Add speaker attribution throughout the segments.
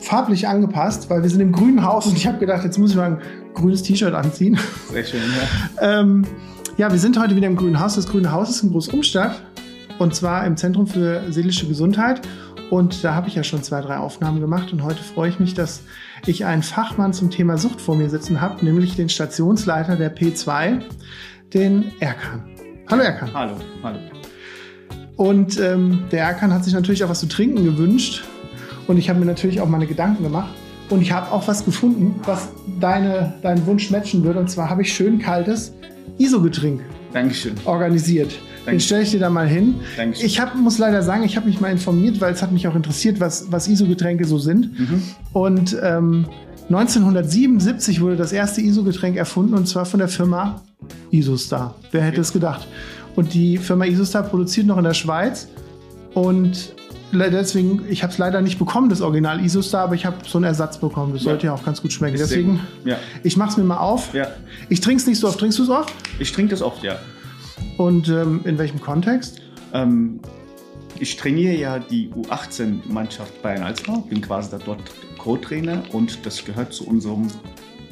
Speaker 1: farblich angepasst, weil wir sind im grünen Haus und ich habe gedacht, jetzt muss ich mal ein grünes T-Shirt anziehen.
Speaker 2: Sehr schön, ja.
Speaker 1: ähm, ja, wir sind heute wieder im grünen Haus. Das grüne Haus ist in Großumstadt und zwar im Zentrum für seelische Gesundheit. Und da habe ich ja schon zwei, drei Aufnahmen gemacht. Und heute freue ich mich, dass ich einen Fachmann zum Thema Sucht vor mir sitzen habe, nämlich den Stationsleiter der P2, den Erkan. Hallo Erkan.
Speaker 2: Hallo, hallo.
Speaker 1: Und ähm, der Erkan hat sich natürlich auch was zu trinken gewünscht. Und ich habe mir natürlich auch meine Gedanken gemacht. Und ich habe auch was gefunden, was deine, deinen Wunsch matchen würde. Und zwar habe ich schön kaltes ISO-Getränk organisiert. Dankeschön. Den stelle ich dir da mal hin. Dankeschön. Ich hab, muss leider sagen, ich habe mich mal informiert, weil es hat mich auch interessiert, was, was ISO-Getränke so sind. Mhm. Und ähm, 1977 wurde das erste ISO-Getränk erfunden und zwar von der Firma ISOstar. Wer hätte okay. es gedacht? Und die Firma Isostar produziert noch in der Schweiz. Und deswegen, ich habe es leider nicht bekommen, das Original Isostar, aber ich habe so einen Ersatz bekommen. Das ja. sollte ja auch ganz gut schmecken. Deswegen, ja. ich mache es mir mal auf. Ja. Ich trinke es nicht so oft. Trinkst du es oft?
Speaker 2: Ich trinke das oft, ja.
Speaker 1: Und ähm, in welchem Kontext? Ähm,
Speaker 2: ich trainiere ja die U18-Mannschaft Bayern Alsbau, bin quasi da dort Co-Trainer und das gehört zu unserem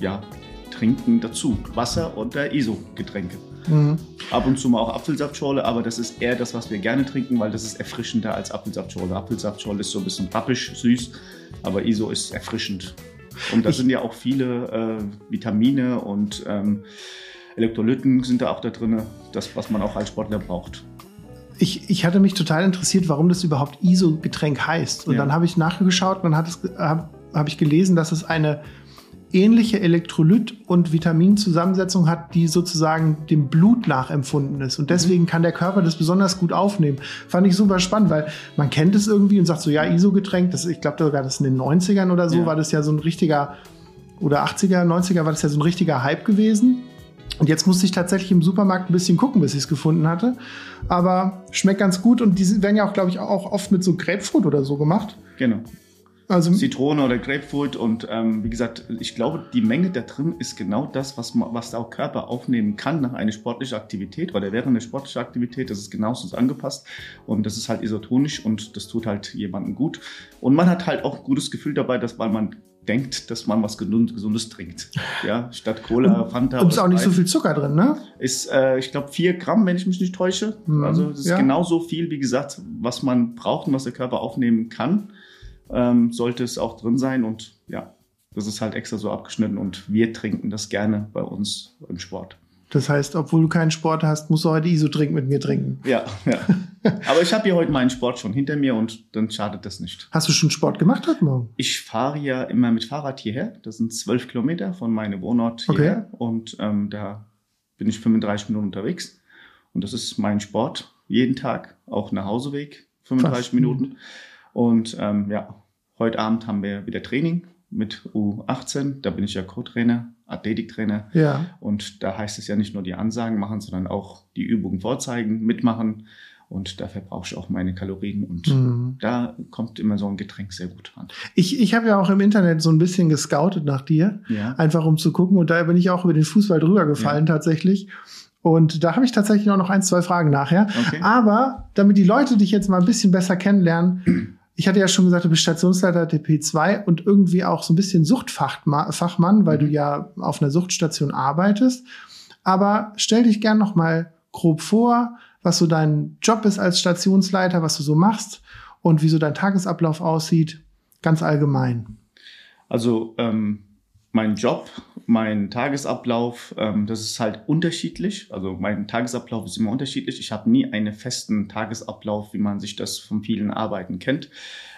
Speaker 2: ja, Trinken dazu. Wasser und ISO-Getränke. Mhm. Ab und zu mal auch Apfelsaftschorle, aber das ist eher das, was wir gerne trinken, weil das ist erfrischender als Apfelsaftschorle. Apfelsaftschorle ist so ein bisschen pappisch, süß, aber ISO ist erfrischend. Und da sind ja auch viele äh, Vitamine und ähm, Elektrolyten sind da auch da drin, das, was man auch als Sportler braucht.
Speaker 1: Ich, ich hatte mich total interessiert, warum das überhaupt ISO-Getränk heißt. Und ja. dann habe ich nachgeschaut und dann habe hab ich gelesen, dass es eine ähnliche Elektrolyt- und Vitaminzusammensetzung hat, die sozusagen dem Blut nachempfunden ist. Und deswegen mhm. kann der Körper das besonders gut aufnehmen. Fand ich super spannend, weil man kennt es irgendwie und sagt so, ja, ISO-Getränk, ich glaube sogar, das in den 90ern oder so, ja. war das ja so ein richtiger, oder 80er, 90er war das ja so ein richtiger Hype gewesen. Und jetzt musste ich tatsächlich im Supermarkt ein bisschen gucken, bis ich es gefunden hatte. Aber schmeckt ganz gut und die werden ja auch, glaube ich, auch oft mit so Grapefruit oder so gemacht.
Speaker 2: Genau. Also Zitrone oder Grapefruit und ähm, wie gesagt, ich glaube, die Menge da drin ist genau das, was, man, was der Körper aufnehmen kann nach einer sportlichen Aktivität oder während einer sportlichen Aktivität. Das ist genauso angepasst und das ist halt isotonisch und das tut halt jemandem gut. Und man hat halt auch ein gutes Gefühl dabei, dass weil man denkt, dass man was Gesundes trinkt. Ja, statt Cola, Fanta.
Speaker 1: Und ist auch nicht so viel Zucker drin, ne?
Speaker 2: Ist, äh, ich glaube, vier Gramm, wenn ich mich nicht täusche. Mhm, also das ist ja. genauso viel, wie gesagt, was man braucht und was der Körper aufnehmen kann ähm, sollte es auch drin sein. Und ja, das ist halt extra so abgeschnitten und wir trinken das gerne bei uns im Sport.
Speaker 1: Das heißt, obwohl du keinen Sport hast, musst du heute ISO-Trink mit mir trinken.
Speaker 2: Ja, ja. Aber ich habe hier heute meinen Sport schon hinter mir und dann schadet das nicht.
Speaker 1: Hast du schon Sport gemacht heute Morgen?
Speaker 2: Ich fahre ja immer mit Fahrrad hierher. Das sind zwölf Kilometer von meinem Wohnort hierher. Okay. Und ähm, da bin ich 35 Minuten unterwegs. Und das ist mein Sport. Jeden Tag, auch nach Hauseweg, 35 Fast. Minuten. Und ähm, ja, heute Abend haben wir wieder Training mit U18. Da bin ich ja Co-Trainer, Athletiktrainer. Ja. Und da heißt es ja nicht nur die Ansagen machen, sondern auch die Übungen vorzeigen, mitmachen. Und dafür brauche ich auch meine Kalorien. Und mhm. da kommt immer so ein Getränk sehr gut an.
Speaker 1: Ich, ich habe ja auch im Internet so ein bisschen gescoutet nach dir, ja. einfach um zu gucken. Und da bin ich auch über den Fußball drüber gefallen ja. tatsächlich. Und da habe ich tatsächlich auch noch ein, zwei Fragen nachher. Okay. Aber damit die Leute dich jetzt mal ein bisschen besser kennenlernen, ich hatte ja schon gesagt, du bist Stationsleiter der P2 und irgendwie auch so ein bisschen Suchtfachmann, weil du mhm. ja auf einer Suchtstation arbeitest. Aber stell dich gern noch mal grob vor, was so dein Job ist als Stationsleiter, was du so machst und wie so dein Tagesablauf aussieht, ganz allgemein.
Speaker 2: Also ähm, mein Job, mein Tagesablauf, ähm, das ist halt unterschiedlich. Also mein Tagesablauf ist immer unterschiedlich. Ich habe nie einen festen Tagesablauf, wie man sich das von vielen Arbeiten kennt.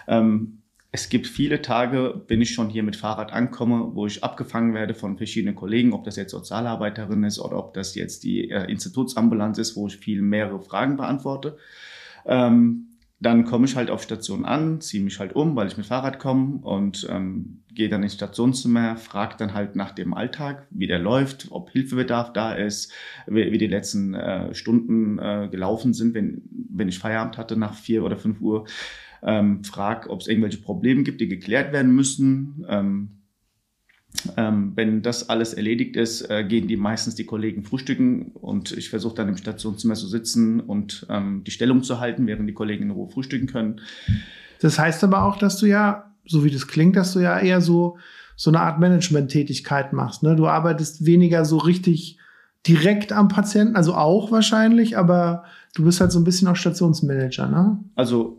Speaker 2: Ähm, es gibt viele Tage, wenn ich schon hier mit Fahrrad ankomme, wo ich abgefangen werde von verschiedenen Kollegen, ob das jetzt Sozialarbeiterin ist oder ob das jetzt die äh, Institutsambulanz ist, wo ich viel mehrere Fragen beantworte. Ähm, dann komme ich halt auf Station an, ziehe mich halt um, weil ich mit Fahrrad komme und ähm, gehe dann ins Stationszimmer, frage dann halt nach dem Alltag, wie der läuft, ob Hilfebedarf da ist, wie, wie die letzten äh, Stunden äh, gelaufen sind, wenn, wenn ich Feierabend hatte nach vier oder fünf Uhr. Ähm, frag, ob es irgendwelche Probleme gibt, die geklärt werden müssen. Ähm, ähm, wenn das alles erledigt ist, äh, gehen die meistens die Kollegen frühstücken und ich versuche dann im Stationszimmer zu sitzen und ähm, die Stellung zu halten, während die Kollegen in Ruhe frühstücken können.
Speaker 1: Das heißt aber auch, dass du ja, so wie das klingt, dass du ja eher so, so eine Art Management-Tätigkeit machst. Ne? Du arbeitest weniger so richtig direkt am Patienten, also auch wahrscheinlich, aber du bist halt so ein bisschen auch Stationsmanager, ne?
Speaker 2: Also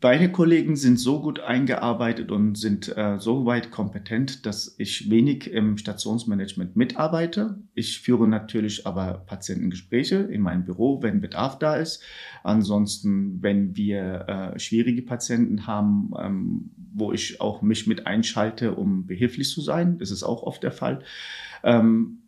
Speaker 2: beide Kollegen sind so gut eingearbeitet und sind äh, so weit kompetent, dass ich wenig im Stationsmanagement mitarbeite. Ich führe natürlich aber Patientengespräche in meinem Büro, wenn Bedarf da ist. Ansonsten, wenn wir äh, schwierige Patienten haben, ähm, wo ich auch mich mit einschalte, um behilflich zu sein, das ist auch oft der Fall. Ähm,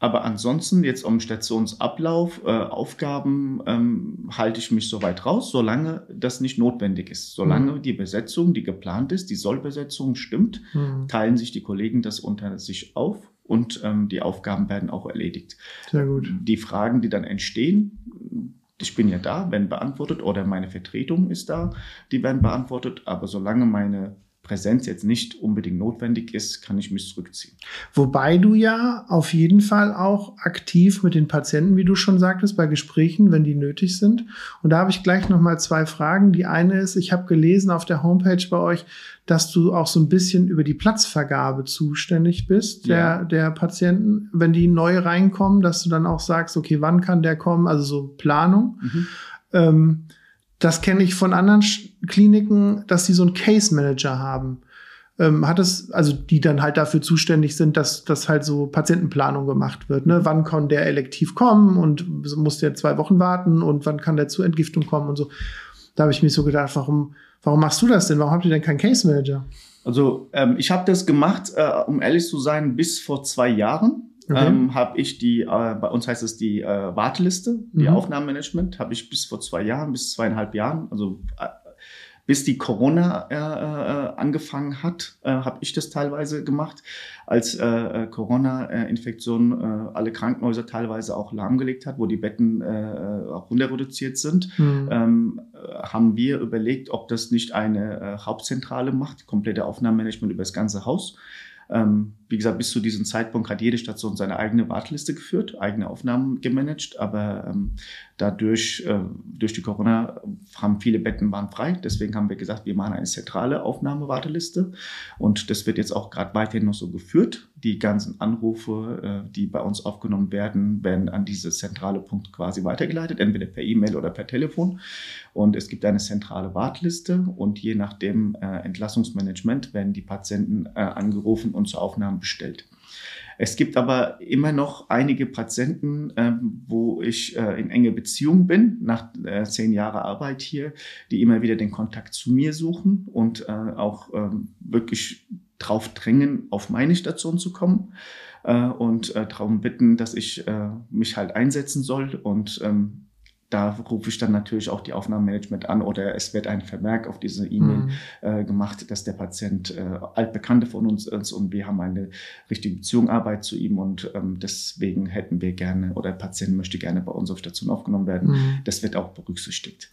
Speaker 2: aber ansonsten jetzt um Stationsablauf, äh, Aufgaben ähm, halte ich mich soweit raus, solange das nicht notwendig ist. Solange mhm. die Besetzung, die geplant ist, die Sollbesetzung stimmt, mhm. teilen sich die Kollegen das unter sich auf und ähm, die Aufgaben werden auch erledigt.
Speaker 1: Sehr gut.
Speaker 2: Die Fragen, die dann entstehen, ich bin ja da, werden beantwortet oder meine Vertretung ist da, die werden beantwortet. Aber solange meine Präsenz jetzt nicht unbedingt notwendig ist, kann ich mich zurückziehen.
Speaker 1: Wobei du ja auf jeden Fall auch aktiv mit den Patienten, wie du schon sagtest, bei Gesprächen, wenn die nötig sind. Und da habe ich gleich noch mal zwei Fragen. Die eine ist, ich habe gelesen auf der Homepage bei euch, dass du auch so ein bisschen über die Platzvergabe zuständig bist, der, ja. der Patienten, wenn die neu reinkommen, dass du dann auch sagst, okay, wann kann der kommen, also so Planung. Mhm. Ähm, das kenne ich von anderen Kliniken, dass sie so einen Case Manager haben. Ähm, hat es, also die dann halt dafür zuständig sind, dass, dass halt so Patientenplanung gemacht wird. Ne? Wann kann der elektiv kommen und muss der zwei Wochen warten und wann kann der zur Entgiftung kommen und so. Da habe ich mir so gedacht, warum, warum machst du das denn? Warum habt ihr denn keinen Case Manager?
Speaker 2: Also ähm, ich habe das gemacht, äh, um ehrlich zu sein, bis vor zwei Jahren. Okay. Ähm, habe ich die, äh, bei uns heißt es die äh, Warteliste, die mhm. Aufnahmemanagement, habe ich bis vor zwei Jahren, bis zweieinhalb Jahren, also äh, bis die Corona äh, äh, angefangen hat, äh, habe ich das teilweise gemacht, als äh, äh Corona-Infektion äh, alle Krankenhäuser teilweise auch lahmgelegt hat, wo die Betten äh, auch runterreduziert sind, mhm. ähm, haben wir überlegt, ob das nicht eine äh, Hauptzentrale macht, komplette Aufnahmemanagement über das ganze Haus. Ähm, wie gesagt, bis zu diesem Zeitpunkt hat jede Station seine eigene Warteliste geführt, eigene Aufnahmen gemanagt, aber ähm, dadurch, äh, durch die Corona haben viele Betten waren frei. Deswegen haben wir gesagt, wir machen eine zentrale Aufnahmewarteliste und das wird jetzt auch gerade weiterhin noch so geführt. Die ganzen Anrufe, äh, die bei uns aufgenommen werden, werden an diese zentrale Punkt quasi weitergeleitet, entweder per E-Mail oder per Telefon. Und es gibt eine zentrale Warteliste und je nach dem äh, Entlassungsmanagement werden die Patienten äh, angerufen und zur Aufnahme bestellt. Es gibt aber immer noch einige Patienten, äh, wo ich äh, in enge Beziehung bin, nach äh, zehn Jahren Arbeit hier, die immer wieder den Kontakt zu mir suchen und äh, auch ähm, wirklich drauf drängen, auf meine Station zu kommen äh, und äh, darum bitten, dass ich mich halt einsetzen soll und ähm, da rufe ich dann natürlich auch die Aufnahmemanagement an oder es wird ein Vermerk auf diese E-Mail mhm. äh, gemacht, dass der Patient äh, altbekannte von uns ist und wir haben eine richtige Beziehung, Arbeit zu ihm und ähm, deswegen hätten wir gerne oder der Patient möchte gerne bei uns auf Station aufgenommen werden. Mhm. Das wird auch berücksichtigt.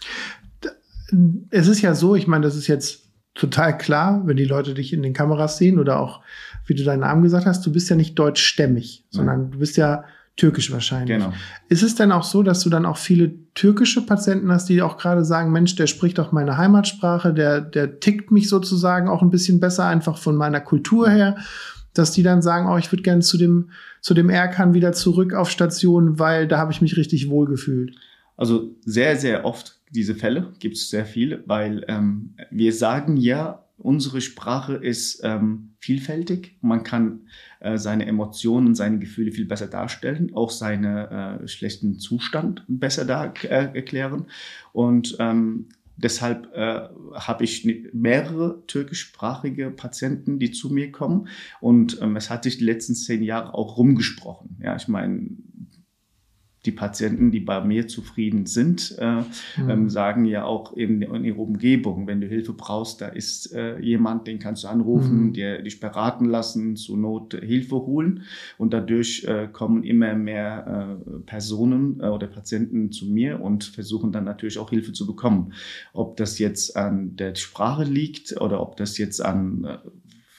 Speaker 1: Es ist ja so, ich meine, das ist jetzt total klar, wenn die Leute dich in den Kameras sehen oder auch, wie du deinen Namen gesagt hast, du bist ja nicht deutschstämmig, sondern du bist ja Türkisch wahrscheinlich. Genau. Ist es denn auch so, dass du dann auch viele türkische Patienten hast, die auch gerade sagen, Mensch, der spricht auch meine Heimatsprache, der, der tickt mich sozusagen auch ein bisschen besser, einfach von meiner Kultur her, dass die dann sagen, oh, ich würde gerne zu dem, zu dem Erkan wieder zurück auf Station, weil da habe ich mich richtig wohl gefühlt.
Speaker 2: Also sehr, sehr oft diese Fälle gibt es sehr viele, weil ähm, wir sagen ja, unsere Sprache ist ähm, vielfältig. Man kann äh, seine Emotionen seine Gefühle viel besser darstellen, auch seinen äh, schlechten Zustand besser da, äh, erklären. Und ähm, deshalb äh, habe ich mehrere türkischsprachige Patienten, die zu mir kommen. Und ähm, es hat sich die letzten zehn Jahre auch rumgesprochen. Ja, ich meine, die Patienten, die bei mir zufrieden sind, äh, mhm. ähm, sagen ja auch eben in ihrer Umgebung, wenn du Hilfe brauchst, da ist äh, jemand, den kannst du anrufen, mhm. der dich beraten lassen, zur Not Hilfe holen. Und dadurch äh, kommen immer mehr äh, Personen äh, oder Patienten zu mir und versuchen dann natürlich auch Hilfe zu bekommen. Ob das jetzt an der Sprache liegt oder ob das jetzt an äh,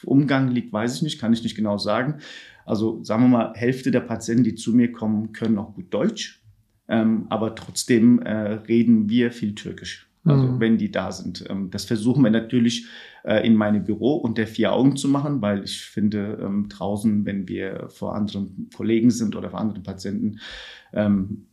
Speaker 2: Umgang liegt, weiß ich nicht, kann ich nicht genau sagen. Also sagen wir mal, Hälfte der Patienten, die zu mir kommen, können auch gut Deutsch, ähm, aber trotzdem äh, reden wir viel Türkisch. Also mhm. wenn die da sind. Ähm, das versuchen wir natürlich äh, in meinem Büro unter vier Augen zu machen, weil ich finde, ähm, draußen, wenn wir vor anderen Kollegen sind oder vor anderen Patienten, ähm,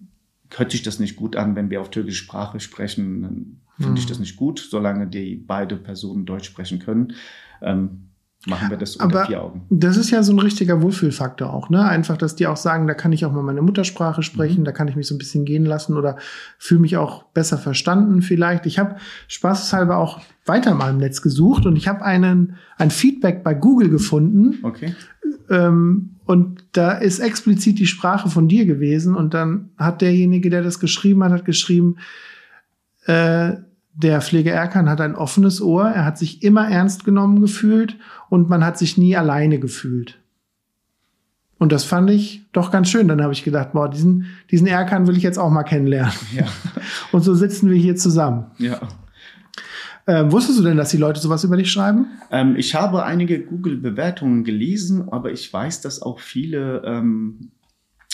Speaker 2: hört sich das nicht gut an, wenn wir auf türkische Sprache sprechen. Dann finde mhm. ich das nicht gut, solange die beide Personen Deutsch sprechen können. Ähm, machen wir das unter
Speaker 1: Aber
Speaker 2: vier Augen.
Speaker 1: Das ist ja so ein richtiger Wohlfühlfaktor auch, ne? Einfach, dass die auch sagen, da kann ich auch mal meine Muttersprache sprechen, mhm. da kann ich mich so ein bisschen gehen lassen oder fühle mich auch besser verstanden vielleicht. Ich habe spaßeshalber auch weiter mal im Netz gesucht und ich habe einen ein Feedback bei Google gefunden.
Speaker 2: Okay.
Speaker 1: Ähm, und da ist explizit die Sprache von dir gewesen und dann hat derjenige, der das geschrieben hat, hat geschrieben, äh, der Pfleger Erkan hat ein offenes Ohr, er hat sich immer ernst genommen gefühlt und man hat sich nie alleine gefühlt. Und das fand ich doch ganz schön. Dann habe ich gedacht, boah, diesen, diesen Erkan will ich jetzt auch mal kennenlernen.
Speaker 2: Ja.
Speaker 1: Und so sitzen wir hier zusammen.
Speaker 2: Ja.
Speaker 1: Ähm, wusstest du denn, dass die Leute sowas über dich schreiben?
Speaker 2: Ähm, ich habe einige Google-Bewertungen gelesen, aber ich weiß, dass auch viele, ähm,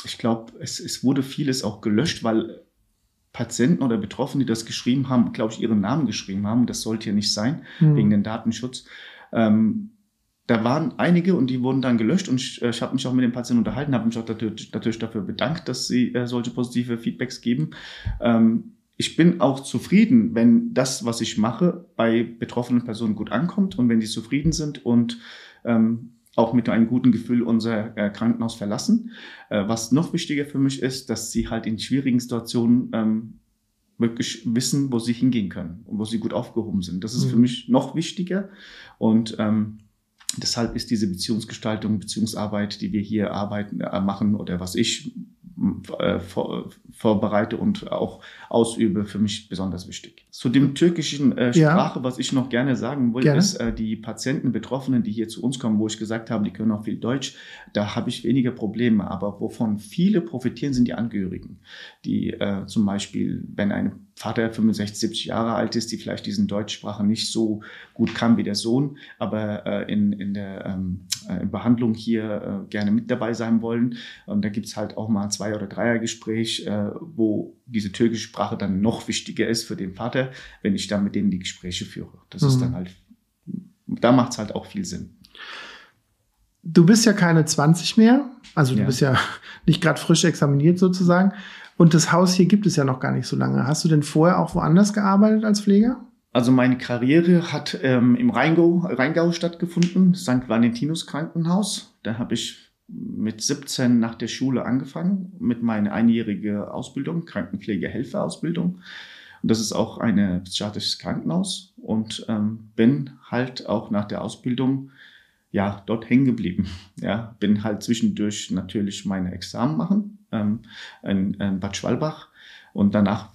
Speaker 2: ich glaube, es, es wurde vieles auch gelöscht, weil Patienten oder Betroffene, die das geschrieben haben, glaube ich, ihren Namen geschrieben haben. Das sollte ja nicht sein, mhm. wegen dem Datenschutz. Ähm, da waren einige und die wurden dann gelöscht und ich, äh, ich habe mich auch mit den Patienten unterhalten, habe mich auch natürlich, natürlich, dafür bedankt, dass sie äh, solche positive Feedbacks geben. Ähm, ich bin auch zufrieden, wenn das, was ich mache, bei betroffenen Personen gut ankommt und wenn die zufrieden sind und ähm, auch mit einem guten Gefühl unser äh, Krankenhaus verlassen. Äh, was noch wichtiger für mich ist, dass sie halt in schwierigen Situationen ähm, wirklich wissen, wo sie hingehen können und wo sie gut aufgehoben sind. Das ist mhm. für mich noch wichtiger und ähm, deshalb ist diese Beziehungsgestaltung, Beziehungsarbeit, die wir hier arbeiten, äh, machen oder was ich äh, vor, vorbereite und auch ausübe, für mich besonders wichtig. Zu dem türkischen äh, Sprache, ja. was ich noch gerne sagen will, gerne. ist, äh, die Patienten, Betroffenen, die hier zu uns kommen, wo ich gesagt habe, die können auch viel Deutsch, da habe ich weniger Probleme. Aber wovon viele profitieren, sind die Angehörigen, die äh, zum Beispiel, wenn eine Vater 65, 70 Jahre alt ist, die vielleicht diesen Deutschsprache nicht so gut kann wie der Sohn, aber äh, in, in der ähm, äh, Behandlung hier äh, gerne mit dabei sein wollen. Und da gibt's halt auch mal ein Zwei- oder Dreiergespräch, äh, wo diese türkische Sprache dann noch wichtiger ist für den Vater, wenn ich dann mit denen die Gespräche führe. Das mhm. ist dann halt, da macht's halt auch viel Sinn.
Speaker 1: Du bist ja keine 20 mehr, also du ja. bist ja nicht gerade frisch examiniert sozusagen. Und das Haus hier gibt es ja noch gar nicht so lange. Hast du denn vorher auch woanders gearbeitet als Pfleger?
Speaker 2: Also meine Karriere hat ähm, im Rheingau, Rheingau stattgefunden, St. Valentinus Krankenhaus. Da habe ich mit 17 nach der Schule angefangen mit meiner einjährige Ausbildung, Krankenpflegehelferausbildung. Und das ist auch ein psychiatrisches Krankenhaus und ähm, bin halt auch nach der Ausbildung ja dort hängen geblieben. Ja, bin halt zwischendurch natürlich meine Examen machen ähm, in, in Bad Schwalbach und danach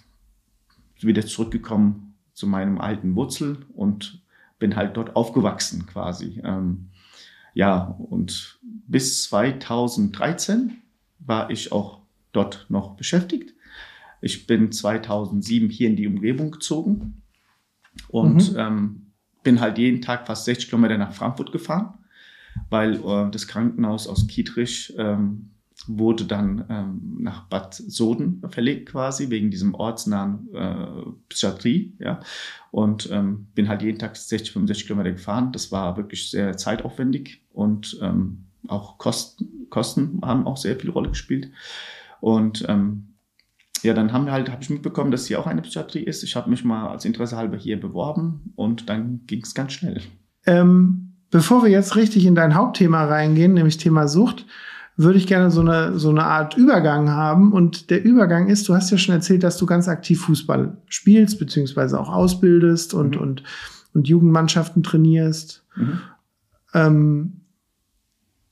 Speaker 2: wieder zurückgekommen zu meinem alten Wurzel und bin halt dort aufgewachsen quasi. Ähm, ja, und bis 2013 war ich auch dort noch beschäftigt. Ich bin 2007 hier in die Umgebung gezogen und mhm. ähm, bin halt jeden Tag fast 60 Kilometer nach Frankfurt gefahren, weil äh, das Krankenhaus aus Kietrich ähm, wurde dann ähm, nach Bad Soden verlegt quasi, wegen diesem ortsnahen äh, Psychiatrie, ja. Und ähm, bin halt jeden Tag 60, 65 Kilometer gefahren. Das war wirklich sehr zeitaufwendig und ähm, auch Kosten, Kosten haben auch sehr viel Rolle gespielt. Und ähm, ja, dann haben wir halt, habe ich mitbekommen, dass hier auch eine Psychiatrie ist. Ich habe mich mal als Interesse halber hier beworben und dann ging es ganz schnell.
Speaker 1: Ähm, bevor wir jetzt richtig in dein Hauptthema reingehen, nämlich Thema Sucht, würde ich gerne so eine, so eine Art Übergang haben. Und der Übergang ist, du hast ja schon erzählt, dass du ganz aktiv Fußball spielst, beziehungsweise auch ausbildest und, mhm. und, und Jugendmannschaften trainierst. Mhm. Ähm,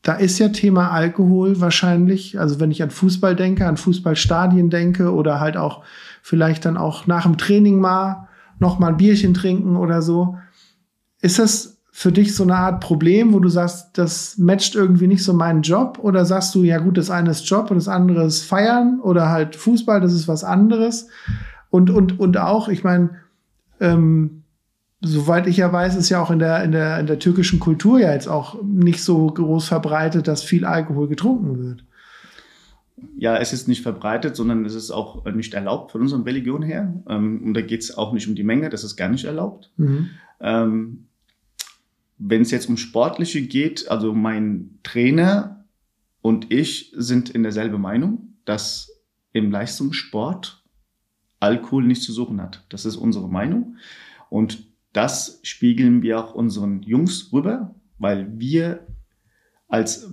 Speaker 1: da ist ja Thema Alkohol wahrscheinlich, also wenn ich an Fußball denke, an Fußballstadien denke oder halt auch vielleicht dann auch nach dem Training mal noch mal ein Bierchen trinken oder so. Ist das für dich so eine Art Problem, wo du sagst, das matcht irgendwie nicht so meinen Job? Oder sagst du, ja gut, das eine ist Job und das andere ist Feiern oder halt Fußball, das ist was anderes? Und, und, und auch, ich meine, ähm, soweit ich ja weiß, ist ja auch in der, in, der, in der türkischen Kultur ja jetzt auch nicht so groß verbreitet, dass viel Alkohol getrunken wird.
Speaker 2: Ja, es ist nicht verbreitet, sondern es ist auch nicht erlaubt von unserer Religion her. Ähm, und da geht es auch nicht um die Menge, das ist gar nicht erlaubt. Mhm. Ähm, wenn es jetzt um Sportliche geht, also mein Trainer und ich sind in derselben Meinung, dass im Leistungssport Alkohol nicht zu suchen hat. Das ist unsere Meinung. Und das spiegeln wir auch unseren Jungs rüber, weil wir als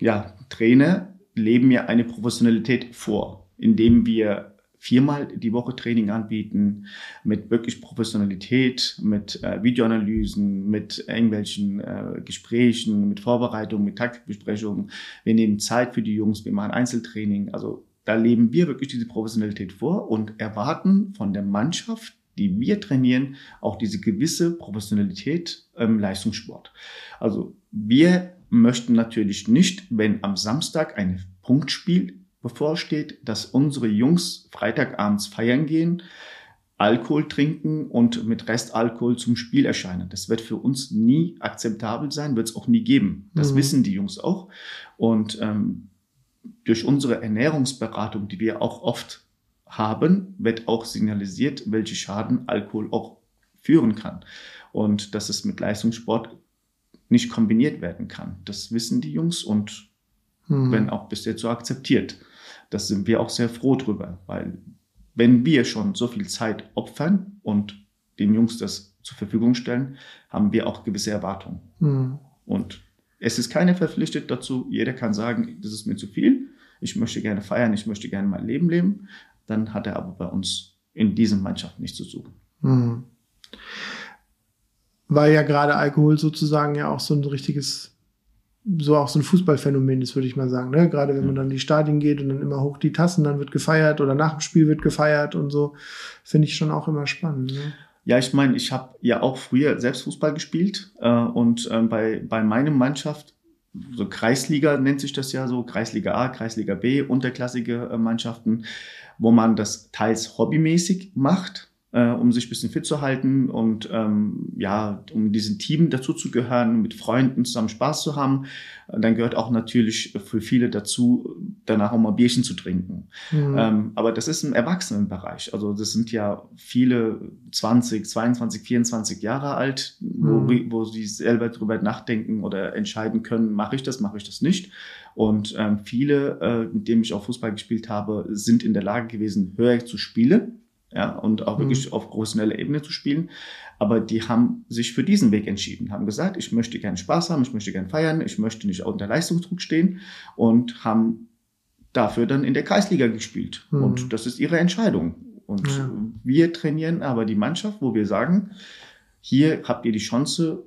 Speaker 2: ja, Trainer leben ja eine Professionalität vor, indem wir viermal die Woche Training anbieten, mit wirklich Professionalität, mit äh, Videoanalysen, mit irgendwelchen äh, Gesprächen, mit Vorbereitungen, mit Taktikbesprechungen. Wir nehmen Zeit für die Jungs, wir machen Einzeltraining. Also da leben wir wirklich diese Professionalität vor und erwarten von der Mannschaft, die wir trainieren, auch diese gewisse Professionalität im Leistungssport. Also wir möchten natürlich nicht, wenn am Samstag ein Punktspiel bevorsteht, dass unsere Jungs Freitagabends feiern gehen, Alkohol trinken und mit Restalkohol zum Spiel erscheinen. Das wird für uns nie akzeptabel sein, wird es auch nie geben. Das mhm. wissen die Jungs auch. Und ähm, durch unsere Ernährungsberatung, die wir auch oft haben, wird auch signalisiert, welche Schaden Alkohol auch führen kann. Und dass es mit Leistungssport nicht kombiniert werden kann. Das wissen die Jungs und mhm. werden auch bis jetzt so akzeptiert. Das sind wir auch sehr froh drüber, weil wenn wir schon so viel Zeit opfern und den Jungs das zur Verfügung stellen, haben wir auch gewisse Erwartungen. Mhm. Und es ist keiner verpflichtet dazu. Jeder kann sagen, das ist mir zu viel. Ich möchte gerne feiern, ich möchte gerne mein Leben leben. Dann hat er aber bei uns in diesen Mannschaften nichts zu suchen. Mhm.
Speaker 1: Weil ja gerade Alkohol sozusagen ja auch so ein richtiges so auch so ein Fußballphänomen ist, würde ich mal sagen. Ne? Gerade wenn man dann in die Stadien geht und dann immer hoch die Tassen, dann wird gefeiert oder nach dem Spiel wird gefeiert und so, finde ich schon auch immer spannend. Ne?
Speaker 2: Ja, ich meine, ich habe ja auch früher selbst Fußball gespielt äh, und äh, bei, bei meinem Mannschaft, so Kreisliga nennt sich das ja so, Kreisliga A, Kreisliga B, unterklassige äh, Mannschaften, wo man das teils hobbymäßig macht äh, um sich ein bisschen fit zu halten und ähm, ja, um diesem Team dazu zu gehören, mit Freunden zusammen Spaß zu haben. Dann gehört auch natürlich für viele dazu, danach auch mal Bierchen zu trinken. Mhm. Ähm, aber das ist im Erwachsenenbereich. Also das sind ja viele 20, 22, 24 Jahre alt, wo, mhm. wo sie selber darüber nachdenken oder entscheiden können, mache ich das, mache ich das nicht. Und ähm, viele, äh, mit denen ich auch Fußball gespielt habe, sind in der Lage gewesen, höher zu spielen ja, und auch wirklich mhm. auf professioneller Ebene zu spielen. Aber die haben sich für diesen Weg entschieden, haben gesagt, ich möchte gerne Spaß haben, ich möchte gerne feiern, ich möchte nicht unter Leistungsdruck stehen und haben dafür dann in der Kreisliga gespielt. Mhm. Und das ist ihre Entscheidung. Und ja. wir trainieren aber die Mannschaft, wo wir sagen, hier habt ihr die Chance,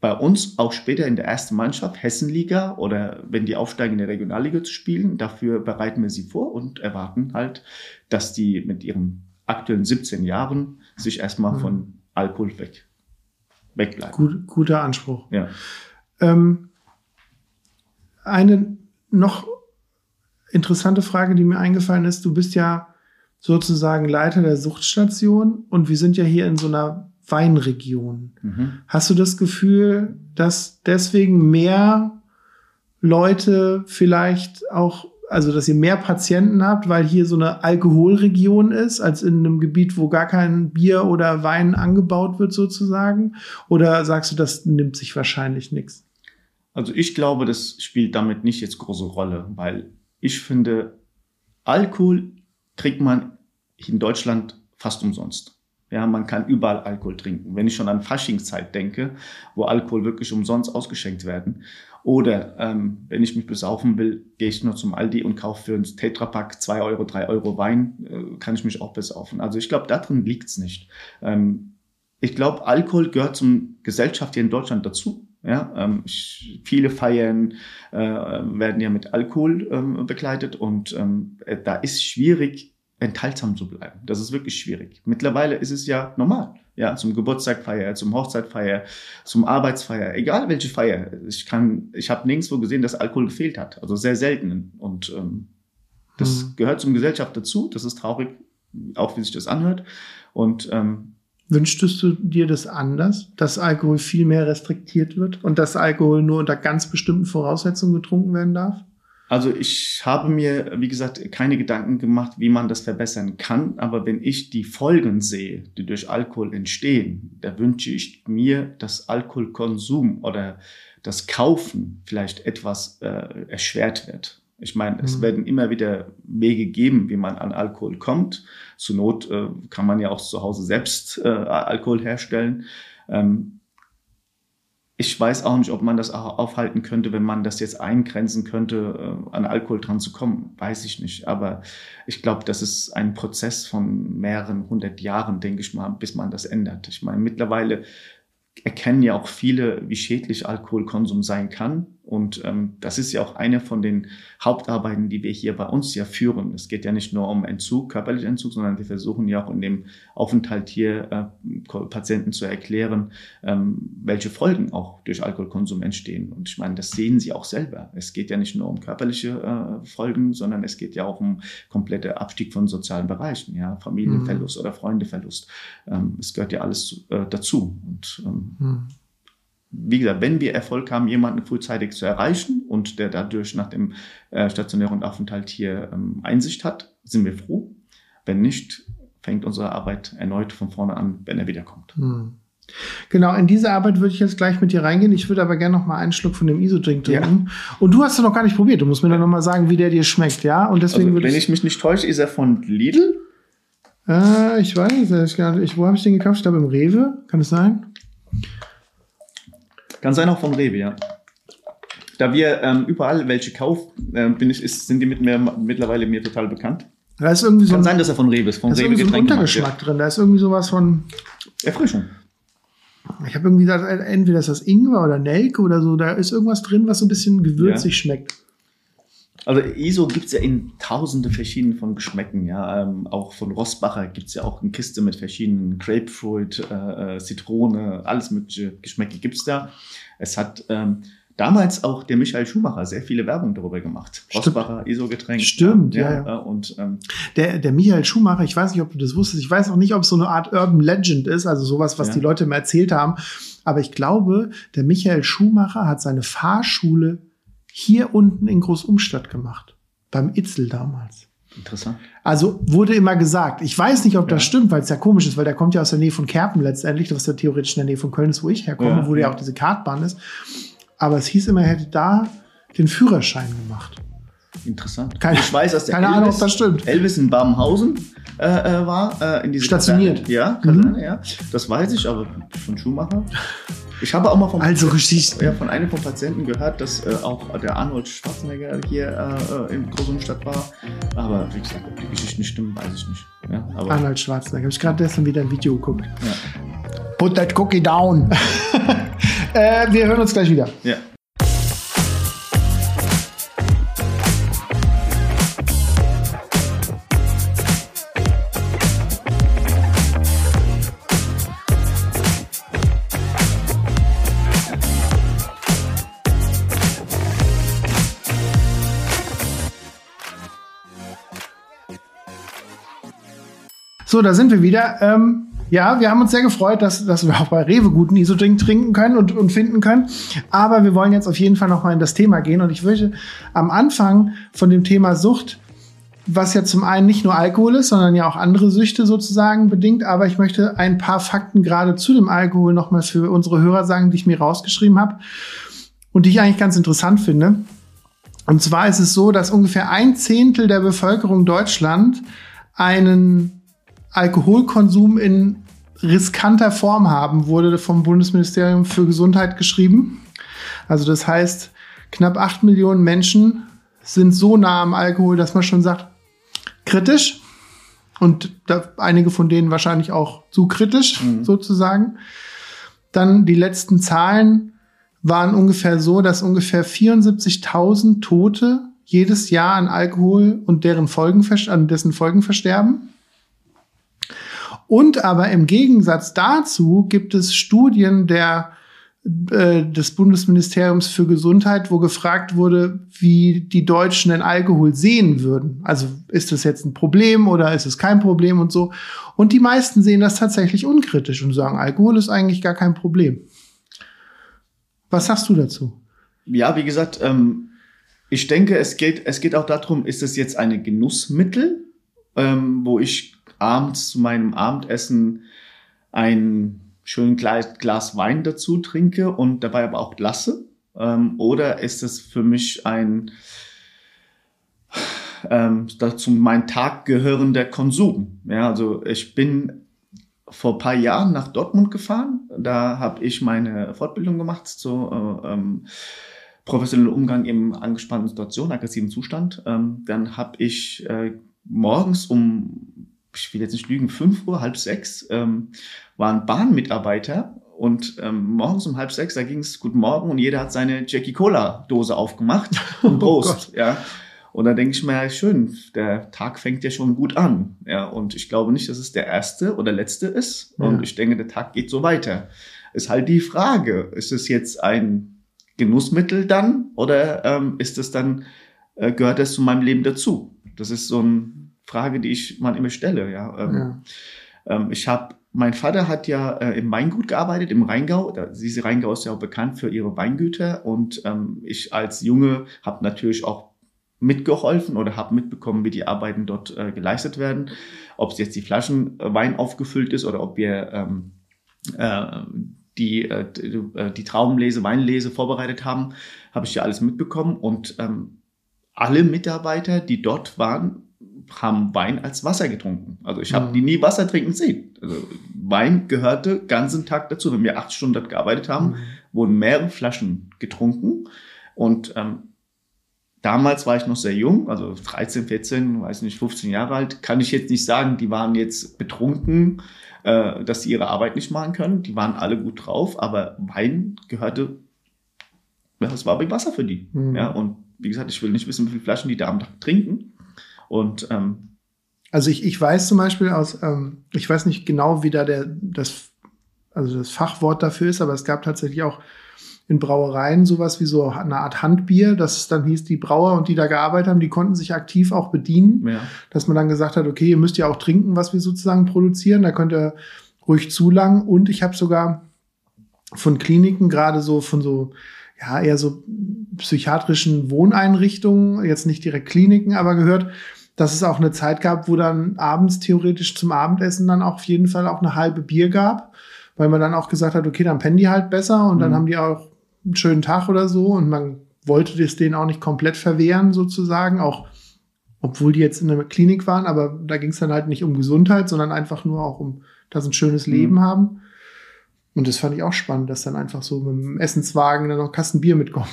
Speaker 2: bei uns auch später in der ersten Mannschaft, Hessenliga oder wenn die aufsteigen in der Regionalliga zu spielen. Dafür bereiten wir sie vor und erwarten halt, dass die mit ihrem aktuellen 17 Jahren sich erstmal mhm. von Alkohol weg, wegbleiben.
Speaker 1: Gut, guter Anspruch. Ja. Ähm, eine noch interessante Frage, die mir eingefallen ist, du bist ja sozusagen Leiter der Suchtstation und wir sind ja hier in so einer Weinregion. Mhm. Hast du das Gefühl, dass deswegen mehr Leute vielleicht auch also dass ihr mehr Patienten habt, weil hier so eine Alkoholregion ist, als in einem Gebiet, wo gar kein Bier oder Wein angebaut wird sozusagen? Oder sagst du, das nimmt sich wahrscheinlich nichts?
Speaker 2: Also ich glaube, das spielt damit nicht jetzt große Rolle, weil ich finde, Alkohol kriegt man in Deutschland fast umsonst. Ja, man kann überall Alkohol trinken. Wenn ich schon an Faschingszeit denke, wo Alkohol wirklich umsonst ausgeschenkt werden. Oder ähm, wenn ich mich besaufen will, gehe ich nur zum Aldi und kaufe für ein Tetrapack zwei Euro, drei Euro Wein, äh, kann ich mich auch besaufen. Also ich glaube, darin liegt's nicht. Ähm, ich glaube, Alkohol gehört zum Gesellschaft hier in Deutschland dazu. Ja, ähm, ich, viele Feiern äh, werden ja mit Alkohol ähm, begleitet und ähm, äh, da ist schwierig, enthaltsam zu bleiben. Das ist wirklich schwierig. Mittlerweile ist es ja normal. Ja, zum Geburtstagfeier, zum Hochzeitfeier, zum Arbeitsfeier, egal welche Feier. Ich kann, ich habe nirgendwo gesehen, dass Alkohol gefehlt hat. Also sehr selten. Und ähm, das hm. gehört zum Gesellschaft dazu. Das ist traurig, auch wie sich das anhört. Und ähm,
Speaker 1: Wünschtest du dir das anders, dass Alkohol viel mehr restriktiert wird und dass Alkohol nur unter ganz bestimmten Voraussetzungen getrunken werden darf?
Speaker 2: Also ich habe mir, wie gesagt, keine Gedanken gemacht, wie man das verbessern kann. Aber wenn ich die Folgen sehe, die durch Alkohol entstehen, da wünsche ich mir, dass Alkoholkonsum oder das Kaufen vielleicht etwas äh, erschwert wird. Ich meine, mhm. es werden immer wieder Wege geben, wie man an Alkohol kommt. Zur Not äh, kann man ja auch zu Hause selbst äh, Alkohol herstellen. Ähm, ich weiß auch nicht, ob man das auch aufhalten könnte, wenn man das jetzt eingrenzen könnte, äh, an Alkohol dran zu kommen. Weiß ich nicht. Aber ich glaube, das ist ein Prozess von mehreren hundert Jahren, denke ich mal, bis man das ändert. Ich meine, mittlerweile erkennen ja auch viele, wie schädlich Alkoholkonsum sein kann. Und ähm, das ist ja auch eine von den Hauptarbeiten, die wir hier bei uns ja führen. Es geht ja nicht nur um Entzug, körperlichen Entzug, sondern wir versuchen ja auch in dem Aufenthalt hier äh, Patienten zu erklären, ähm, welche Folgen auch durch Alkoholkonsum entstehen. Und ich meine, das sehen sie auch selber. Es geht ja nicht nur um körperliche äh, Folgen, sondern es geht ja auch um komplette Abstieg von sozialen Bereichen, ja, Familienverlust mhm. oder Freundeverlust. Ähm, es gehört ja alles äh, dazu. Und ähm, mhm wie gesagt, wenn wir Erfolg haben, jemanden frühzeitig zu erreichen und der dadurch nach dem äh, stationären Aufenthalt hier ähm, Einsicht hat, sind wir froh. Wenn nicht, fängt unsere Arbeit erneut von vorne an, wenn er wiederkommt. Hm.
Speaker 1: Genau, in diese Arbeit würde ich jetzt gleich mit dir reingehen. Ich würde aber gerne noch mal einen Schluck von dem Isodrink trinken. Ja. Und du hast es noch gar nicht probiert. Du musst mir dann noch mal sagen, wie der dir schmeckt, ja? Und deswegen
Speaker 2: also, wenn ich mich nicht täusche, ist er von Lidl?
Speaker 1: Äh, ich weiß es gar nicht. Wo habe ich den gekauft? Ich glaube im Rewe. Kann es sein?
Speaker 2: Kann sein auch von Rewe, ja. Da wir ähm, überall welche kaufen, äh, bin ich, ist, sind die mit mir, mittlerweile mir total bekannt.
Speaker 1: Da ist irgendwie so
Speaker 2: Kann ein, sein, dass er von Rewe ist. Von
Speaker 1: da ist
Speaker 2: Rewe
Speaker 1: irgendwie so ein Untergeschmack drin. Da ist irgendwie sowas von
Speaker 2: Erfrischung.
Speaker 1: Ich habe irgendwie gesagt, entweder ist das Ingwer oder Nelke oder so. Da ist irgendwas drin, was so ein bisschen gewürzig ja. schmeckt.
Speaker 2: Also ISO gibt es ja in tausende verschiedenen von Geschmäcken, ja. Ähm, auch von Rossbacher gibt es ja auch eine Kiste mit verschiedenen Grapefruit, äh, äh Zitrone, alles mögliche Geschmäcke gibt es da. Es hat ähm, damals auch der Michael Schumacher sehr viele Werbung darüber gemacht.
Speaker 1: Rossbacher
Speaker 2: ISO-Getränk.
Speaker 1: Stimmt, ja.
Speaker 2: ja, ja. Und, ähm,
Speaker 1: der, der Michael Schumacher, ich weiß nicht, ob du das wusstest, ich weiß auch nicht, ob es so eine Art Urban Legend ist, also sowas, was ja. die Leute mir erzählt haben. Aber ich glaube, der Michael Schumacher hat seine Fahrschule hier unten in Großumstadt gemacht. Beim Itzel damals.
Speaker 2: Interessant.
Speaker 1: Also wurde immer gesagt, ich weiß nicht, ob das stimmt, weil es ja komisch ist, weil der kommt ja aus der Nähe von Kerpen letztendlich, was ja theoretisch in der Nähe von Köln ist, wo ich herkomme, ja, wo ja auch diese Kartbahn ist. Aber es hieß immer, er hätte da den Führerschein gemacht.
Speaker 2: Interessant.
Speaker 1: Keine, ich weiß, dass der keine Elvis, Ahnung, ob das stimmt.
Speaker 2: Elvis in Babenhausen äh, äh war. Äh, in
Speaker 1: Stationiert.
Speaker 2: Kaserne. Ja, Kaserne, mhm. ja. Das weiß ich, aber von Schumacher. Ich habe auch mal vom
Speaker 1: also Geschichten.
Speaker 2: Ja, von einem von Patienten gehört, dass äh, auch der Arnold Schwarzenegger hier äh, in Großumstadt war. Aber wie gesagt, ob die Geschichten stimmen, weiß ich nicht. Ja,
Speaker 1: Arnold Schwarzenegger. Habe ich gerade gestern wieder ein Video geguckt. Ja. Put that cookie down. äh, wir hören uns gleich wieder.
Speaker 2: Ja.
Speaker 1: So, da sind wir wieder. Ähm, ja, wir haben uns sehr gefreut, dass, dass wir auch bei Rewe guten Isodrink trinken können und, und finden können. Aber wir wollen jetzt auf jeden Fall noch mal in das Thema gehen. Und ich würde am Anfang von dem Thema Sucht, was ja zum einen nicht nur Alkohol ist, sondern ja auch andere Süchte sozusagen bedingt. Aber ich möchte ein paar Fakten gerade zu dem Alkohol noch mal für unsere Hörer sagen, die ich mir rausgeschrieben habe und die ich eigentlich ganz interessant finde. Und zwar ist es so, dass ungefähr ein Zehntel der Bevölkerung Deutschland einen Alkoholkonsum in riskanter Form haben, wurde vom Bundesministerium für Gesundheit geschrieben. Also das heißt, knapp acht Millionen Menschen sind so nah am Alkohol, dass man schon sagt, kritisch. Und einige von denen wahrscheinlich auch zu kritisch, mhm. sozusagen. Dann die letzten Zahlen waren ungefähr so, dass ungefähr 74.000 Tote jedes Jahr an Alkohol und deren Folgen, an dessen Folgen versterben. Und aber im Gegensatz dazu gibt es Studien der äh, des Bundesministeriums für Gesundheit, wo gefragt wurde, wie die Deutschen den Alkohol sehen würden. Also ist das jetzt ein Problem oder ist es kein Problem und so. Und die meisten sehen das tatsächlich unkritisch und sagen, Alkohol ist eigentlich gar kein Problem. Was sagst du dazu?
Speaker 2: Ja, wie gesagt, ähm, ich denke, es geht, es geht auch darum, ist es jetzt eine Genussmittel, ähm, wo ich abends zu meinem Abendessen ein schön Glas, Glas Wein dazu trinke und dabei aber auch lasse? Ähm, oder ist es für mich ein ähm, dazu mein Tag gehörender Konsum? Ja, also ich bin vor ein paar Jahren nach Dortmund gefahren. Da habe ich meine Fortbildung gemacht zu äh, ähm, professionellen Umgang im angespannten Situation, aggressiven Zustand. Ähm, dann habe ich äh, morgens um ich will jetzt nicht lügen, fünf Uhr, halb sechs, ähm, waren Bahnmitarbeiter und ähm, morgens um halb sechs, da ging es Guten Morgen und jeder hat seine Jackie Cola Dose aufgemacht und oh Prost, oh ja. Und da denke ich mir, ja, schön, der Tag fängt ja schon gut an. Ja, und ich glaube nicht, dass es der erste oder letzte ist. Ja. Und ich denke, der Tag geht so weiter. Ist halt die Frage, ist es jetzt ein Genussmittel dann oder ähm, ist es dann, äh, gehört das zu meinem Leben dazu? Das ist so ein Frage, die ich mal immer stelle. Ja, ähm, ja. Ähm, ich habe, mein Vater hat ja äh, im Weingut gearbeitet, im Rheingau. Diese Rheingau ist ja auch bekannt für ihre Weingüter. Und ähm, ich als Junge habe natürlich auch mitgeholfen oder habe mitbekommen, wie die Arbeiten dort äh, geleistet werden. Ob es jetzt die Flaschen äh, Wein aufgefüllt ist oder ob wir ähm, äh, die, äh, die, äh, die Traubenlese, Weinlese vorbereitet haben, habe ich ja alles mitbekommen. Und ähm, alle Mitarbeiter, die dort waren, haben Wein als Wasser getrunken. Also ich habe mhm. die nie Wasser trinken sehen. Also Wein gehörte ganzen Tag dazu. Wenn wir acht Stunden dort gearbeitet haben, mhm. wurden mehrere Flaschen getrunken. Und ähm, damals war ich noch sehr jung, also 13, 14, weiß nicht, 15 Jahre alt. Kann ich jetzt nicht sagen, die waren jetzt betrunken, äh, dass sie ihre Arbeit nicht machen können. Die waren alle gut drauf, aber Wein gehörte, ja, es war wie Wasser für die. Mhm. Ja, und wie gesagt, ich will nicht wissen, wie viele Flaschen die da am Tag trinken. Und ähm,
Speaker 1: also ich, ich weiß zum Beispiel aus, ähm, ich weiß nicht genau, wie da der, das, also das Fachwort dafür ist, aber es gab tatsächlich auch in Brauereien sowas wie so eine Art Handbier, dass es dann hieß, die Brauer und die da gearbeitet haben, die konnten sich aktiv auch bedienen, ja. dass man dann gesagt hat, okay, ihr müsst ja auch trinken, was wir sozusagen produzieren, da könnt ihr ruhig zulangen. Und ich habe sogar von Kliniken, gerade so von so, ja, eher so psychiatrischen Wohneinrichtungen, jetzt nicht direkt Kliniken, aber gehört, dass es auch eine Zeit gab, wo dann abends theoretisch zum Abendessen dann auch auf jeden Fall auch eine halbe Bier gab, weil man dann auch gesagt hat, okay, dann pennen die halt besser und mhm. dann haben die auch einen schönen Tag oder so und man wollte das denen auch nicht komplett verwehren sozusagen, auch obwohl die jetzt in der Klinik waren, aber da ging es dann halt nicht um Gesundheit, sondern einfach nur auch um, dass sie ein schönes mhm. Leben haben. Und das fand ich auch spannend, dass dann einfach so mit dem Essenswagen dann noch Kasten Bier mitkommen.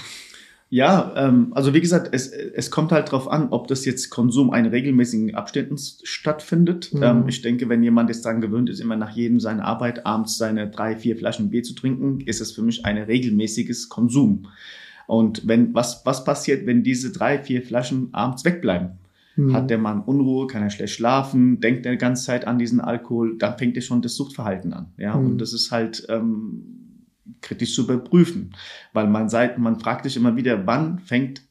Speaker 2: Ja, ähm, also wie gesagt, es, es kommt halt darauf an, ob das jetzt Konsum in regelmäßigen Abständen stattfindet. Mhm. Ähm, ich denke, wenn jemand jetzt daran gewöhnt ist, immer nach jedem seiner Arbeit abends seine drei, vier Flaschen Bier zu trinken, ist es für mich ein regelmäßiges Konsum. Und wenn, was, was passiert, wenn diese drei, vier Flaschen abends wegbleiben? Mhm. Hat der Mann Unruhe, kann er schlecht schlafen, denkt er die ganze Zeit an diesen Alkohol, dann fängt er schon das Suchtverhalten an. Ja, mhm. und das ist halt, ähm, kritisch zu überprüfen. Weil man sagt, man fragt sich immer wieder, wann fängt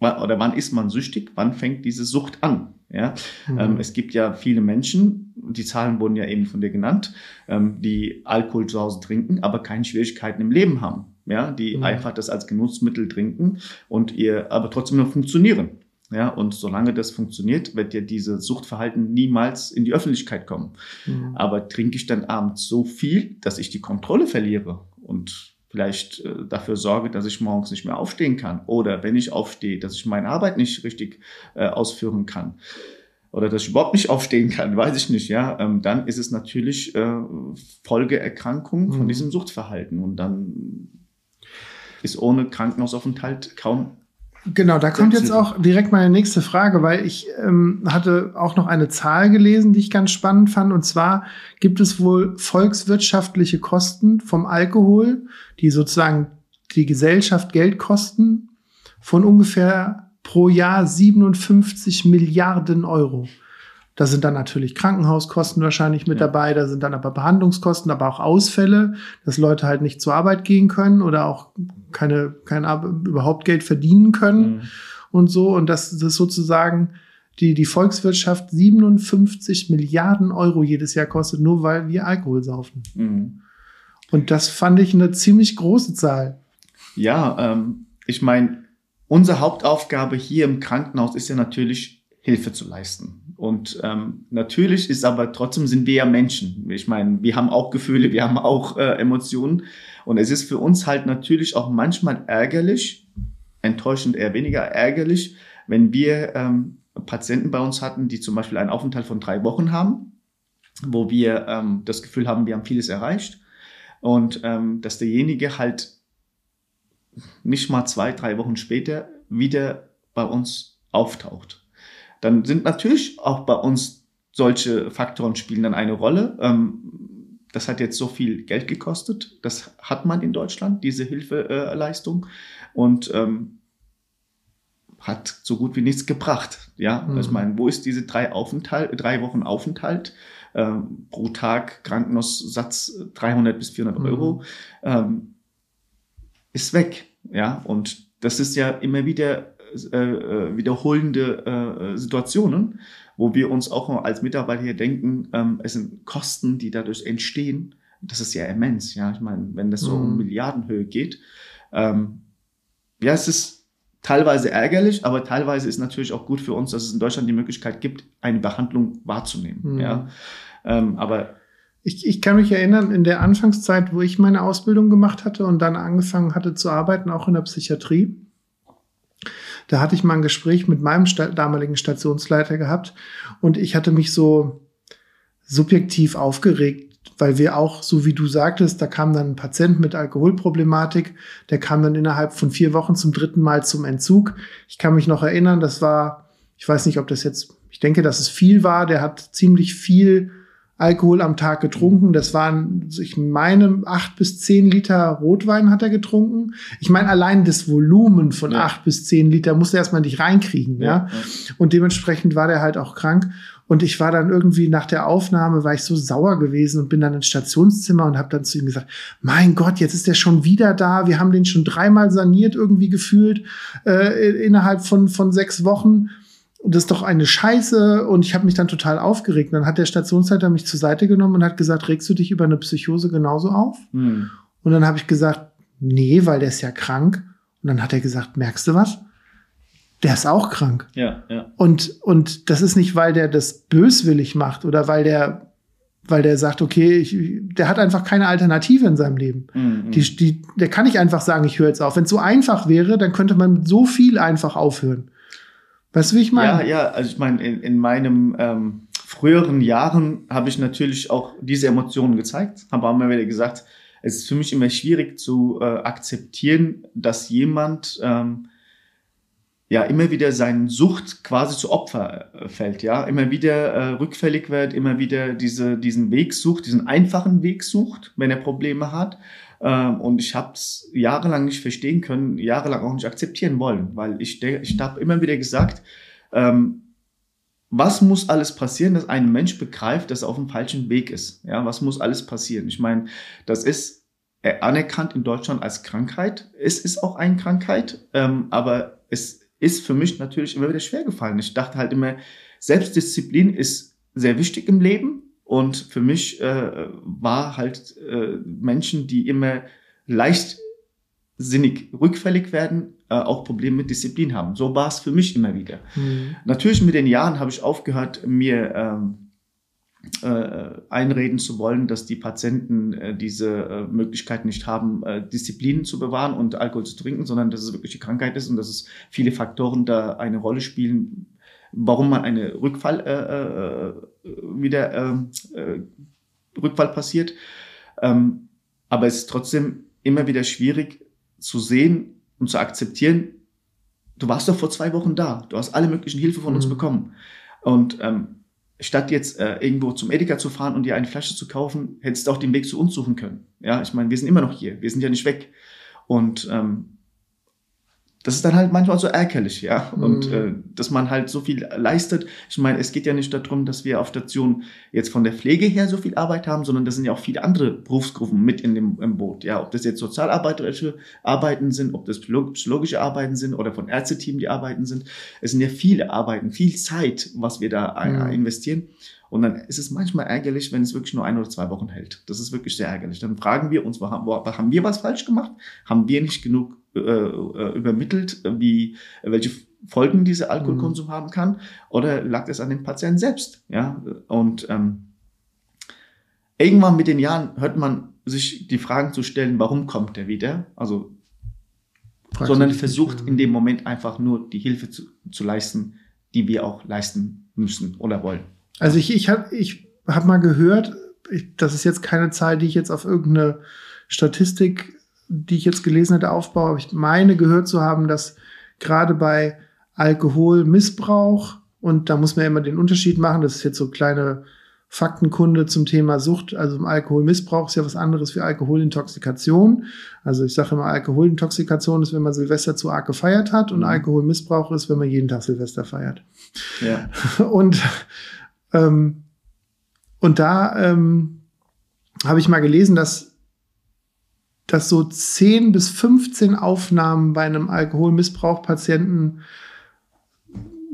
Speaker 2: oder wann ist man süchtig, wann fängt diese Sucht an? Ja, mhm. ähm, es gibt ja viele Menschen, die Zahlen wurden ja eben von dir genannt, ähm, die Alkohol zu Hause trinken, aber keine Schwierigkeiten im Leben haben. Ja, die mhm. einfach das als Genussmittel trinken und ihr aber trotzdem noch funktionieren. Ja, und solange das funktioniert, wird ja diese Suchtverhalten niemals in die Öffentlichkeit kommen. Mhm. Aber trinke ich dann abends so viel, dass ich die Kontrolle verliere und vielleicht äh, dafür sorge, dass ich morgens nicht mehr aufstehen kann oder wenn ich aufstehe, dass ich meine Arbeit nicht richtig äh, ausführen kann oder dass ich überhaupt nicht aufstehen kann, weiß ich nicht, ja, ähm, dann ist es natürlich äh, Folgeerkrankung mhm. von diesem Suchtverhalten und dann ist ohne Krankenhausaufenthalt kaum
Speaker 1: Genau, da kommt jetzt auch direkt meine nächste Frage, weil ich ähm, hatte auch noch eine Zahl gelesen, die ich ganz spannend fand. Und zwar gibt es wohl volkswirtschaftliche Kosten vom Alkohol, die sozusagen die Gesellschaft Geld kosten von ungefähr pro Jahr 57 Milliarden Euro. Da sind dann natürlich Krankenhauskosten wahrscheinlich mit ja. dabei, da sind dann aber Behandlungskosten, aber auch Ausfälle, dass Leute halt nicht zur Arbeit gehen können oder auch keine, kein überhaupt Geld verdienen können mhm. und so. Und das, das ist sozusagen die, die Volkswirtschaft 57 Milliarden Euro jedes Jahr kostet, nur weil wir Alkohol saufen. Mhm. Und das fand ich eine ziemlich große Zahl.
Speaker 2: Ja, ähm, ich meine, unsere Hauptaufgabe hier im Krankenhaus ist ja natürlich Hilfe zu leisten. Und ähm, natürlich ist aber trotzdem sind wir ja Menschen. Ich meine, wir haben auch Gefühle, wir haben auch äh, Emotionen. Und es ist für uns halt natürlich auch manchmal ärgerlich, enttäuschend eher weniger ärgerlich, wenn wir ähm, Patienten bei uns hatten, die zum Beispiel einen Aufenthalt von drei Wochen haben, wo wir ähm, das Gefühl haben, wir haben vieles erreicht. Und ähm, dass derjenige halt nicht mal zwei, drei Wochen später wieder bei uns auftaucht dann sind natürlich auch bei uns solche Faktoren spielen dann eine Rolle. Ähm, das hat jetzt so viel Geld gekostet. Das hat man in Deutschland, diese Hilfeleistung. und ähm, hat so gut wie nichts gebracht. Ja, mhm. ich meine, wo ist diese drei Aufenthalt, drei Wochen Aufenthalt ähm, pro Tag Krankenhaussatz 300 bis 400 mhm. Euro ähm, ist weg. Ja, und das ist ja immer wieder äh, äh, wiederholende äh, Situationen, wo wir uns auch als Mitarbeiter hier denken, ähm, es sind Kosten, die dadurch entstehen. Das ist ja immens, ja. Ich meine, wenn das so mhm. um Milliardenhöhe geht, ähm, ja, es ist teilweise ärgerlich, aber teilweise ist natürlich auch gut für uns, dass es in Deutschland die Möglichkeit gibt, eine Behandlung wahrzunehmen. Mhm. Ja, ähm, aber
Speaker 1: ich, ich kann mich erinnern, in der Anfangszeit, wo ich meine Ausbildung gemacht hatte und dann angefangen hatte zu arbeiten, auch in der Psychiatrie, da hatte ich mal ein Gespräch mit meinem sta damaligen Stationsleiter gehabt und ich hatte mich so subjektiv aufgeregt, weil wir auch, so wie du sagtest, da kam dann ein Patient mit Alkoholproblematik, der kam dann innerhalb von vier Wochen zum dritten Mal zum Entzug. Ich kann mich noch erinnern, das war, ich weiß nicht, ob das jetzt, ich denke, dass es viel war, der hat ziemlich viel Alkohol am Tag getrunken. Das waren, ich meine, acht bis zehn Liter Rotwein hat er getrunken. Ich meine, allein das Volumen von ja. acht bis zehn Liter musste er erstmal nicht reinkriegen, ja. ja. Und dementsprechend war der halt auch krank. Und ich war dann irgendwie nach der Aufnahme, war ich so sauer gewesen und bin dann ins Stationszimmer und habe dann zu ihm gesagt, mein Gott, jetzt ist der schon wieder da. Wir haben den schon dreimal saniert irgendwie gefühlt äh, innerhalb von, von sechs Wochen das ist doch eine Scheiße und ich habe mich dann total aufgeregt. dann hat der Stationsleiter mich zur Seite genommen und hat gesagt, regst du dich über eine Psychose genauso auf? Hm. Und dann habe ich gesagt, nee, weil der ist ja krank. Und dann hat er gesagt, merkst du was? Der ist auch krank.
Speaker 2: Ja, ja.
Speaker 1: Und, und das ist nicht, weil der das böswillig macht oder weil der, weil der sagt, okay, ich, der hat einfach keine Alternative in seinem Leben. Mhm. Die, die, der kann nicht einfach sagen, ich höre jetzt auf. Wenn es so einfach wäre, dann könnte man so viel einfach aufhören. Weißt du, wie ich meine?
Speaker 2: Ja, ja, also ich meine, in, in meinem ähm, früheren Jahren habe ich natürlich auch diese Emotionen gezeigt, habe auch immer wieder gesagt, es ist für mich immer schwierig zu äh, akzeptieren, dass jemand ähm, ja immer wieder seinen Sucht quasi zu Opfer äh, fällt, ja, immer wieder äh, rückfällig wird, immer wieder diese, diesen Weg sucht, diesen einfachen Weg sucht, wenn er Probleme hat ähm, und ich habe es jahrelang nicht verstehen können, jahrelang auch nicht akzeptieren wollen, weil ich, ich habe immer wieder gesagt, ähm, was muss alles passieren, dass ein Mensch begreift, dass er auf dem falschen Weg ist? Ja, was muss alles passieren? Ich meine, das ist anerkannt in Deutschland als Krankheit. Es ist auch eine Krankheit, ähm, aber es ist für mich natürlich immer wieder schwer gefallen. Ich dachte halt immer, Selbstdisziplin ist sehr wichtig im Leben, und für mich äh, war halt äh, Menschen, die immer leichtsinnig rückfällig werden, äh, auch Probleme mit Disziplin haben. So war es für mich immer wieder. Mhm. Natürlich mit den Jahren habe ich aufgehört, mir ähm, äh, einreden zu wollen, dass die Patienten äh, diese äh, Möglichkeit nicht haben, Disziplin zu bewahren und Alkohol zu trinken, sondern dass es wirklich die Krankheit ist und dass es viele Faktoren da eine Rolle spielen, warum man eine Rückfall äh, äh, wieder ähm, äh, Rückfall passiert. Ähm, aber es ist trotzdem immer wieder schwierig zu sehen und zu akzeptieren. Du warst doch vor zwei Wochen da. Du hast alle möglichen Hilfe von mhm. uns bekommen. Und ähm, statt jetzt äh, irgendwo zum Edeka zu fahren und dir eine Flasche zu kaufen, hättest du auch den Weg zu uns suchen können. Ja, ich meine, wir sind immer noch hier. Wir sind ja nicht weg. Und ähm, das ist dann halt manchmal so ärgerlich, ja. Und mhm. äh, dass man halt so viel leistet. Ich meine, es geht ja nicht darum, dass wir auf Station jetzt von der Pflege her so viel Arbeit haben, sondern das sind ja auch viele andere Berufsgruppen mit in dem im Boot. Ja, ob das jetzt sozialarbeiterische Arbeiten sind, ob das psychologische Arbeiten sind oder von Ärzteteam die Arbeiten sind. Es sind ja viele Arbeiten, viel Zeit, was wir da mhm. investieren. Und dann ist es manchmal ärgerlich, wenn es wirklich nur ein oder zwei Wochen hält. Das ist wirklich sehr ärgerlich. Dann fragen wir uns, haben, haben wir was falsch gemacht? Haben wir nicht genug äh, äh, übermittelt, wie, welche Folgen dieser Alkoholkonsum mhm. haben kann, oder lag es an dem Patienten selbst? Ja, und ähm, irgendwann mit den Jahren hört man sich die Fragen zu stellen, warum kommt er wieder? Also, Fragst sondern versucht in dem Moment einfach nur die Hilfe zu, zu leisten, die wir auch leisten müssen oder wollen.
Speaker 1: Also ich, ich habe ich hab mal gehört, ich, das ist jetzt keine Zahl, die ich jetzt auf irgendeine Statistik die ich jetzt gelesen hatte, aufbaue, aber ich meine gehört zu haben, dass gerade bei Alkoholmissbrauch, und da muss man ja immer den Unterschied machen, das ist jetzt so kleine Faktenkunde zum Thema Sucht. Also Alkoholmissbrauch ist ja was anderes wie Alkoholintoxikation. Also ich sage immer, Alkoholintoxikation ist, wenn man Silvester zu arg gefeiert hat und mhm. Alkoholmissbrauch ist, wenn man jeden Tag Silvester feiert. Ja. Und, ähm, und da ähm, habe ich mal gelesen, dass dass so 10 bis 15 Aufnahmen bei einem Alkoholmissbrauchpatienten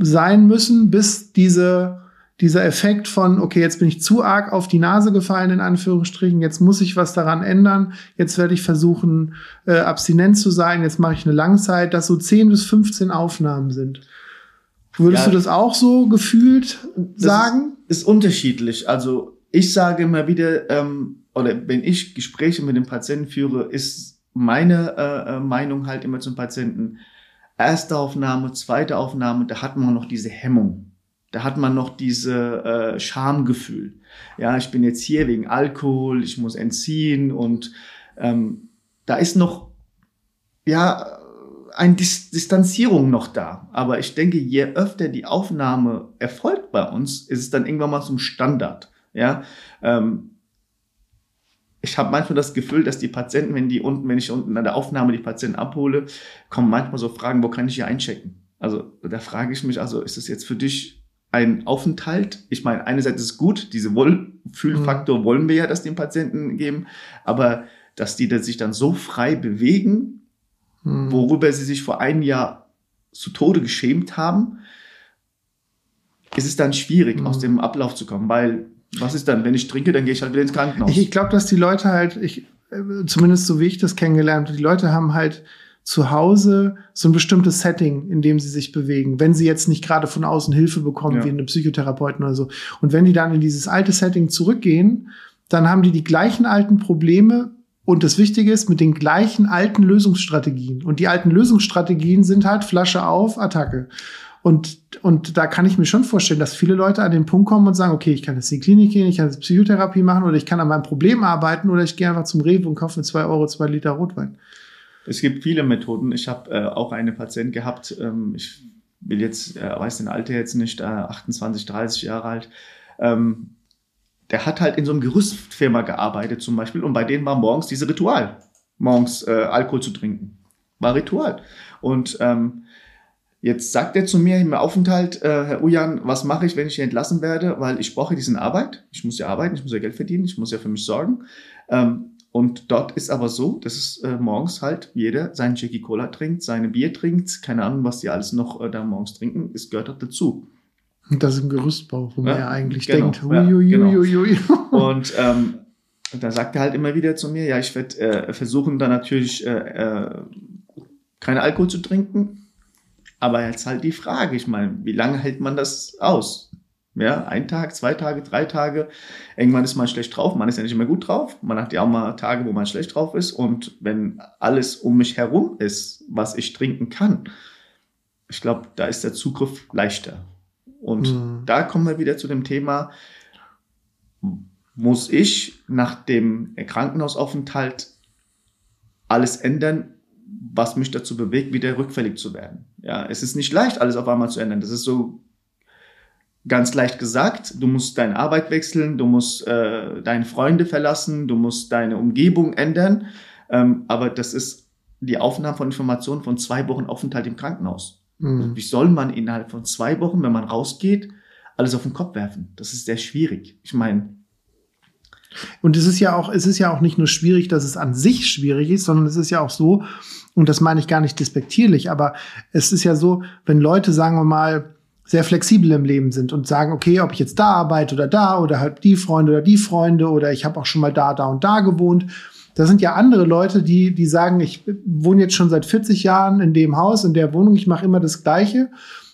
Speaker 1: sein müssen, bis diese, dieser Effekt von, okay, jetzt bin ich zu arg auf die Nase gefallen, in Anführungsstrichen, jetzt muss ich was daran ändern, jetzt werde ich versuchen, äh, abstinent zu sein, jetzt mache ich eine Langzeit, dass so 10 bis 15 Aufnahmen sind. Würdest ja, du das auch so gefühlt sagen?
Speaker 2: Ist, ist unterschiedlich. Also ich sage immer wieder, ähm, oder wenn ich Gespräche mit dem Patienten führe, ist meine äh, äh, Meinung halt immer zum Patienten, erste Aufnahme, zweite Aufnahme, da hat man noch diese Hemmung. Da hat man noch diese äh, Schamgefühl. Ja, ich bin jetzt hier wegen Alkohol, ich muss entziehen und ähm, da ist noch, ja, eine Dis Distanzierung noch da. Aber ich denke, je öfter die Aufnahme erfolgt bei uns, ist es dann irgendwann mal zum Standard. Ja, ähm, ich habe manchmal das Gefühl, dass die Patienten, wenn die unten, wenn ich unten an der Aufnahme die Patienten abhole, kommen manchmal so Fragen, wo kann ich hier einchecken? Also da frage ich mich, also ist das jetzt für dich ein Aufenthalt? Ich meine, einerseits ist es gut, diese Wohlfühlfaktor mhm. wollen wir ja, dass den Patienten geben, aber dass die sich dann so frei bewegen, mhm. worüber sie sich vor einem Jahr zu Tode geschämt haben, ist es dann schwierig, mhm. aus dem Ablauf zu kommen, weil was ist dann? Wenn ich trinke, dann gehe ich halt wieder ins Krankenhaus.
Speaker 1: Ich, ich glaube, dass die Leute halt, ich, äh, zumindest so wie ich das kennengelernt habe, die Leute haben halt zu Hause so ein bestimmtes Setting, in dem sie sich bewegen, wenn sie jetzt nicht gerade von außen Hilfe bekommen, ja. wie eine Psychotherapeutin oder so. Und wenn die dann in dieses alte Setting zurückgehen, dann haben die die gleichen alten Probleme und das Wichtige ist, mit den gleichen alten Lösungsstrategien. Und die alten Lösungsstrategien sind halt Flasche auf, Attacke. Und, und da kann ich mir schon vorstellen, dass viele Leute an den Punkt kommen und sagen, okay, ich kann jetzt in die Klinik gehen, ich kann jetzt Psychotherapie machen oder ich kann an meinem Problem arbeiten oder ich gehe einfach zum Rewe und kaufe für zwei Euro zwei Liter Rotwein.
Speaker 2: Es gibt viele Methoden. Ich habe äh, auch eine Patient gehabt, ähm, ich will jetzt, äh, weiß den Alter jetzt nicht, äh, 28, 30 Jahre alt. Ähm, der hat halt in so einem Gerüstfirma gearbeitet zum Beispiel und bei denen war morgens diese Ritual, morgens äh, Alkohol zu trinken. War Ritual. Und ähm, Jetzt sagt er zu mir im Aufenthalt, äh, Herr Ujan, was mache ich, wenn ich hier entlassen werde? Weil ich brauche diesen Arbeit. Ich muss ja arbeiten, ich muss ja Geld verdienen, ich muss ja für mich sorgen. Ähm, und dort ist aber so, dass es äh, morgens halt jeder seinen Jackie Cola trinkt, seine Bier trinkt, keine Ahnung, was die alles noch äh, da morgens trinken, es gehört auch dazu.
Speaker 1: Das ist ein Gerüstbau, wo ja, man ja eigentlich
Speaker 2: genau,
Speaker 1: denkt, ui, ui,
Speaker 2: ja, genau. Und ähm, da sagt er halt immer wieder zu mir, ja, ich werde äh, versuchen, da natürlich äh, äh, keinen Alkohol zu trinken, aber jetzt halt die Frage, ich meine, wie lange hält man das aus? Ja, ein Tag, zwei Tage, drei Tage. Irgendwann ist man schlecht drauf. Man ist ja nicht immer gut drauf. Man hat ja auch mal Tage, wo man schlecht drauf ist. Und wenn alles um mich herum ist, was ich trinken kann, ich glaube, da ist der Zugriff leichter. Und mhm. da kommen wir wieder zu dem Thema, muss ich nach dem Krankenhausaufenthalt alles ändern, was mich dazu bewegt, wieder rückfällig zu werden. Ja, es ist nicht leicht, alles auf einmal zu ändern. Das ist so ganz leicht gesagt. Du musst deine Arbeit wechseln, du musst äh, deine Freunde verlassen, du musst deine Umgebung ändern. Ähm, aber das ist die Aufnahme von Informationen von zwei Wochen Aufenthalt im Krankenhaus. Mhm. Wie soll man innerhalb von zwei Wochen, wenn man rausgeht, alles auf den Kopf werfen? Das ist sehr schwierig. Ich meine,
Speaker 1: und es ist ja auch, es ist ja auch nicht nur schwierig, dass es an sich schwierig ist, sondern es ist ja auch so, und das meine ich gar nicht despektierlich, aber es ist ja so, wenn Leute, sagen wir mal, sehr flexibel im Leben sind und sagen, okay, ob ich jetzt da arbeite oder da oder halt die Freunde oder die Freunde oder ich habe auch schon mal da, da und da gewohnt. Da sind ja andere Leute, die, die sagen, ich wohne jetzt schon seit 40 Jahren in dem Haus, in der Wohnung, ich mache immer das Gleiche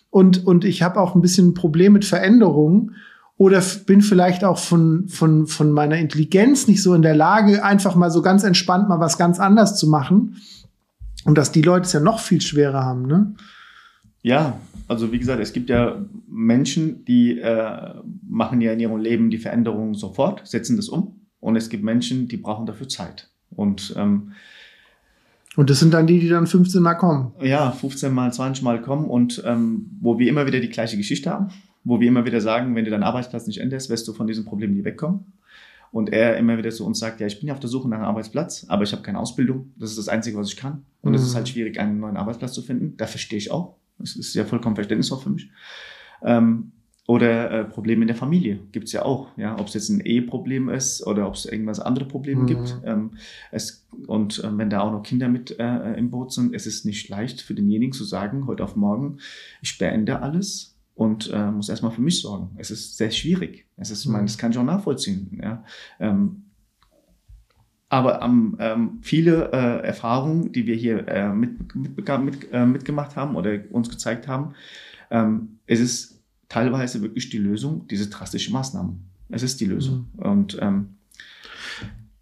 Speaker 1: und, und ich habe auch ein bisschen ein Problem mit Veränderungen oder bin vielleicht auch von, von, von meiner Intelligenz nicht so in der Lage, einfach mal so ganz entspannt mal was ganz anders zu machen. Und dass die Leute es ja noch viel schwerer haben, ne?
Speaker 2: Ja, also wie gesagt, es gibt ja Menschen, die äh, machen ja in ihrem Leben die Veränderungen sofort, setzen das um. Und es gibt Menschen, die brauchen dafür Zeit. Und ähm,
Speaker 1: und das sind dann die, die dann 15 Mal kommen.
Speaker 2: Ja, 15 Mal, 20 Mal kommen und ähm, wo wir immer wieder die gleiche Geschichte haben wo wir immer wieder sagen, wenn du deinen Arbeitsplatz nicht änderst, wirst du von diesem Problem nie wegkommen. Und er immer wieder zu uns sagt, ja, ich bin ja auf der Suche nach einem Arbeitsplatz, aber ich habe keine Ausbildung. Das ist das Einzige, was ich kann. Und mhm. es ist halt schwierig, einen neuen Arbeitsplatz zu finden. Da verstehe ich auch. Das ist ja vollkommen verständnisvoll für mich. Ähm, oder äh, Probleme in der Familie gibt's ja auch. Ja? Ob es jetzt ein Eheproblem ist oder ob es irgendwas andere Probleme mhm. gibt. Ähm, es, und äh, wenn da auch noch Kinder mit äh, im Boot sind, es ist nicht leicht für denjenigen zu sagen, heute auf morgen, ich beende alles und äh, muss erstmal für mich sorgen. Es ist sehr schwierig. Es ist, ich meine, das kann ich auch nachvollziehen. Ja. Ähm, aber ähm, ähm, viele äh, Erfahrungen, die wir hier äh, mit, mit, mit, äh, mitgemacht haben oder uns gezeigt haben, ähm, es ist teilweise wirklich die Lösung, diese drastischen Maßnahmen. Es ist die Lösung. Mhm. Und ähm,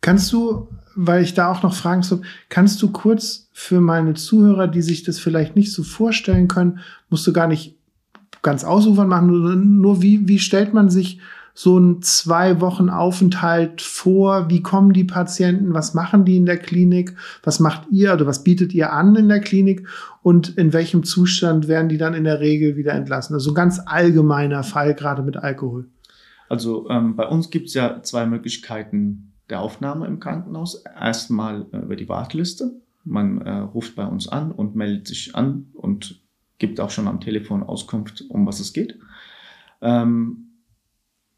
Speaker 1: kannst du, weil ich da auch noch Fragen zu, kannst du kurz für meine Zuhörer, die sich das vielleicht nicht so vorstellen können, musst du gar nicht ganz ausufern machen, nur, nur wie, wie stellt man sich so einen zwei Wochen Aufenthalt vor? Wie kommen die Patienten? Was machen die in der Klinik? Was macht ihr oder was bietet ihr an in der Klinik? Und in welchem Zustand werden die dann in der Regel wieder entlassen? Also ein ganz allgemeiner Fall, gerade mit Alkohol.
Speaker 2: Also ähm, bei uns gibt es ja zwei Möglichkeiten der Aufnahme im Krankenhaus. Erstmal äh, über die Warteliste. Man äh, ruft bei uns an und meldet sich an und gibt auch schon am Telefon Auskunft, um was es geht. Ähm,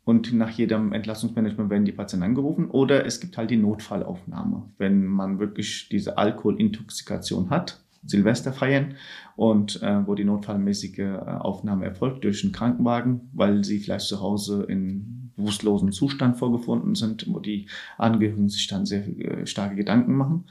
Speaker 2: und nach jedem Entlassungsmanagement werden die Patienten angerufen. Oder es gibt halt die Notfallaufnahme, wenn man wirklich diese Alkoholintoxikation hat, Silvester feiern und äh, wo die notfallmäßige äh, Aufnahme erfolgt durch einen Krankenwagen, weil sie vielleicht zu Hause in bewusstlosem Zustand vorgefunden sind, wo die Angehörigen sich dann sehr äh, starke Gedanken machen.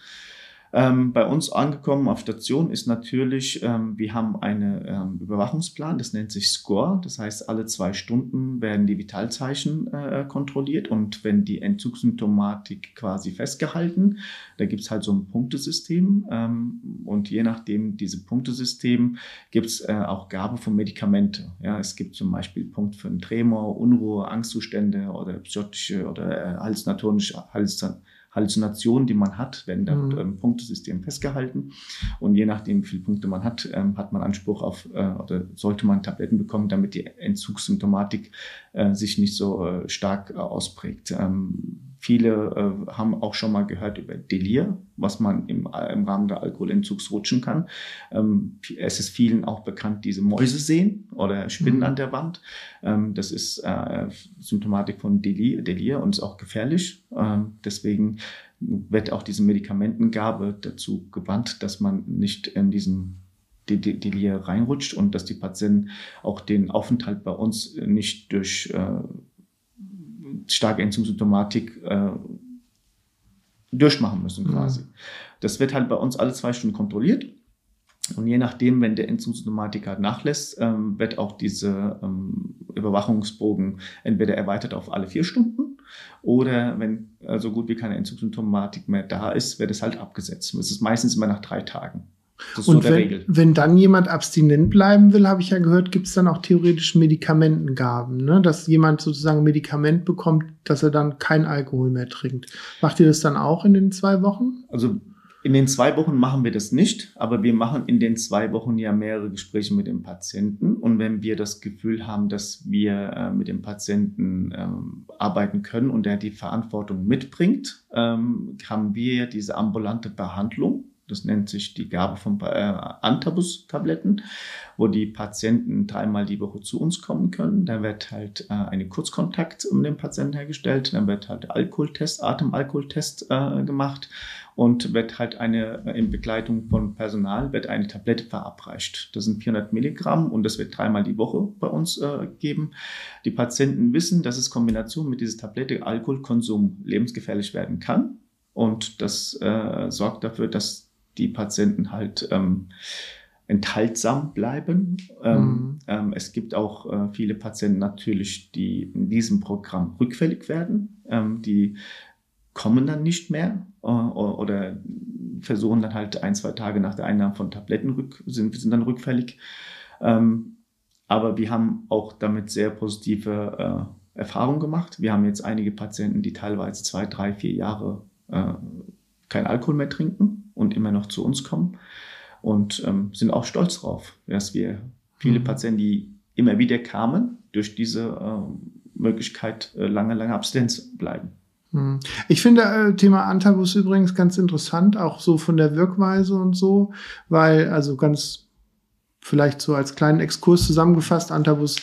Speaker 2: Ähm, bei uns angekommen auf Station ist natürlich, ähm, wir haben einen ähm, Überwachungsplan, das nennt sich SCORE. Das heißt, alle zwei Stunden werden die Vitalzeichen äh, kontrolliert und wenn die Entzugssymptomatik quasi festgehalten, da gibt's halt so ein Punktesystem ähm, und je nachdem diese Punktesystem gibt's äh, auch Gabe von Medikamente. Ja, es gibt zum Beispiel Punkt für einen Tremor, Unruhe, Angstzustände oder psychotische oder äh, halluzinatorische Halluzinatorische Halluzinationen, die man hat, werden dann mhm. im Punktesystem festgehalten. Und je nachdem, wie viele Punkte man hat, ähm, hat man Anspruch auf äh, oder sollte man Tabletten bekommen, damit die Entzugssymptomatik äh, sich nicht so äh, stark äh, ausprägt. Ähm, Viele äh, haben auch schon mal gehört über Delir, was man im, im Rahmen der Alkoholentzugs rutschen kann. Ähm, es ist vielen auch bekannt, diese Mäuse sehen oder Spinnen mhm. an der Wand. Ähm, das ist äh, Symptomatik von Delir, Delir und ist auch gefährlich. Ähm, deswegen wird auch diese Medikamentengabe dazu gewandt, dass man nicht in diesen Delir reinrutscht und dass die Patienten auch den Aufenthalt bei uns nicht durch äh, starke Entzündungssymptomatik äh, durchmachen müssen quasi. Mhm. Das wird halt bei uns alle zwei Stunden kontrolliert. Und je nachdem, wenn der Entzündungssymptomatik halt nachlässt, ähm, wird auch diese ähm, Überwachungsbogen entweder erweitert auf alle vier Stunden oder wenn äh, so gut wie keine Entzündungssymptomatik mehr da ist, wird es halt abgesetzt. Das ist meistens immer nach drei Tagen.
Speaker 1: Und wenn, wenn dann jemand abstinent bleiben will, habe ich ja gehört, gibt es dann auch theoretisch Medikamentengaben, ne? dass jemand sozusagen ein Medikament bekommt, dass er dann kein Alkohol mehr trinkt. Macht ihr das dann auch in den zwei Wochen?
Speaker 2: Also in den zwei Wochen machen wir das nicht, aber wir machen in den zwei Wochen ja mehrere Gespräche mit dem Patienten. Und wenn wir das Gefühl haben, dass wir äh, mit dem Patienten ähm, arbeiten können und er die Verantwortung mitbringt, ähm, haben wir diese ambulante Behandlung Das nennt sich die Gabe von äh, Antabus-Tabletten, wo die Patienten dreimal die Woche zu uns kommen können. Da wird halt äh, eine Kurzkontakt mit dem Patienten hergestellt. Dann wird halt Alkoholtest, Atemalkoholtest äh, gemacht und wird halt eine, in Begleitung von Personal, wird eine Tablette verabreicht. Das sind 400 Milligramm und das wird dreimal die Woche bei uns äh, geben. Die Patienten wissen, dass es Kombination mit dieser Tablette Alkoholkonsum lebensgefährlich werden kann. Und das äh, sorgt dafür, dass die Patienten halt ähm, enthaltsam bleiben. Ähm, mhm. Ähm, es gibt auch äh, viele Patienten natürlich, die in diesem Programm rückfällig werden, ähm, die kommen dann nicht mehr äh, oder versuchen dann halt ein, zwei Tage nach der Einnahme von Tabletten rück, sind, sind dann rückfällig. Ähm, aber wir haben auch damit sehr positive äh, Erfahrungen gemacht. Wir haben jetzt einige Patienten, die teilweise zwei, drei, vier Jahre äh, kein Alkohol mehr trinken und immer noch zu uns kommen und ähm, sind auch stolz drauf, dass wir viele mhm. Patienten, die immer wieder kamen, durch diese äh, Möglichkeit äh, lange, lange Abstinenz bleiben.
Speaker 1: Hm. Ich finde äh, Thema Antabus übrigens ganz interessant, auch so von der Wirkweise und so, weil also ganz vielleicht so als kleinen Exkurs zusammengefasst, Antabus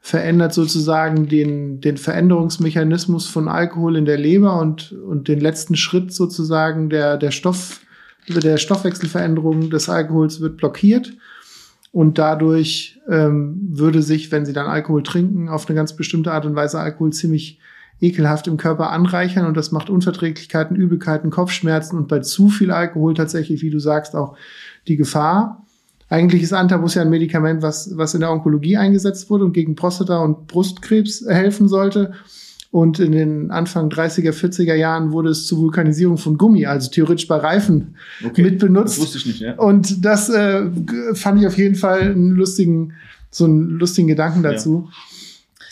Speaker 1: verändert sozusagen den, den Veränderungsmechanismus von Alkohol in der Leber und, und den letzten Schritt sozusagen der, der Stoff, der Stoffwechselveränderung des Alkohols wird blockiert. Und dadurch ähm, würde sich, wenn sie dann Alkohol trinken, auf eine ganz bestimmte Art und Weise Alkohol ziemlich ekelhaft im Körper anreichern und das macht Unverträglichkeiten, Übelkeiten, Kopfschmerzen und bei zu viel Alkohol tatsächlich, wie du sagst, auch die Gefahr. Eigentlich ist Antabus ja ein Medikament, was, was in der Onkologie eingesetzt wurde und gegen Prostata- und Brustkrebs helfen sollte. Und in den Anfang 30er, 40er Jahren wurde es zur Vulkanisierung von Gummi, also theoretisch bei Reifen, okay, mit benutzt. Das wusste ich nicht, ja. Und das äh, fand ich auf jeden Fall einen lustigen, so einen lustigen Gedanken dazu. Ja.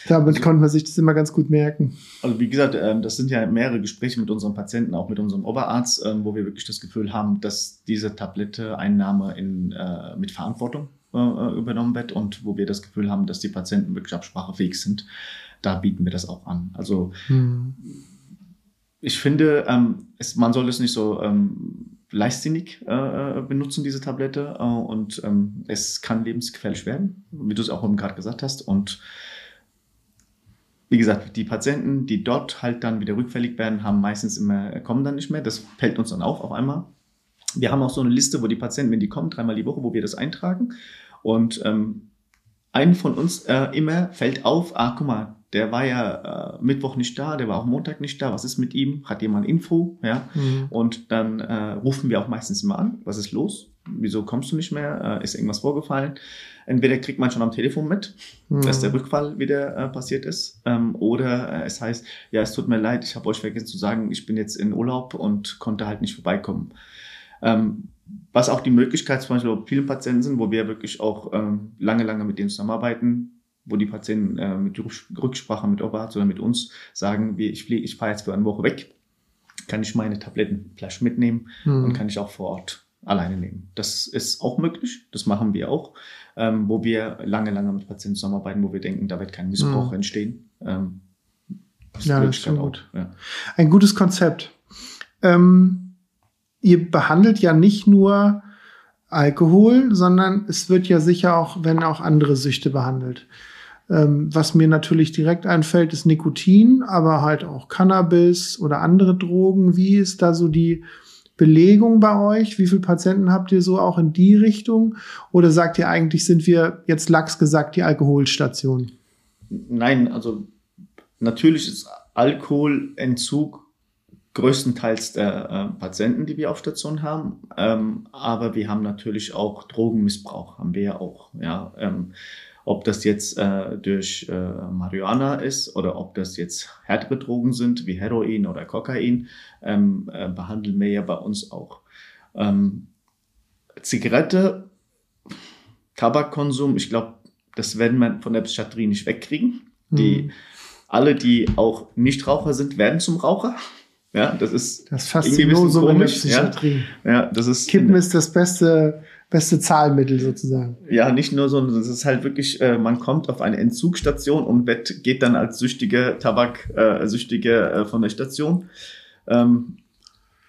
Speaker 1: Damit also, konnte man sich das immer ganz gut merken.
Speaker 2: Also wie gesagt, ähm, das sind ja mehrere Gespräche mit unseren Patienten, auch mit unserem Oberarzt, ähm, wo wir wirklich das Gefühl haben, dass diese Tablette-Einnahme in, äh, mit Verantwortung äh, übernommen wird und wo wir das Gefühl haben, dass die Patienten wirklich absprachefähig sind. Da bieten wir das auch an. Also hm. ich finde, ähm, es, man soll es nicht so leichtsinnig äh, benutzen, diese Tablette. Äh, und ähm, es kann lebensgefährlich werden, wie du es auch eben gerade gesagt hast. Und wie gesagt, die Patienten, die dort halt dann wieder rückfällig werden, haben meistens immer, kommen dann nicht mehr. Das fällt uns dann auf auf einmal. Wir haben auch so eine Liste, wo die Patienten, wenn die kommen, dreimal die Woche, wo wir das eintragen. Und ähm, einen von uns äh, immer fällt auf, ah, guck mal, der war ja äh, Mittwoch nicht da, der war auch Montag nicht da, was ist mit ihm? Hat jemand Info? Ja. Mhm. Und dann äh, rufen wir auch meistens immer an, was ist los? Wieso kommst du nicht mehr? Äh, ist irgendwas vorgefallen? Entweder kriegt man schon am Telefon mit, mhm. dass der Rückfall wieder äh, passiert ist, ähm, oder äh, es heißt, ja, es tut mir leid, ich habe euch vergessen zu sagen, ich bin jetzt in Urlaub und konnte halt nicht vorbeikommen. Ähm, was auch die Möglichkeit zum Beispiel bei vielen Patienten sind, wo wir wirklich auch ähm, lange, lange mit denen zusammenarbeiten, wo die Patienten äh, mit Rücksprache mit Oberarzt oder mit uns sagen, wie, ich fliege, ich fahre jetzt für eine Woche weg, kann ich meine Tabletten vielleicht mitnehmen mhm. und kann ich auch vor Ort alleine nehmen. Das ist auch möglich, das machen wir auch ähm, wo wir lange, lange mit Patienten zusammenarbeiten, wo wir denken, da wird kein Missbrauch mhm. entstehen. Ähm,
Speaker 1: das ja, das ist gut. Ja. Ein gutes Konzept. Ähm, ihr behandelt ja nicht nur Alkohol, sondern es wird ja sicher auch, wenn auch andere Süchte behandelt. Ähm, was mir natürlich direkt einfällt, ist Nikotin, aber halt auch Cannabis oder andere Drogen. Wie ist da so die Belegung bei euch? Wie viele Patienten habt ihr so auch in die Richtung? Oder sagt ihr eigentlich, sind wir jetzt lax gesagt die Alkoholstation?
Speaker 2: Nein, also natürlich ist Alkoholentzug größtenteils der äh, Patienten, die wir auf Station haben. Ähm, aber wir haben natürlich auch Drogenmissbrauch, haben wir ja auch. Ja, ähm, ob das jetzt äh, durch äh, Marihuana ist oder ob das jetzt härtere Drogen sind, wie Heroin oder Kokain, ähm, äh, behandeln wir ja bei uns auch. Ähm, Zigarette, Tabakkonsum, ich glaube, das werden wir von der Psychiatrie nicht wegkriegen. Die, mhm. Alle, die auch Nichtraucher sind, werden zum Raucher. Ja, das ist
Speaker 1: das Faszinosum in der Psychiatrie.
Speaker 2: Ja, ja, das ist
Speaker 1: Kippen ist das beste beste Zahlmittel sozusagen.
Speaker 2: Ja, nicht nur so, es ist halt wirklich, äh, man kommt auf eine Entzugsstation und wird, geht dann als süchtige Tabak, äh, süchtige äh, von der Station. Ähm,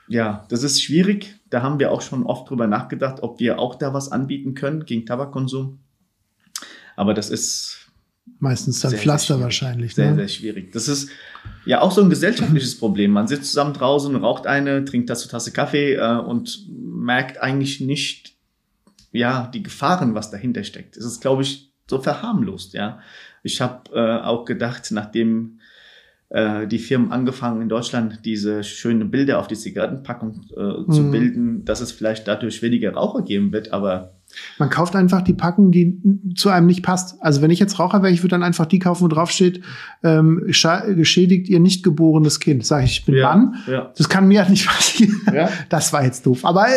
Speaker 2: ja, das ist schwierig. Da haben wir auch schon oft drüber nachgedacht, ob wir auch da was anbieten können gegen Tabakkonsum. Aber das ist
Speaker 1: meistens dann sehr, Pflaster
Speaker 2: sehr
Speaker 1: wahrscheinlich.
Speaker 2: Sehr, ne? sehr schwierig. Das ist ja auch so ein gesellschaftliches Problem. Man sitzt zusammen draußen, raucht eine, trinkt Tasse Tasse Kaffee äh, und merkt eigentlich nicht, ja, die Gefahren, was dahinter steckt. Es ist, glaube ich, so verharmlost, ja. Ich habe äh, auch gedacht, nachdem äh, die Firmen angefangen in Deutschland diese schönen Bilder auf die Zigarettenpackung äh, zu mhm. bilden, dass es vielleicht dadurch weniger Raucher geben wird, aber
Speaker 1: man kauft einfach die Packung, die zu einem nicht passt. Also wenn ich jetzt Raucher wäre, ich würde dann einfach die kaufen, wo drauf steht, ähm, geschädigt ihr nicht geborenes Kind. Sag ich, ich bin ja, Mann. Ja. Das kann mir halt nicht passieren. Ja. Das war jetzt doof. Aber äh,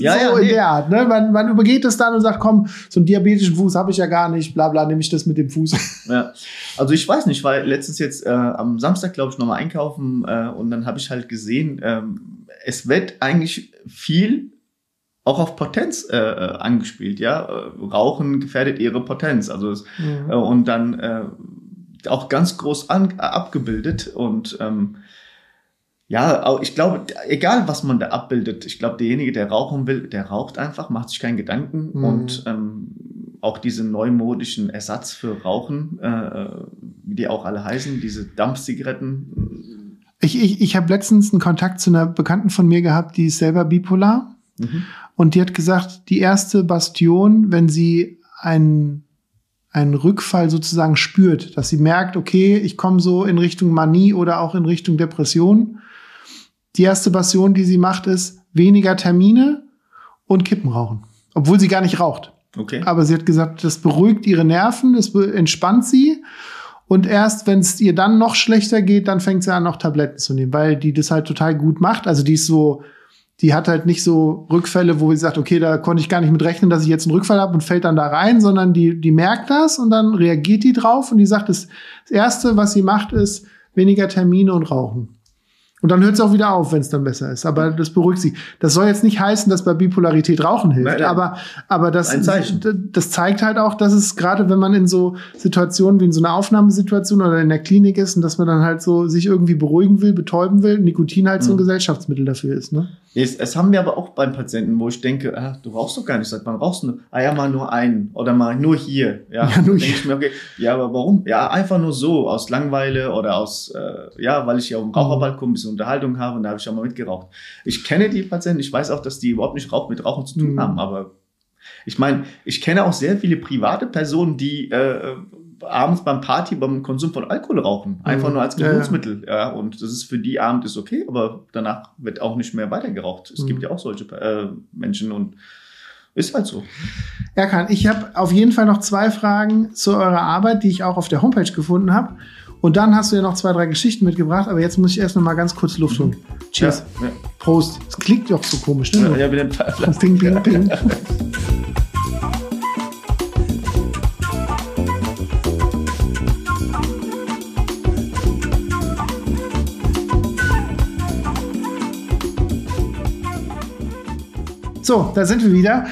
Speaker 1: ja, so in nee. der Art. Ne? Man, man übergeht es dann und sagt, komm, so einen diabetischen Fuß habe ich ja gar nicht, bla bla, nehme ich das mit dem Fuß.
Speaker 2: Ja. Also ich weiß nicht, weil letztens jetzt äh, am Samstag, glaube ich, nochmal einkaufen äh, und dann habe ich halt gesehen, ähm, es wird eigentlich viel auch auf Potenz äh, äh, angespielt, ja. Äh, Rauchen gefährdet ihre Potenz, also mhm. äh, und dann äh, auch ganz groß an, äh, abgebildet und ähm, ja, ich glaube, egal was man da abbildet, ich glaube, derjenige, der rauchen will, der raucht einfach, macht sich keinen Gedanken mhm. und ähm, auch diese neumodischen Ersatz für Rauchen, wie die auch alle heißen, diese Dampfzigaretten.
Speaker 1: Ich, ich, ich habe letztens einen Kontakt zu einer Bekannten von mir gehabt, die ist selber bipolar. Mhm. Und die hat gesagt, die erste Bastion, wenn sie einen, einen Rückfall sozusagen spürt, dass sie merkt, okay, ich komme so in Richtung Manie oder auch in Richtung Depression. Die erste Bastion, die sie macht, ist weniger Termine und Kippen rauchen. Obwohl sie gar nicht raucht. Okay. Aber sie hat gesagt, das beruhigt ihre Nerven, das entspannt sie. Und erst wenn es ihr dann noch schlechter geht, dann fängt sie an, noch Tabletten zu nehmen, weil die das halt total gut macht. Also die ist so die hat halt nicht so Rückfälle, wo sie sagt, okay, da konnte ich gar nicht mit rechnen, dass ich jetzt einen Rückfall habe und fällt dann da rein, sondern die, die merkt das und dann reagiert die drauf und die sagt, das, das Erste, was sie macht, ist weniger Termine und Rauchen. Und dann hört es auch wieder auf, wenn es dann besser ist. Aber das beruhigt sie. Das soll jetzt nicht heißen, dass bei Bipolarität Rauchen hilft. Nein, nein. Aber, aber das, das zeigt halt auch, dass es gerade, wenn man in so Situationen wie in so einer Aufnahmesituation oder in der Klinik ist und dass man dann halt so sich irgendwie beruhigen will, betäuben will, Nikotin halt mhm. so ein mhm. Gesellschaftsmittel dafür ist. Ne?
Speaker 2: Es, es, haben wir aber auch beim Patienten, wo ich denke, ah, du rauchst doch gar nicht. Sagt man, rauchst du? Ah ja, mal nur einen oder mal nur hier. Ja, ja nur hier. Ich mir, okay, ja, aber warum? Ja, einfach nur so, aus Langweile oder aus, äh, ja, weil ich hier auf dem Raucherbalkon ein bisschen Unterhaltung habe und da habe ich auch mal mitgeraucht. Ich kenne die Patienten, ich weiß auch, dass die überhaupt nicht Rauch mit Rauchen zu tun mhm. haben, aber ich meine, ich kenne auch sehr viele private Personen, die äh, abends beim Party beim Konsum von Alkohol rauchen. Einfach mhm. nur als Genussmittel. Ja, ja. und das ist für die Abend ist okay, aber danach wird auch nicht mehr weiter geraucht. Es mhm. gibt ja auch solche äh, Menschen und ist halt so.
Speaker 1: Erkan, ich habe auf jeden Fall noch zwei Fragen zu eurer Arbeit, die ich auch auf der Homepage gefunden habe. Und dann hast du ja noch zwei, drei Geschichten mitgebracht, aber jetzt muss ich erst noch mal ganz kurz Luft holen. Cheers. Ja. Prost. Das klingt doch so komisch, ne? Ja, ja mit dem. Ping, ping, ping. So, da sind wir wieder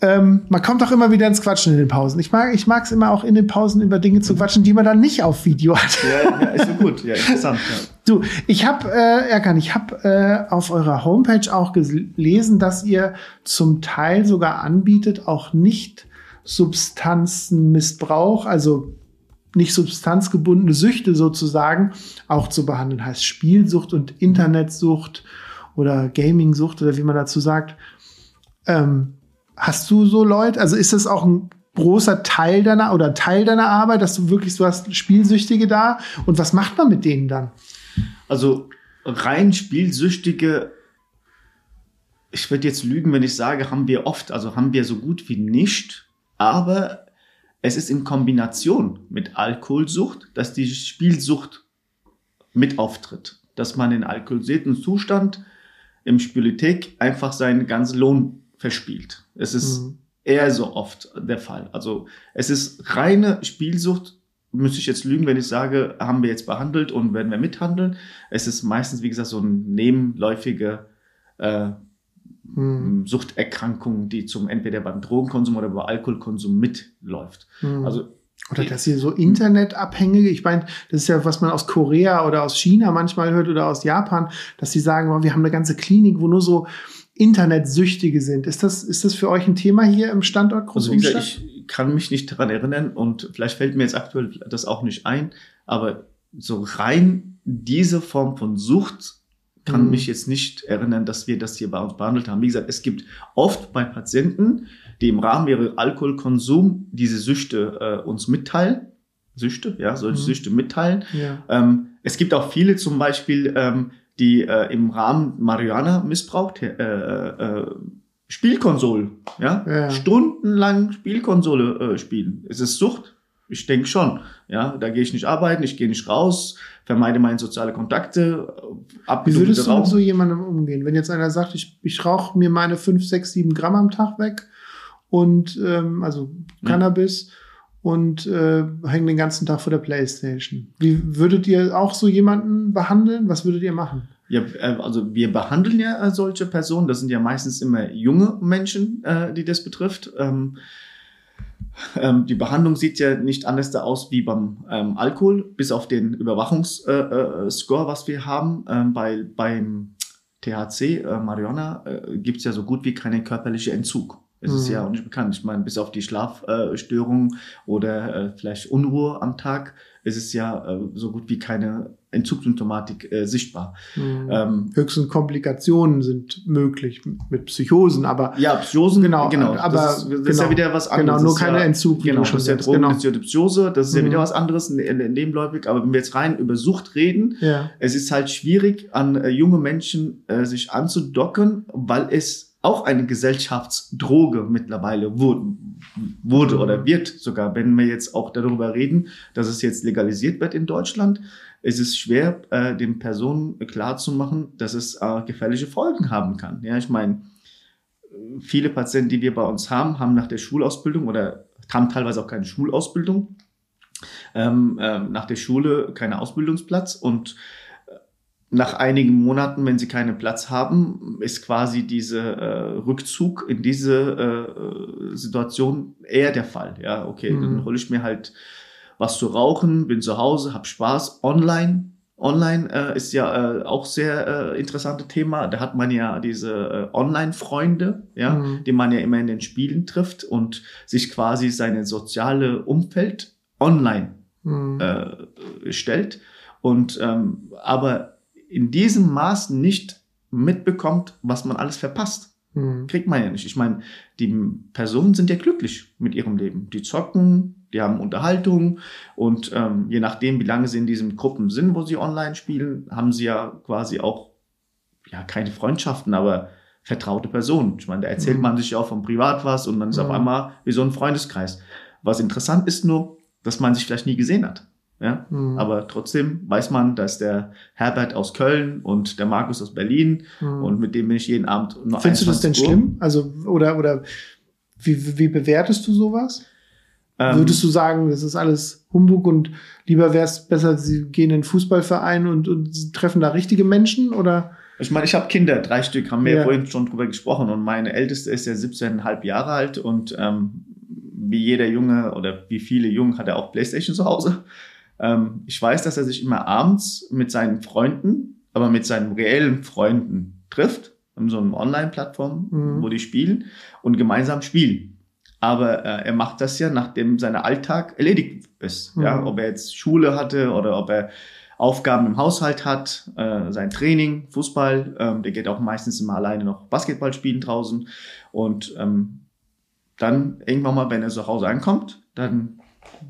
Speaker 1: ähm, man kommt auch immer wieder ins Quatschen in den Pausen. Ich mag, ich mag es immer auch in den Pausen über Dinge zu quatschen, die man dann nicht auf Video hat.
Speaker 2: Ja, ja ist so gut, ja, interessant. Ja.
Speaker 1: Du, ich habe, äh, Erkan, ich habe äh, auf eurer Homepage auch gelesen, dass ihr zum Teil sogar anbietet, auch nicht Substanzenmissbrauch, also nicht substanzgebundene Süchte sozusagen, auch zu behandeln. Heißt Spielsucht und Internetsucht oder Gamingsucht oder wie man dazu sagt. Ähm, Hast du so Leute? Also ist das auch ein großer Teil deiner oder Teil deiner Arbeit, dass du wirklich so hast Spielsüchtige da? Und was macht man mit denen dann?
Speaker 2: Also rein Spielsüchtige, ich würde jetzt lügen, wenn ich sage, haben wir oft, also haben wir so gut wie nicht, aber es ist in Kombination mit Alkoholsucht, dass die Spielsucht mit auftritt. Dass man in alkoholisierten Zustand im Spielothek einfach seinen ganzen Lohn verspielt. Es ist mhm. eher so oft der Fall. Also es ist reine Spielsucht. Müsste ich jetzt lügen, wenn ich sage, haben wir jetzt behandelt und werden wir mithandeln. Es ist meistens, wie gesagt, so eine nebenläufige äh, mhm. Suchterkrankung, die zum entweder beim Drogenkonsum oder beim Alkoholkonsum mitläuft. Mhm. Also
Speaker 1: Oder dass sie so Internetabhängige, ich meine, das ist ja, was man aus Korea oder aus China manchmal hört oder aus Japan, dass sie sagen, oh, wir haben eine ganze Klinik, wo nur so Internetsüchtige sind. Ist das, ist das für euch ein Thema hier im Standort
Speaker 2: also, gesagt, Ich kann mich nicht daran erinnern und vielleicht fällt mir jetzt aktuell das auch nicht ein, aber so rein diese Form von Sucht kann mhm. mich jetzt nicht erinnern, dass wir das hier bei uns behandelt haben. Wie gesagt, es gibt oft bei Patienten, die im Rahmen ihres Alkoholkonsum diese Süchte äh, uns mitteilen. Süchte, ja, solche mhm. Süchte mitteilen. Ja. Ähm, es gibt auch viele zum Beispiel, ähm, die äh, im Rahmen Marihuana missbraucht, äh, äh, Spielkonsole, ja? ja, stundenlang Spielkonsole äh, spielen. Es ist Sucht. Ich denke schon. Ja, da gehe ich nicht arbeiten, ich gehe nicht raus, vermeide meine soziale Kontakte.
Speaker 1: Wie würdest du mit so jemandem umgehen, wenn jetzt einer sagt, ich, ich rauche mir meine 5, 6, 7 Gramm am Tag weg und ähm, also Cannabis ja. Und äh, hängen den ganzen Tag vor der Playstation. Wie würdet ihr auch so jemanden behandeln? Was würdet ihr machen?
Speaker 2: Ja, äh, also wir behandeln ja äh, solche Personen. Das sind ja meistens immer junge Menschen, äh, die das betrifft. Ähm, ähm, die Behandlung sieht ja nicht anders da aus wie beim ähm, Alkohol, bis auf den Überwachungsscore, äh, was wir haben. Ähm, bei, beim THC, äh, Marihuana, äh, gibt es ja so gut wie keinen körperlichen Entzug. Es mhm. ist ja auch nicht bekannt. Ich meine, bis auf die Schlafstörungen oder äh, vielleicht Unruhe am Tag ist es ja äh, so gut wie keine Entzugssymptomatik äh, sichtbar.
Speaker 1: Mhm. Ähm, Höchstens Komplikationen sind möglich mit Psychosen, aber
Speaker 2: ja, Psychosen genau, genau. Aber das ist, das genau, ist ja genau. wieder was
Speaker 1: anderes. Genau, nur keine ja, Entzug.
Speaker 2: Genau, das ist ja Drogeninduzierte genau. Psychose, das ist ja mhm. wieder was anderes, nebenläufig. Aber wenn wir jetzt rein über Sucht reden, ja. es ist halt schwierig, an äh, junge Menschen äh, sich anzudocken, weil es auch eine Gesellschaftsdroge mittlerweile wurde, wurde oder wird sogar, wenn wir jetzt auch darüber reden, dass es jetzt legalisiert wird in Deutschland, ist es schwer, äh, den Personen klarzumachen, dass es äh, gefährliche Folgen haben kann. Ja, ich meine, viele Patienten, die wir bei uns haben, haben nach der Schulausbildung oder haben teilweise auch keine Schulausbildung, ähm, äh, nach der Schule keinen Ausbildungsplatz und nach einigen Monaten, wenn sie keinen Platz haben, ist quasi dieser äh, Rückzug in diese äh, Situation eher der Fall. Ja, okay, mhm. dann hole ich mir halt was zu rauchen, bin zu Hause, hab Spaß. Online, online äh, ist ja äh, auch sehr äh, interessante Thema. Da hat man ja diese äh, Online-Freunde, ja, mhm. die man ja immer in den Spielen trifft und sich quasi seine soziale Umfeld online mhm. äh, stellt. Und ähm, aber in diesem Maß nicht mitbekommt, was man alles verpasst. Mhm. Kriegt man ja nicht. Ich meine, die Personen sind ja glücklich mit ihrem Leben. Die zocken, die haben Unterhaltung und ähm, je nachdem, wie lange sie in diesen Gruppen sind, wo sie online spielen, haben sie ja quasi auch ja keine Freundschaften, aber vertraute Personen. Ich meine, da erzählt mhm. man sich ja auch vom Privat was und dann ist mhm. auf einmal wie so ein Freundeskreis. Was interessant ist nur, dass man sich vielleicht nie gesehen hat. Ja? Mhm. Aber trotzdem weiß man, dass der Herbert aus Köln und der Markus aus Berlin mhm. und mit dem bin ich jeden Abend
Speaker 1: noch Findest du das denn Uhr. schlimm? Also, oder, oder wie, wie bewertest du sowas? Ähm, Würdest du sagen, das ist alles Humbug und lieber wäre es besser, sie gehen in den Fußballverein und, und treffen da richtige Menschen oder?
Speaker 2: Ich meine, ich habe Kinder, drei Stück, haben wir ja. vorhin schon drüber gesprochen und meine älteste ist ja 17,5 Jahre alt und ähm, wie jeder Junge oder wie viele Jungen hat er auch Playstation zu Hause. Ähm, ich weiß, dass er sich immer abends mit seinen Freunden, aber mit seinen reellen Freunden trifft, in so einer Online-Plattform, mhm. wo die spielen und gemeinsam spielen. Aber äh, er macht das ja, nachdem sein Alltag erledigt ist. Mhm. Ja, ob er jetzt Schule hatte oder ob er Aufgaben im Haushalt hat, äh, sein Training, Fußball, ähm, der geht auch meistens immer alleine noch Basketball spielen draußen. Und ähm, dann irgendwann mal, wenn er zu Hause ankommt, dann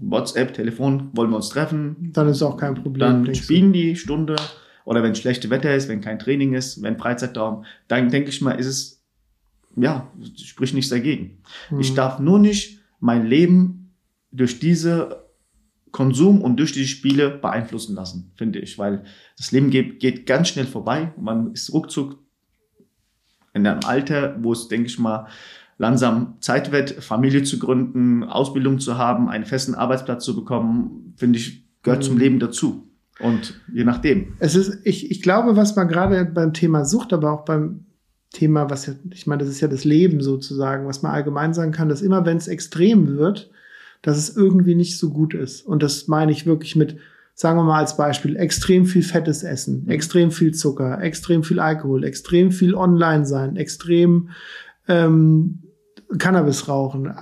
Speaker 2: WhatsApp, Telefon, wollen wir uns treffen.
Speaker 1: Dann ist auch kein Problem.
Speaker 2: Dann spielen die Stunde. Oder wenn schlechte Wetter ist, wenn kein Training ist, wenn Freizeitraum, dann denke ich mal, ist es, ja, spricht nichts dagegen. Mhm. Ich darf nur nicht mein Leben durch diese Konsum und durch diese Spiele beeinflussen lassen, finde ich, weil das Leben geht, geht ganz schnell vorbei. Man ist ruckzuck in einem Alter, wo es, denke ich mal, langsam Zeit wird, Familie zu gründen, Ausbildung zu haben, einen festen Arbeitsplatz zu bekommen, finde ich, gehört mhm. zum Leben dazu. Und je nachdem.
Speaker 1: Es ist, ich, ich glaube, was man gerade beim Thema Sucht, aber auch beim Thema, was ja, ich meine, das ist ja das Leben sozusagen, was man allgemein sagen kann, dass immer wenn es extrem wird, dass es irgendwie nicht so gut ist. Und das meine ich wirklich mit, sagen wir mal als Beispiel, extrem viel fettes Essen, mhm. extrem viel Zucker, extrem viel Alkohol, extrem viel Online sein, extrem ähm, Cannabis rauchen,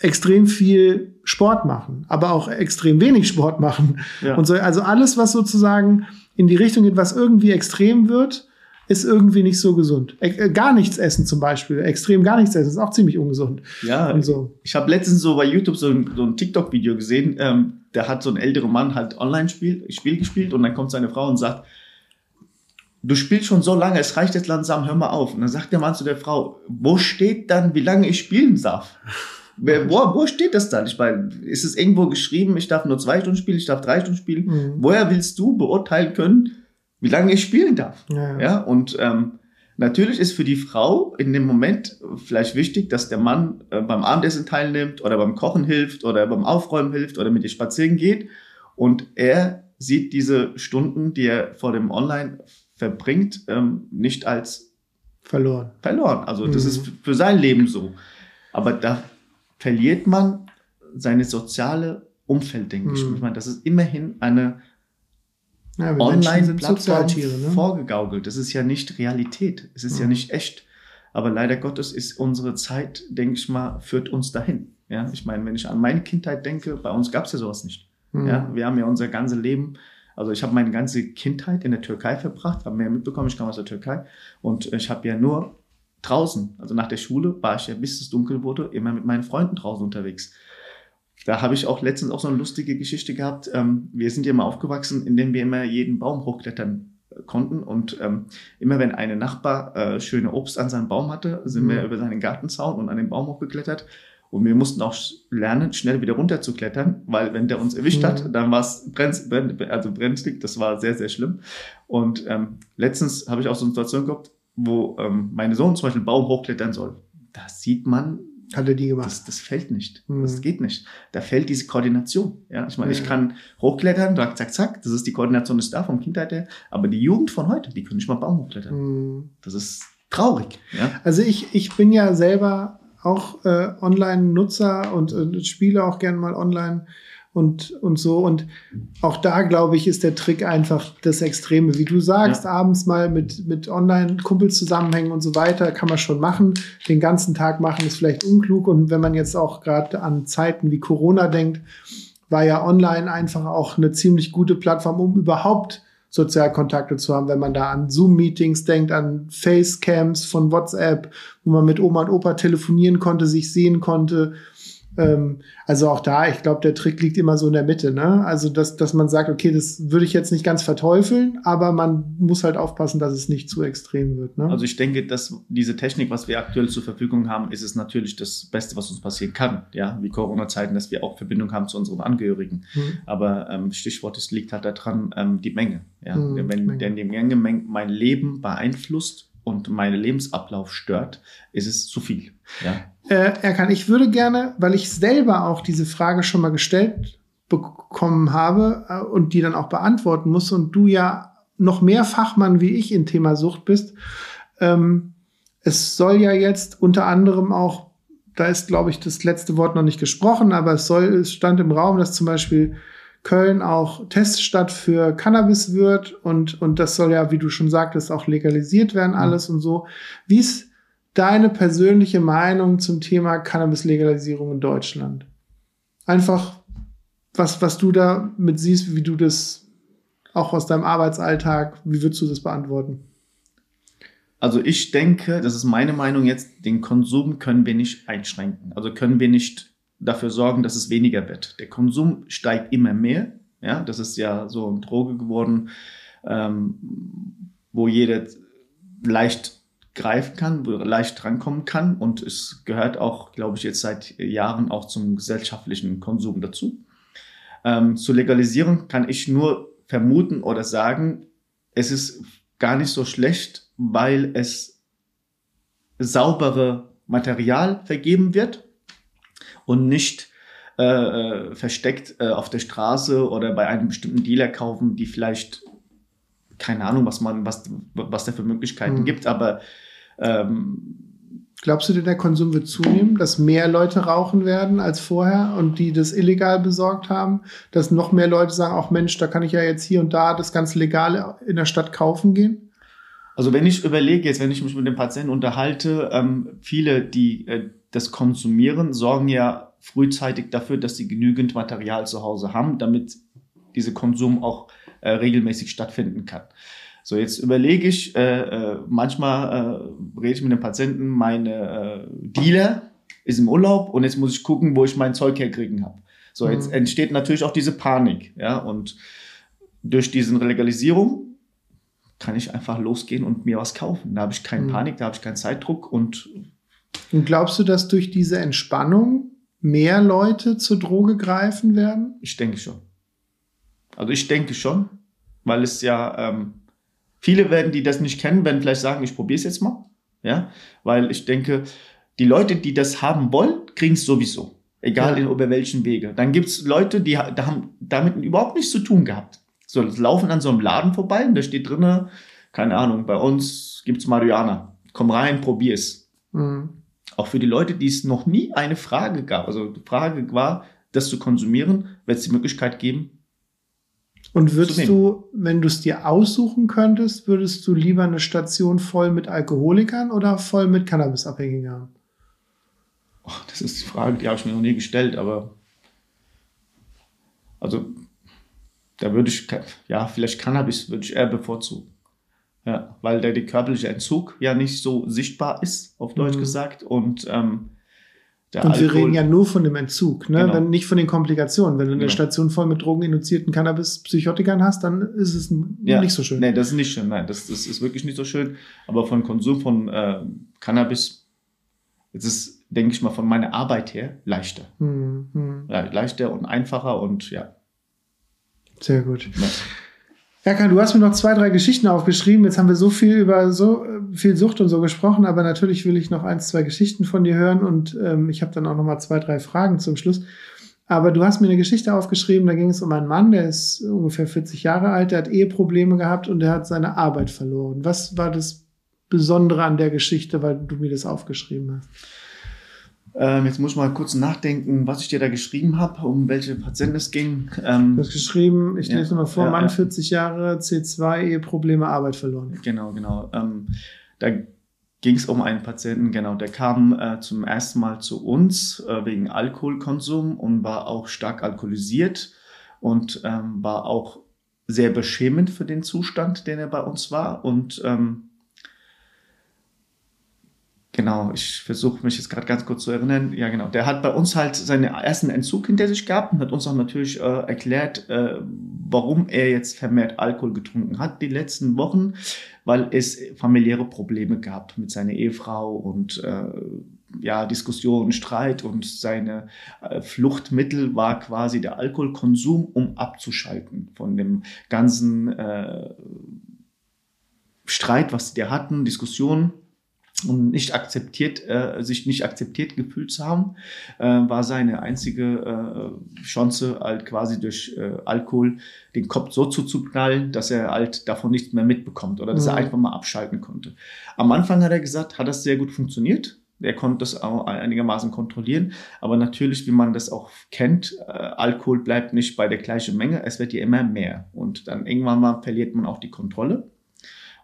Speaker 1: extrem viel Sport machen, aber auch extrem wenig Sport machen. Ja. Und so, also alles, was sozusagen in die Richtung geht, was irgendwie extrem wird, ist irgendwie nicht so gesund. Äh, gar nichts essen zum Beispiel, extrem gar nichts essen, ist auch ziemlich ungesund.
Speaker 2: Ja, und so. ich habe letztens so bei YouTube so ein, so ein TikTok-Video gesehen, ähm, da hat so ein älterer Mann halt Online-Spiel Spiel gespielt und dann kommt seine Frau und sagt, du spielst schon so lange, es reicht jetzt langsam, hör mal auf. Und dann sagt der Mann zu der Frau, wo steht dann, wie lange ich spielen darf? Wer, wo, wo steht das dann? Ich meine, ist es irgendwo geschrieben, ich darf nur zwei Stunden spielen, ich darf drei Stunden spielen? Mhm. Woher willst du beurteilen können, wie lange ich spielen darf. Ja, ja. und ähm, natürlich ist für die Frau in dem Moment vielleicht wichtig, dass der Mann äh, beim Abendessen teilnimmt oder beim Kochen hilft oder beim Aufräumen hilft oder mit ihr spazieren geht. Und er sieht diese Stunden, die er vor dem Online verbringt, ähm, nicht als
Speaker 1: verloren.
Speaker 2: Verloren. Also das mhm. ist für sein Leben so. Aber da verliert man seine soziale Umfeld, denke mhm. ich. Ich meine, das ist immerhin eine ja, Online-Plattform ne? vorgegaukelt. Das ist ja nicht Realität. Es ist mhm. ja nicht echt. Aber leider Gottes ist unsere Zeit, denke ich mal, führt uns dahin. Ja, ich meine, wenn ich an meine Kindheit denke, bei uns gab es ja sowas nicht. Mhm. Ja, wir haben ja unser ganzes Leben, also ich habe meine ganze Kindheit in der Türkei verbracht, habe mehr mitbekommen, ich kam aus der Türkei und ich habe ja nur draußen, also nach der Schule war ich ja bis es dunkel wurde, immer mit meinen Freunden draußen unterwegs. Da habe ich auch letztens auch so eine lustige Geschichte gehabt. Ähm, wir sind ja immer aufgewachsen, indem wir immer jeden Baum hochklettern konnten. Und ähm, immer wenn eine Nachbar äh, schöne Obst an seinem Baum hatte, sind mhm. wir über seinen Gartenzaun und an den Baum hochgeklettert. Und wir mussten auch lernen, schnell wieder runterzuklettern, weil wenn der uns erwischt mhm. hat, dann war es brennt, brennt, also brenzlig. Das war sehr, sehr schlimm. Und ähm, letztens habe ich auch so eine Situation gehabt, wo ähm, meine Sohn zum Beispiel einen Baum hochklettern soll. Da sieht man,
Speaker 1: hat er die gemacht?
Speaker 2: Das, das fällt nicht. Mhm. Das geht nicht. Da fällt diese Koordination. Ja, ich meine, ja. ich kann hochklettern, zack, zack, zack. Das ist die Koordination ist da vom Kindheit her. Aber die Jugend von heute, die können nicht mal Baum hochklettern. Mhm. Das ist traurig. Ja?
Speaker 1: Also ich, ich bin ja selber auch äh, Online-Nutzer und äh, spiele auch gern mal online und, und so. Und auch da, glaube ich, ist der Trick einfach das Extreme. Wie du sagst, ja. abends mal mit, mit Online-Kumpels zusammenhängen und so weiter, kann man schon machen. Den ganzen Tag machen ist vielleicht unklug. Und wenn man jetzt auch gerade an Zeiten wie Corona denkt, war ja online einfach auch eine ziemlich gute Plattform, um überhaupt Sozialkontakte zu haben, wenn man da an Zoom-Meetings denkt, an Facecams von WhatsApp, wo man mit Oma und Opa telefonieren konnte, sich sehen konnte ähm, also auch da, ich glaube, der Trick liegt immer so in der Mitte. Ne? Also, dass, dass man sagt, okay, das würde ich jetzt nicht ganz verteufeln, aber man muss halt aufpassen, dass es nicht zu extrem wird. Ne?
Speaker 2: Also ich denke, dass diese Technik, was wir aktuell zur Verfügung haben, ist es natürlich das Beste, was uns passieren kann. Ja, wie Corona-Zeiten, dass wir auch Verbindung haben zu unseren Angehörigen. Mhm. Aber ähm, Stichwort, es liegt halt daran, ähm, die Menge. Ja? Mhm, Wenn Menge. die Menge mein Leben beeinflusst, und meinen Lebensablauf stört, ist es zu viel. Ja.
Speaker 1: Äh, Erkan, ich würde gerne, weil ich selber auch diese Frage schon mal gestellt bekommen habe äh, und die dann auch beantworten muss und du ja noch mehr Fachmann wie ich in Thema Sucht bist. Ähm, es soll ja jetzt unter anderem auch, da ist glaube ich das letzte Wort noch nicht gesprochen, aber es soll, es stand im Raum, dass zum Beispiel Köln auch Teststadt für Cannabis wird und, und das soll ja, wie du schon sagtest, auch legalisiert werden, alles mhm. und so. Wie ist deine persönliche Meinung zum Thema Cannabis-Legalisierung in Deutschland? Einfach, was, was du da mit siehst, wie du das auch aus deinem Arbeitsalltag, wie würdest du das beantworten?
Speaker 2: Also ich denke, das ist meine Meinung jetzt, den Konsum können wir nicht einschränken. Also können wir nicht dafür sorgen, dass es weniger wird. Der Konsum steigt immer mehr. Ja, das ist ja so eine Droge geworden, ähm, wo jeder leicht greifen kann, leicht drankommen kann. Und es gehört auch, glaube ich, jetzt seit Jahren auch zum gesellschaftlichen Konsum dazu. Ähm, zur Legalisierung kann ich nur vermuten oder sagen, es ist gar nicht so schlecht, weil es saubere Material vergeben wird und nicht äh, versteckt äh, auf der Straße oder bei einem bestimmten Dealer kaufen, die vielleicht keine Ahnung, was man, was, was da für Möglichkeiten mhm. gibt, aber ähm,
Speaker 1: Glaubst du denn, der Konsum wird zunehmen, dass mehr Leute rauchen werden als vorher und die das illegal besorgt haben? Dass noch mehr Leute sagen, auch Mensch, da kann ich ja jetzt hier und da das ganz legal in der Stadt kaufen gehen?
Speaker 2: Also wenn ich überlege, jetzt wenn ich mich mit dem Patienten unterhalte, ähm, viele, die äh, das konsumieren, sorgen ja frühzeitig dafür, dass sie genügend Material zu Hause haben, damit dieser Konsum auch äh, regelmäßig stattfinden kann. So, jetzt überlege ich, äh, äh, manchmal äh, rede ich mit dem Patienten, meine äh, Dealer ist im Urlaub und jetzt muss ich gucken, wo ich mein Zeug herkriegen habe. So, jetzt mhm. entsteht natürlich auch diese Panik, ja, und durch diese Legalisierung kann ich einfach losgehen und mir was kaufen. Da habe ich keine mhm. Panik, da habe ich keinen Zeitdruck und
Speaker 1: und glaubst du, dass durch diese Entspannung mehr Leute zur Droge greifen werden?
Speaker 2: Ich denke schon. Also ich denke schon, weil es ja ähm, Viele werden, die das nicht kennen, werden vielleicht sagen, ich probiere es jetzt mal. Ja, weil ich denke, die Leute, die das haben wollen, kriegen es sowieso. Egal ja. in über welchen Wege. Dann gibt es Leute, die da haben damit überhaupt nichts zu tun gehabt. So, laufen an so einem Laden vorbei und da steht drinne, keine Ahnung, bei uns gibt es Marihuana. Komm rein, probier es. Mhm. Auch für die Leute, die es noch nie eine Frage gab, also die Frage war, das zu konsumieren, wird es die Möglichkeit geben,
Speaker 1: und würdest du, wenn du es dir aussuchen könntest, würdest du lieber eine Station voll mit Alkoholikern oder voll mit Cannabisabhängigen haben?
Speaker 2: Oh, das ist die Frage, die habe ich mir noch nie gestellt, aber also da würde ich, ja, vielleicht Cannabis würde ich eher bevorzugen. Ja, weil der, der körperliche Entzug ja nicht so sichtbar ist, auf Deutsch mhm. gesagt. Und ähm,
Speaker 1: der und Alkohol. wir reden ja nur von dem Entzug, ne? Genau. Wenn, nicht von den Komplikationen. Wenn du eine genau. Station voll mit drogeninduzierten Cannabis-Psychotikern hast, dann ist es ja. nicht so schön.
Speaker 2: Nee, das ist nicht schön. Nein, das, das ist wirklich nicht so schön. Aber von Konsum von äh, Cannabis, ist es, denke ich mal, von meiner Arbeit her leichter. Mhm. Ja, leichter und einfacher und ja.
Speaker 1: Sehr gut. Ja. Erkan, du hast mir noch zwei, drei Geschichten aufgeschrieben. Jetzt haben wir so viel über so äh, viel Sucht und so gesprochen, aber natürlich will ich noch eins, zwei Geschichten von dir hören und ähm, ich habe dann auch noch mal zwei, drei Fragen zum Schluss. Aber du hast mir eine Geschichte aufgeschrieben, da ging es um einen Mann, der ist ungefähr 40 Jahre alt, der hat Eheprobleme gehabt und der hat seine Arbeit verloren. Was war das Besondere an der Geschichte, weil du mir das aufgeschrieben hast?
Speaker 2: Ähm, jetzt muss ich mal kurz nachdenken, was ich dir da geschrieben habe, um welche Patienten es ging.
Speaker 1: Ähm, du hast geschrieben, ich ja, lese mal vor, ja, Mann 40 Jahre, C2, Eheprobleme, Arbeit verloren.
Speaker 2: Genau, genau. Ähm, da ging es um einen Patienten, genau, der kam äh, zum ersten Mal zu uns äh, wegen Alkoholkonsum und war auch stark alkoholisiert und ähm, war auch sehr beschämend für den Zustand, den er bei uns war. Und ähm, Genau, ich versuche mich jetzt gerade ganz kurz zu erinnern. Ja, genau. Der hat bei uns halt seinen ersten Entzug hinter sich gehabt und hat uns auch natürlich äh, erklärt, äh, warum er jetzt vermehrt Alkohol getrunken hat die letzten Wochen, weil es familiäre Probleme gab mit seiner Ehefrau und äh, ja, Diskussion, Streit und seine äh, Fluchtmittel war quasi der Alkoholkonsum, um abzuschalten von dem ganzen äh, Streit, was die hatten, Diskussionen und nicht akzeptiert, äh, sich nicht akzeptiert gefühlt zu haben, äh, war seine einzige äh, Chance, halt quasi durch äh, Alkohol den Kopf so zuzuknallen, dass er halt davon nichts mehr mitbekommt oder dass mhm. er einfach mal abschalten konnte. Am Anfang hat er gesagt, hat das sehr gut funktioniert. Er konnte das auch einigermaßen kontrollieren. Aber natürlich, wie man das auch kennt, äh, Alkohol bleibt nicht bei der gleichen Menge. Es wird ja immer mehr. Und dann irgendwann mal verliert man auch die Kontrolle.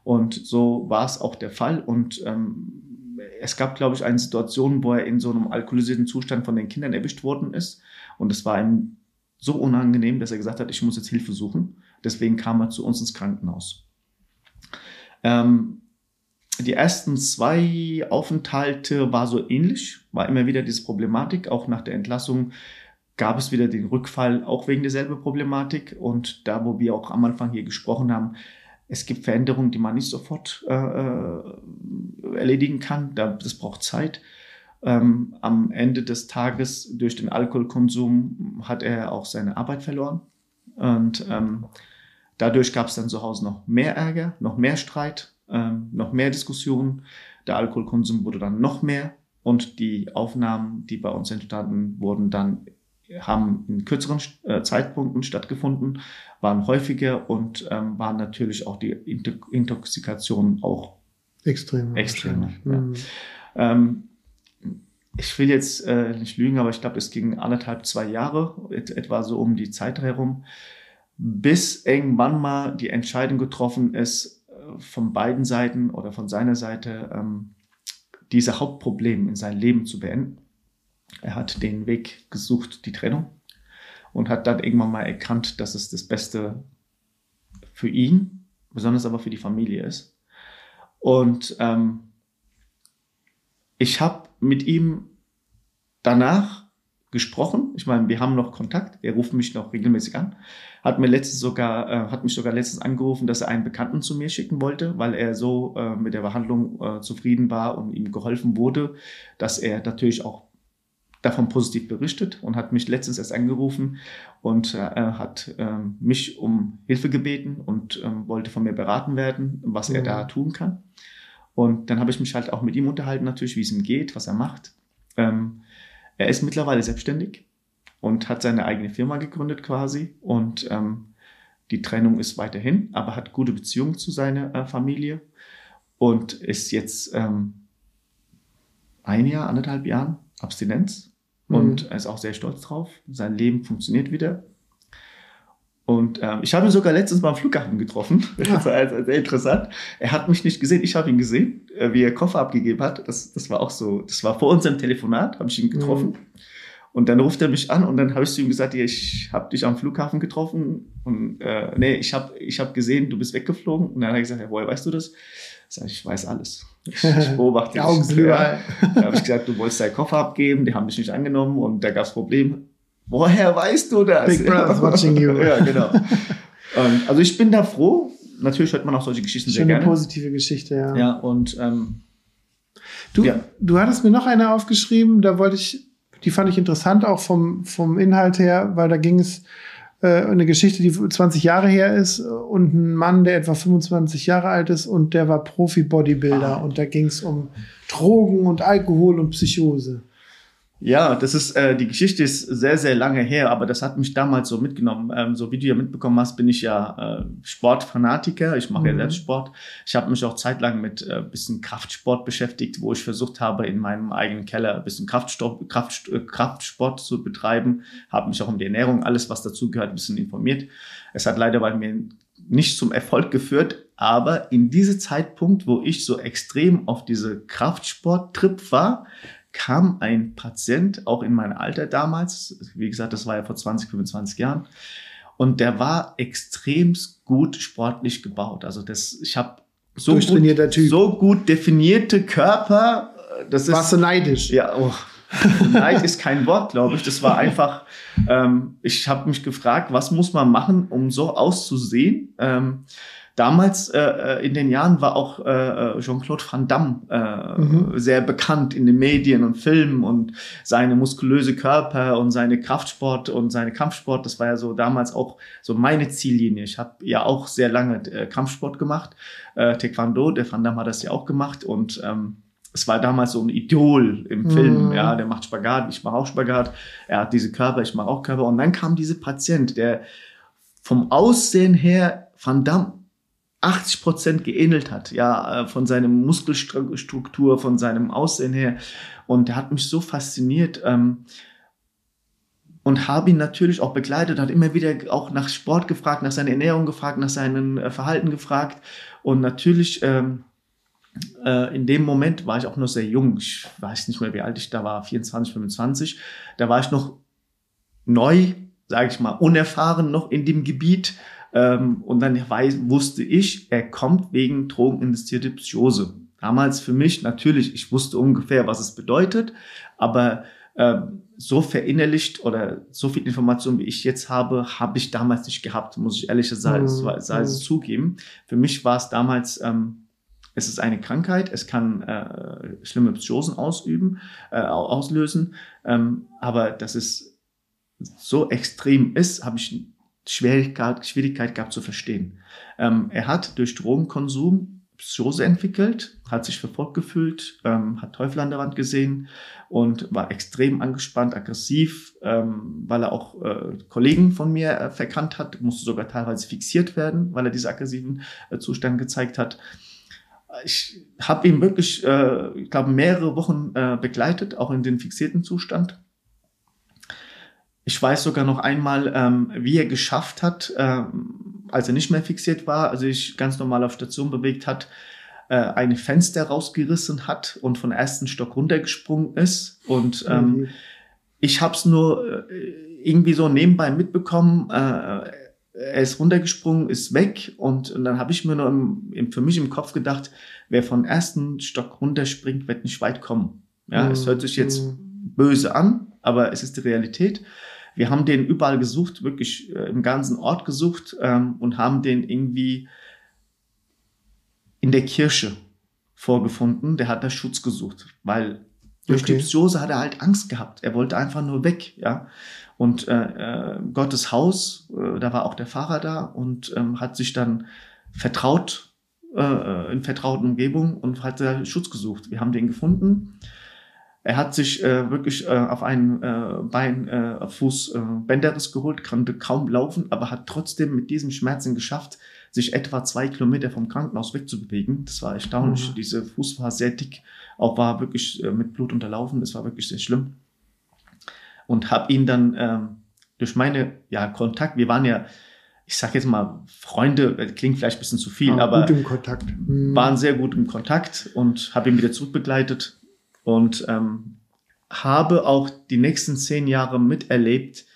Speaker 2: Und so war es auch der Fall. Und ähm, es gab, glaube ich, eine Situation, wo er in so einem alkoholisierten Zustand von den Kindern erwischt worden ist. Und es war ihm so unangenehm, dass er gesagt hat, ich muss jetzt Hilfe suchen. Deswegen kam er zu uns ins Krankenhaus. Ähm, die ersten zwei Aufenthalte war so ähnlich, war immer wieder diese Problematik. Auch nach der Entlassung gab es wieder den Rückfall, auch wegen derselben Problematik. Und da, wo wir auch am Anfang hier gesprochen haben, es gibt Veränderungen, die man nicht sofort äh, äh, erledigen kann. Das braucht Zeit. Ähm, am Ende des Tages durch den Alkoholkonsum hat er auch seine Arbeit verloren. Und ähm, dadurch gab es dann zu Hause noch mehr Ärger, noch mehr Streit, ähm, noch mehr Diskussionen. Der Alkoholkonsum wurde dann noch mehr und die Aufnahmen, die bei uns entstanden, wurden dann haben in kürzeren äh, Zeitpunkten stattgefunden, waren häufiger und ähm, waren natürlich auch die Intoxikation auch
Speaker 1: extrem.
Speaker 2: Extrem. Ja. Mhm. Ähm, ich will jetzt äh, nicht lügen, aber ich glaube, es ging anderthalb, zwei Jahre, et etwa so um die Zeit herum, bis irgendwann mal die Entscheidung getroffen ist, äh, von beiden Seiten oder von seiner Seite, ähm, diese Hauptprobleme in sein Leben zu beenden. Er hat den Weg gesucht, die Trennung, und hat dann irgendwann mal erkannt, dass es das Beste für ihn, besonders aber für die Familie ist. Und ähm, ich habe mit ihm danach gesprochen. Ich meine, wir haben noch Kontakt. Er ruft mich noch regelmäßig an. Hat mir letztens sogar, äh, hat mich sogar letztens angerufen, dass er einen Bekannten zu mir schicken wollte, weil er so äh, mit der Behandlung äh, zufrieden war und ihm geholfen wurde, dass er natürlich auch davon positiv berichtet und hat mich letztens erst angerufen und äh, hat äh, mich um Hilfe gebeten und äh, wollte von mir beraten werden, was mhm. er da tun kann. Und dann habe ich mich halt auch mit ihm unterhalten, natürlich, wie es ihm geht, was er macht. Ähm, er ist mittlerweile selbstständig und hat seine eigene Firma gegründet quasi und ähm, die Trennung ist weiterhin, aber hat gute Beziehungen zu seiner äh, Familie und ist jetzt ähm, ein Jahr, anderthalb Jahren Abstinenz mhm. und er ist auch sehr stolz drauf. Sein Leben funktioniert wieder. Und ähm, ich habe ihn sogar letztens beim Flughafen getroffen. Ja. Das war sehr interessant. Er hat mich nicht gesehen, ich habe ihn gesehen, äh, wie er Koffer abgegeben hat. Das, das war auch so, das war vor unserem Telefonat, habe ich ihn getroffen. Mhm. Und dann ruft er mich an und dann habe ich zu ihm gesagt, ja, ich habe dich am Flughafen getroffen und äh, nee, ich habe ich hab gesehen, du bist weggeflogen. Und dann hat er gesagt, ja, woher weißt du das? Sag ich, ich weiß alles. Ich, ich beobachte
Speaker 1: Die Augen sind
Speaker 2: Da habe ich gesagt, du wolltest deinen Koffer abgeben, die haben dich nicht angenommen und da gab es Probleme. Woher weißt du das?
Speaker 1: Big Brother's watching you.
Speaker 2: ja, genau. ähm, also ich bin da froh. Natürlich hört man auch solche Geschichten
Speaker 1: Schon
Speaker 2: sehr gerne.
Speaker 1: eine positive Geschichte, ja.
Speaker 2: Ja, und ähm,
Speaker 1: du,
Speaker 2: ja.
Speaker 1: du hattest mir noch eine aufgeschrieben, da wollte ich, die fand ich interessant, auch vom, vom Inhalt her, weil da ging es eine Geschichte, die 20 Jahre her ist und ein Mann, der etwa 25 Jahre alt ist und der war Profi-Bodybuilder
Speaker 2: Ah.
Speaker 1: und da ging es um Drogen und Alkohol und Psychose.
Speaker 2: Ja, das ist, äh, die Geschichte ist sehr, sehr lange her, aber das hat mich damals so mitgenommen. Ähm, so wie du ja mitbekommen hast, bin ich ja äh, Sportfanatiker. Ich mache ja
Speaker 1: Mhm.
Speaker 2: selbst Sport. Ich habe mich auch zeitlang mit äh, bisschen Kraftsport beschäftigt, wo ich versucht habe, in meinem eigenen Keller ein bisschen Kraftstoff, Kraft, äh, Kraftsport zu betreiben. Habe mich auch um die Ernährung, alles, was dazugehört, ein bisschen informiert. Es hat leider bei mir nicht zum Erfolg geführt, aber in diesem Zeitpunkt, wo ich so extrem auf diese Kraftsport-Trip war, kam ein Patient, auch in meinem Alter damals, wie gesagt, das war ja vor 20, 25 Jahren, und der war extrem gut sportlich gebaut. Also das, ich habe so gut,
Speaker 1: Typ.
Speaker 2: so gut definierte Körper. Das ist,
Speaker 1: Warst du neidisch?
Speaker 2: ja, oh. Neid ist kein Wort, glaube ich. Das war einfach, ähm, ich habe mich gefragt, was muss man machen, um so auszusehen? Ähm, damals äh, äh, in den Jahren war auch äh, Jean-Claude Van Damme äh,
Speaker 1: Mhm.
Speaker 2: sehr bekannt in den Medien und Filmen und seine muskulöse Körper und seine Kraftsport und seine Kampfsport. Das war ja so damals auch so meine Ziellinie. Ich habe ja auch sehr lange äh, Kampfsport gemacht, äh, Taekwondo. Der Van Damme hat das ja auch gemacht und ähm, es war damals so ein Idol im
Speaker 1: Mhm.
Speaker 2: Film, ja, der macht Spagat, ich mache auch Spagat, er hat diese Körper, ich mache auch Körper. Und dann kam dieser Patient, der vom Aussehen her Van Damme 80 Prozent geähnelt hat, ja, äh, von seiner Muskelstruktur, von seinem Aussehen her. Und der hat mich so fasziniert ähm, und habe ihn natürlich auch begleitet, hat immer wieder auch nach Sport gefragt, nach seiner Ernährung gefragt, nach seinem äh, Verhalten gefragt. Und natürlich ähm, äh, in dem Moment war ich auch noch sehr jung. Ich weiß nicht mehr, wie alt ich da war, 24, 25. Da war ich noch neu, sage ich mal, unerfahren noch in dem Gebiet. Ähm, und dann weiß, wusste ich, er kommt wegen drogeninduzierte Psychose. Damals für mich natürlich, ich wusste ungefähr, was es bedeutet, aber ähm, so verinnerlicht oder so viel Information, wie ich jetzt habe, habe ich damals nicht gehabt, muss ich ehrlicherweise
Speaker 1: Mhm.
Speaker 2: mhm. zugeben. Für mich war es damals, ähm, es ist eine Krankheit, es kann äh, schlimme Psychosen ausüben, äh, au- auslösen, ähm, aber dass es so extrem ist, habe ich Schwierigkeit, Schwierigkeit gehabt zu verstehen. Ähm, er hat durch Drogenkonsum Psychose entwickelt, hat sich verfolgt gefühlt, ähm, hat Teufel an der Wand gesehen und war extrem angespannt, aggressiv, ähm, weil er auch äh, Kollegen von mir äh, verkannt hat, musste sogar teilweise fixiert werden, weil er diesen aggressiven äh, Zustand gezeigt hat. ich habe ihn wirklich, äh, ich glaube, mehrere Wochen äh, begleitet, auch in den fixierten Zustand. Ich weiß sogar noch einmal, ähm, wie er geschafft hat, ähm, als er nicht mehr fixiert war, also ich ganz normal auf Station bewegt hat, äh, ein Fenster rausgerissen hat und von ersten Stock runtergesprungen ist. Und ähm, mhm. ich habe es nur äh, irgendwie so nebenbei mitbekommen. Äh, er ist runtergesprungen, ist weg und, und dann habe ich mir nur im, im, für mich im Kopf gedacht, wer von ersten Stock runterspringt, wird nicht weit kommen. Ja, mhm. es hört sich jetzt mhm. böse an, aber es ist die Realität. Wir haben den überall gesucht, wirklich äh, im ganzen Ort gesucht ähm, und haben den irgendwie in der Kirche vorgefunden. Der hat da Schutz gesucht, weil durch okay. die Psychose hat er halt Angst gehabt. Er wollte einfach nur weg, ja. Und äh, äh, Gottes Haus, äh, da war auch der Pfarrer da und ähm, hat sich dann vertraut äh, äh in vertrauten Umgebung und hat da Schutz gesucht. Wir haben den gefunden. Er hat sich äh, wirklich äh, auf einen äh, Bein, äh, Fuß äh, Bänderriss geholt, konnte kaum laufen, aber hat trotzdem mit diesem Schmerzen geschafft, sich etwa zwei Kilometer vom Krankenhaus wegzubewegen. Das war erstaunlich. Mhm. Diese Fuß war sehr dick, auch war wirklich äh, mit Blut unterlaufen. Das war wirklich sehr schlimm. Und habe ihn dann ähm, durch meine ja, Kontakt, wir waren ja, ich sage jetzt mal, Freunde, äh, klingt vielleicht ein bisschen zu viel, ja, aber
Speaker 1: gut im Kontakt.
Speaker 2: Mhm. waren sehr gut im Kontakt und habe ihn wieder zurückbegleitet und ähm, habe auch die nächsten zehn Jahre miterlebt,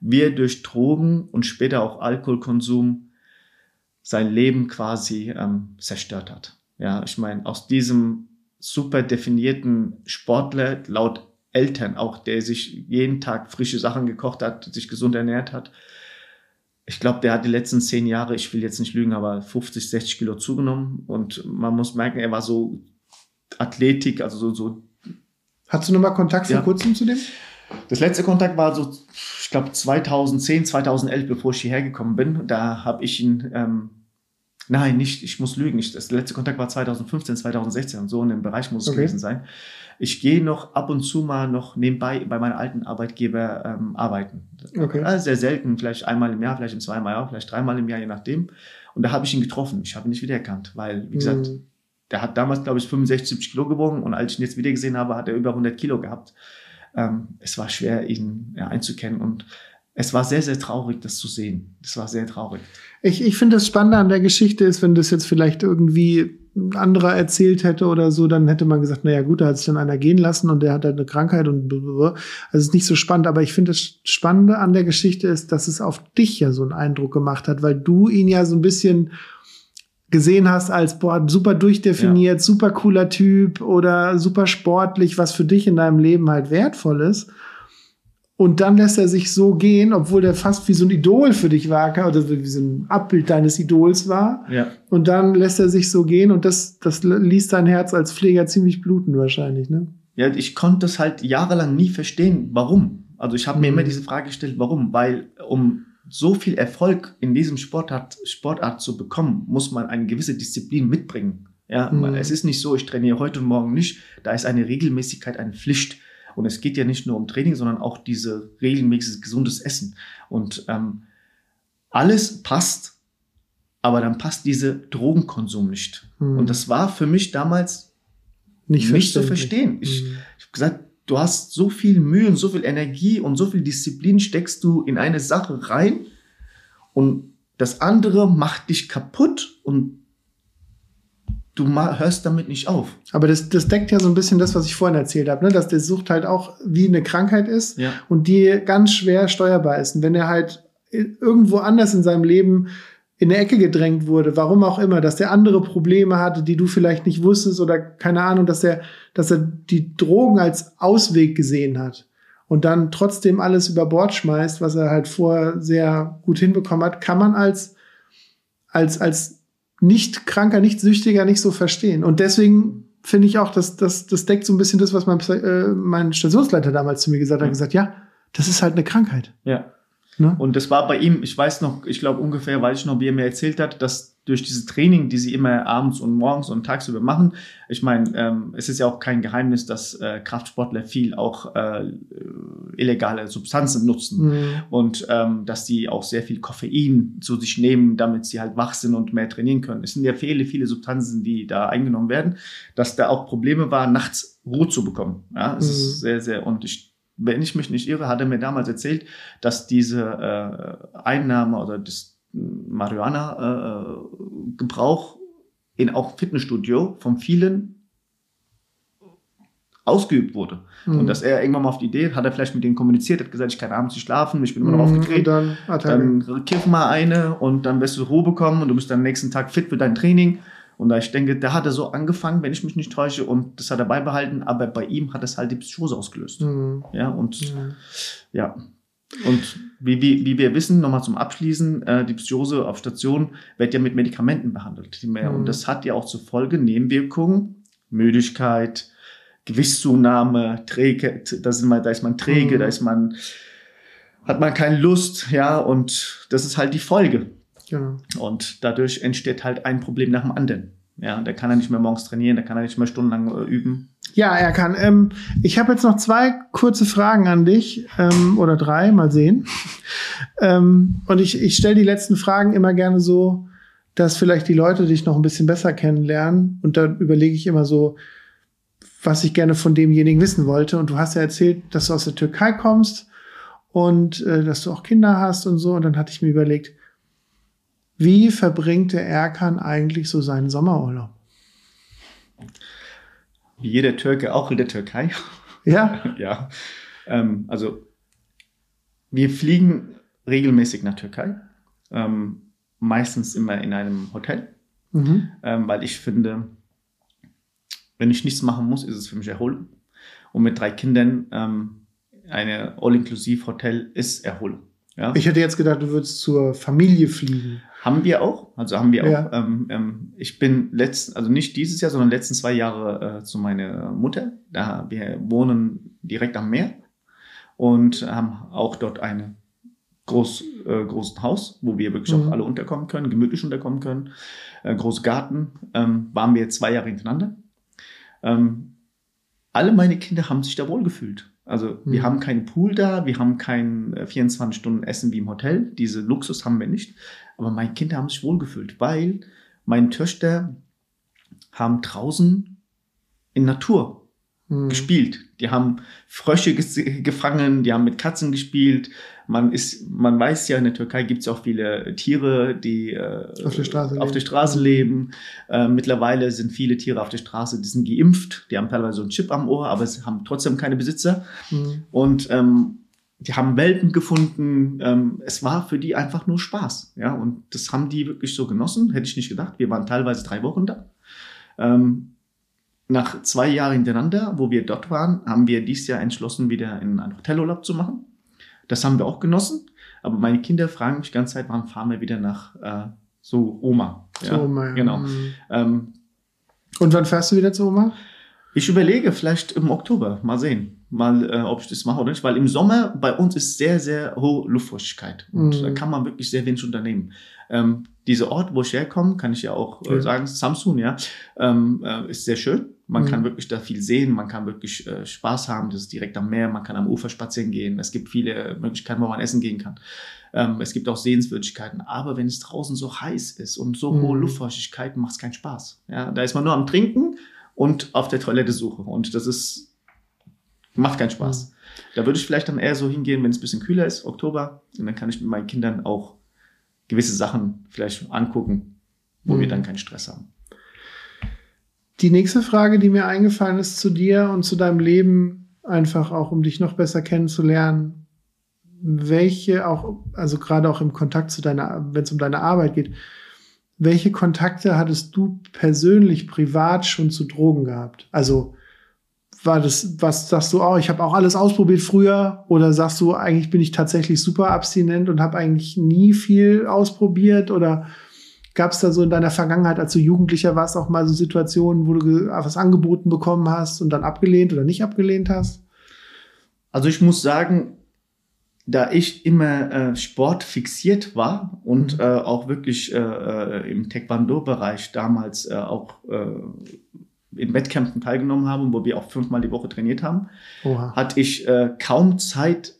Speaker 2: wie er durch Drogen und später auch Alkoholkonsum sein Leben quasi ähm, zerstört hat. Ja, ich meine, aus diesem super definierten Sportler, laut Eltern auch, der sich jeden Tag frische Sachen gekocht hat, sich gesund ernährt hat. Ich glaube, der hat die letzten zehn Jahre, ich will jetzt nicht lügen, aber 50, 60 Kilo zugenommen. Und man muss merken, er war so Athletik, also so. so
Speaker 1: Hast du nochmal Kontakt vor ja. kurzem zu dem?
Speaker 2: Das letzte Kontakt war so, ich glaube, 2010, 2011, bevor ich hierher gekommen bin. Da habe ich ihn, ähm, nein, nicht, ich muss lügen. Ich, das letzte Kontakt war 2015, 2016 und so in dem Bereich muss es okay. gewesen sein. Ich gehe noch ab und zu mal noch nebenbei bei meinem alten Arbeitgeber ähm, arbeiten. Okay. Also sehr selten, vielleicht einmal im Jahr, vielleicht im zweimal Jahr, vielleicht dreimal im Jahr, je nachdem. Und da habe ich ihn getroffen. Ich habe ihn nicht wiedererkannt, weil, wie gesagt, mhm. Der hat damals, glaube ich, 65, 70 Kilo gewogen und als ich ihn jetzt wieder gesehen habe, hat er über 100 Kilo gehabt ähm, es war schwer, ihn ja, einzukennen und es war sehr, sehr traurig, das zu sehen. Es war sehr traurig.
Speaker 1: Ich, ich finde das Spannende an der Geschichte ist, wenn das jetzt vielleicht irgendwie ein anderer erzählt hätte oder so, dann hätte man gesagt, naja gut, da hat sich dann einer gehen lassen und der hat halt eine Krankheit und also es ist nicht so spannend. Aber ich finde das Spannende an der Geschichte ist, dass es auf dich ja so einen Eindruck gemacht hat, weil du ihn ja so ein bisschen gesehen hast als boah, super durchdefiniert, ja. super cooler Typ oder super sportlich, was für dich in deinem Leben halt wertvoll ist. Und dann lässt er sich so gehen, obwohl der fast wie so ein Idol für dich war, oder wie so ein Abbild deines Idols war.
Speaker 2: Ja.
Speaker 1: Und dann lässt er sich so gehen und das, das ließ dein Herz als Pfleger ziemlich bluten wahrscheinlich, ne?
Speaker 2: Ja, ich konnte das halt jahrelang nie verstehen, warum. Also ich habe mhm. mir immer diese Frage gestellt, warum? Weil um so viel Erfolg in diesem Sportart, Sportart zu bekommen, muss man eine gewisse Disziplin mitbringen. Ja, mhm. es ist nicht so, ich trainiere heute und morgen nicht. Da ist eine Regelmäßigkeit eine Pflicht. Und es geht ja nicht nur um Training, sondern auch diese regelmäßiges gesundes Essen. Und ähm, alles passt, aber dann passt dieser Drogenkonsum nicht. Mhm. Und das war für mich damals nicht, nicht zu verstehen. Ich, mhm. ich habe gesagt, du hast so viel Mühe und so viel Energie und so viel Disziplin steckst du in eine Sache rein und das andere macht dich kaputt und du hörst damit nicht auf.
Speaker 1: Aber das, das deckt ja so ein bisschen das, was ich vorhin erzählt habe, ne? dass der Sucht halt auch wie eine Krankheit ist
Speaker 2: ja.
Speaker 1: und die ganz schwer steuerbar ist. Und wenn er halt irgendwo anders in seinem Leben in eine Ecke gedrängt wurde, warum auch immer, dass der andere Probleme hatte, die du vielleicht nicht wusstest oder keine Ahnung, dass er, dass er die Drogen als Ausweg gesehen hat und dann trotzdem alles über Bord schmeißt, was er halt vorher sehr gut hinbekommen hat, kann man als, als, als nicht kranker, nicht süchtiger nicht so verstehen. Und deswegen finde ich auch, dass das, das deckt so ein bisschen das, was mein, äh, mein Stationsleiter damals zu mir gesagt hat, mhm. gesagt, ja, das ist halt eine Krankheit.
Speaker 2: Ja. Ne? Und das war bei ihm, ich weiß noch, ich glaube ungefähr, weiß ich noch, wie er mir erzählt hat, dass durch dieses Training, die sie immer abends und morgens und tagsüber machen. Ich meine, ähm, es ist ja auch kein Geheimnis, dass äh, Kraftsportler viel auch äh, illegale Substanzen nutzen mhm. und ähm, dass die auch sehr viel Koffein zu sich nehmen, damit sie halt wach sind und mehr trainieren können. Es sind ja viele, viele Substanzen, die da eingenommen werden, dass da auch Probleme war, nachts Ruhe zu bekommen. Ja, es mhm. ist sehr, sehr und ich wenn ich mich nicht irre, hat er mir damals erzählt, dass diese äh, Einnahme oder das Marihuana-Gebrauch äh, in auch Fitnessstudio von vielen ausgeübt wurde. Mhm. Und dass er irgendwann mal auf die Idee, hat er vielleicht mit denen kommuniziert, hat gesagt, ich kann abends nicht schlafen, ich bin immer noch mhm, aufgedreht. Dann, dann kiff mal eine und dann wirst du Ruhe bekommen und du bist dann am nächsten Tag fit für dein Training. Und da ich denke, der hat er so angefangen, wenn ich mich nicht täusche, und das hat er beibehalten, aber bei ihm hat es halt die Psychose ausgelöst. Mhm. Ja, und mhm. ja. Und wie, wie, wie wir wissen, nochmal zum Abschließen, äh, die Psychose auf Station wird ja mit Medikamenten behandelt. Mhm. Und das hat ja auch zur Folge Nebenwirkungen, Müdigkeit, Gewichtszunahme, träge, da, sind man, da ist man träge, da mhm. ist man, hat man keine Lust, ja, und das ist halt die Folge. Genau. Und dadurch entsteht halt ein Problem nach dem anderen. Ja, der kann ja nicht mehr morgens trainieren, der kann ja nicht mehr stundenlang äh, üben.
Speaker 1: Ja, er kann. Ähm, ich habe jetzt noch zwei kurze Fragen an dich ähm, oder drei, mal sehen. ähm, und ich, ich stelle die letzten Fragen immer gerne so, dass vielleicht die Leute dich noch ein bisschen besser kennenlernen. Und da überlege ich immer so, was ich gerne von demjenigen wissen wollte. Und du hast ja erzählt, dass du aus der Türkei kommst und äh, dass du auch Kinder hast und so. Und dann hatte ich mir überlegt, wie verbringt der Erkan eigentlich so seinen Sommerurlaub?
Speaker 2: Wie jeder Türke auch in der Türkei.
Speaker 1: Ja.
Speaker 2: ja. Ähm, also wir fliegen regelmäßig nach Türkei. Ähm, meistens immer in einem Hotel. Mhm. Ähm, weil ich finde, wenn ich nichts machen muss, ist es für mich Erholung. Und mit drei Kindern ähm, eine All-Inclusive-Hotel ist Erholung.
Speaker 1: Ja? Ich hätte jetzt gedacht, du würdest zur Familie fliegen.
Speaker 2: Haben wir auch. Also haben wir ja. auch. Ähm, ähm, ich bin letzten, also nicht dieses Jahr, sondern letzten zwei Jahre äh, zu meiner Mutter. Da wir wohnen direkt am Meer und haben auch dort ein groß, äh, großes Haus, wo wir wirklich mhm. auch alle unterkommen können, gemütlich unterkommen können. Äh, große Garten. Ähm, waren wir zwei Jahre hintereinander. Ähm, alle meine Kinder haben sich da wohl gefühlt. Also mhm. wir haben keinen Pool da, wir haben kein 24 äh, Stunden Essen wie im Hotel. Diese Luxus haben wir nicht. Aber meine Kinder haben sich wohlgefühlt, weil meine Töchter haben draußen in Natur mhm. gespielt. Die haben Frösche gefangen, die haben mit Katzen gespielt. Man ist, man weiß ja, in der Türkei gibt es auch viele Tiere, die äh, auf, der Straße, auf der Straße hm. leben. Äh, mittlerweile sind viele Tiere auf der Straße, die sind geimpft, die haben teilweise so einen Chip am Ohr, aber sie haben trotzdem keine Besitzer. Mhm. Und ähm, die haben Welpen gefunden. Ähm, es war für die einfach nur Spaß. Ja, und das haben die wirklich so genossen. Hätte ich nicht gedacht. Wir waren teilweise drei Wochen da. Ähm, nach zwei Jahren hintereinander, wo wir dort waren, haben wir dieses Jahr entschlossen, wieder in einen Hotelurlaub zu machen. Das haben wir auch genossen. Aber meine Kinder fragen mich die ganze Zeit, wann fahren wir wieder nach äh, so Oma. Ja, zu Oma. Genau. Mhm. Ähm,
Speaker 1: und wann fährst du wieder zu Oma?
Speaker 2: Ich überlege vielleicht im Oktober. Mal sehen mal, äh, ob ich das mache oder nicht, weil im Sommer bei uns ist sehr, sehr hohe Luftfeuchtigkeit und mhm. da kann man wirklich sehr wenig unternehmen. Ähm, dieser Ort, wo ich herkomme, kann ich ja auch äh, sagen, Samsung, ja, ähm, äh, ist sehr schön. Man mhm. kann wirklich da viel sehen, man kann wirklich äh, Spaß haben, das ist direkt am Meer, man kann am Ufer spazieren gehen, es gibt viele Möglichkeiten, wo man essen gehen kann. Ähm, es gibt auch Sehenswürdigkeiten, aber wenn es draußen so heiß ist und so mhm. hohe Luftfeuchtigkeit, macht es keinen Spaß. Ja, da ist man nur am Trinken und auf der Toilette suche und das ist Macht keinen Spaß. Mhm. Da würde ich vielleicht dann eher so hingehen, wenn es ein bisschen kühler ist, Oktober. Und dann kann ich mit meinen Kindern auch gewisse Sachen vielleicht angucken, wo mhm. wir dann keinen Stress haben.
Speaker 1: Die nächste Frage, die mir eingefallen ist zu dir und zu deinem Leben, einfach auch um dich noch besser kennenzulernen, welche auch, also gerade auch im Kontakt zu deiner, wenn es um deine Arbeit geht, welche Kontakte hattest du persönlich privat schon zu Drogen gehabt? Also war das, was sagst du auch, oh, ich habe auch alles ausprobiert früher? Oder sagst du, eigentlich bin ich tatsächlich super abstinent und habe eigentlich nie viel ausprobiert? Oder gab es da so in deiner Vergangenheit, als du Jugendlicher warst, auch mal so Situationen, wo du was angeboten bekommen hast und dann abgelehnt oder nicht abgelehnt hast?
Speaker 2: Also ich muss sagen, da ich immer äh, Sport fixiert war und mhm. äh, auch wirklich äh, äh im Taekwondo-Bereich damals äh, auch äh, in Wettkämpfen teilgenommen habe, wo wir auch fünfmal die Woche trainiert haben, Oha. hatte ich äh, kaum Zeit,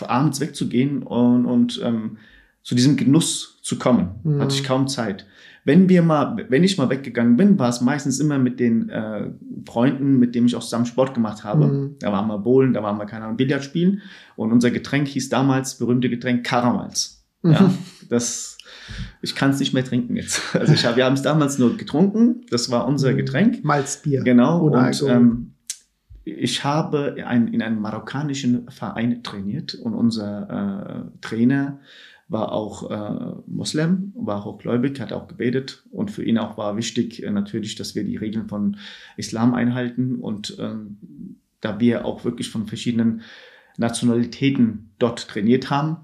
Speaker 2: abends wegzugehen und, und ähm, zu diesem Genuss zu kommen. Mhm. Hatte ich kaum Zeit. Wenn wir mal, wenn ich mal weggegangen bin, war es meistens immer mit den äh, Freunden, mit denen ich auch zusammen Sport gemacht habe. Mhm. Da waren wir Bowlen, da waren wir, keine Ahnung, Billard spielen. Und unser Getränk hieß damals, berühmte Getränk, Karamals. Mhm. Ja, das, ich kann es nicht mehr trinken jetzt. Also ich hab, wir haben es damals nur getrunken. Das war unser mhm. Getränk.
Speaker 1: Malzbier.
Speaker 2: Genau. Oder und, ähm, ich habe ein, in einem marokkanischen Verein trainiert und unser äh, Trainer war auch äh, Muslim, war hochgläubig, hat auch gebetet und für ihn auch war wichtig äh, natürlich, dass wir die Regeln von Islam einhalten und ähm, da wir auch wirklich von verschiedenen Nationalitäten dort trainiert haben,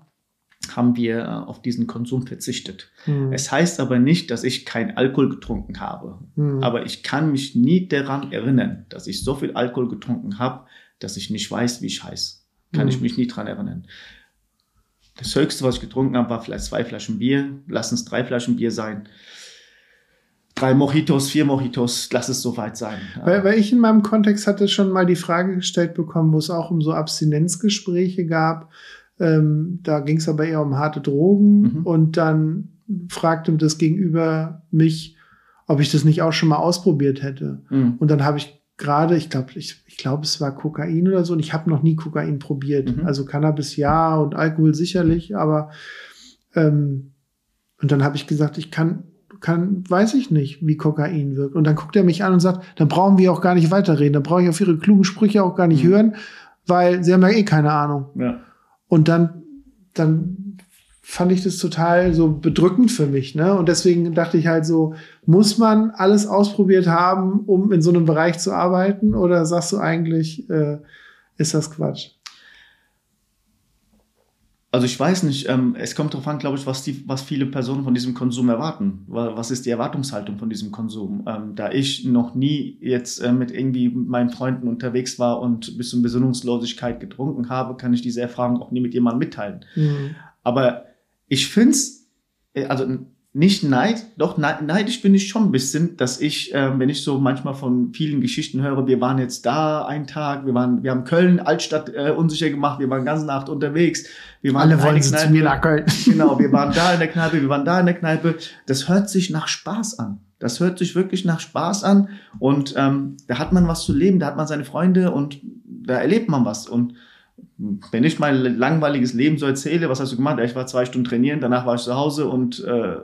Speaker 2: haben wir äh, auf diesen Konsum verzichtet. Mhm. Es heißt aber nicht, dass ich kein Alkohol getrunken habe. Mhm. Aber ich kann mich nie daran erinnern, dass ich so viel Alkohol getrunken habe, dass ich nicht weiß, wie ich heiße. Kann mhm. ich mich nie daran erinnern. Das höchste, was ich getrunken habe, war vielleicht zwei Flaschen Bier. Lass es drei Flaschen Bier sein. Drei Mojitos, vier Mojitos, lass es soweit sein.
Speaker 1: Weil, weil ich in meinem Kontext hatte schon mal die Frage gestellt bekommen, wo es auch um so Abstinenzgespräche gab. Ähm, da ging es aber eher um harte Drogen. Mhm. Und dann fragte das Gegenüber mich, ob ich das nicht auch schon mal ausprobiert hätte. Mhm. Und dann habe ich gerade, ich glaube, ich, ich glaube, es war Kokain oder so, und ich habe noch nie Kokain probiert. Mhm. Also Cannabis ja und Alkohol sicherlich, aber ähm, und dann habe ich gesagt, ich kann, kann, weiß ich nicht, wie Kokain wirkt. Und dann guckt er mich an und sagt, dann brauchen wir auch gar nicht weiterreden, dann brauche ich auf ihre klugen Sprüche auch gar nicht mhm. hören, weil sie haben ja eh keine Ahnung. Ja. Und dann, dann fand ich das total so bedrückend für mich. Ne? Und deswegen dachte ich halt so, muss man alles ausprobiert haben, um in so einem Bereich zu arbeiten? Oder sagst du eigentlich, äh, ist das Quatsch?
Speaker 2: Also ich weiß nicht, ähm, es kommt darauf an, glaube ich, was, die, was viele Personen von diesem Konsum erwarten. Was ist die Erwartungshaltung von diesem Konsum? Ähm, da ich noch nie jetzt äh, mit irgendwie meinen Freunden unterwegs war und bis zum Besinnungslosigkeit getrunken habe, kann ich diese Erfahrung auch nie mit jemandem mitteilen. Mhm. Aber ich finde es, äh, also nicht neid, doch neidisch bin ich schon ein bisschen, dass ich, äh, wenn ich so manchmal von vielen Geschichten höre, wir waren jetzt da einen Tag, wir waren, wir haben Köln, Altstadt äh, unsicher gemacht, wir waren ganze Nacht unterwegs, wir waren
Speaker 1: Alle wollen zu mir nach Köln.
Speaker 2: Genau, wir waren da in der Kneipe, wir waren da in der Kneipe. Das hört sich nach Spaß an. Das hört sich wirklich nach Spaß an und ähm, da hat man was zu leben, da hat man seine Freunde und da erlebt man was und wenn ich mein langweiliges Leben so erzähle, was hast du gemacht? ich war zwei Stunden trainieren, danach war ich zu Hause und äh,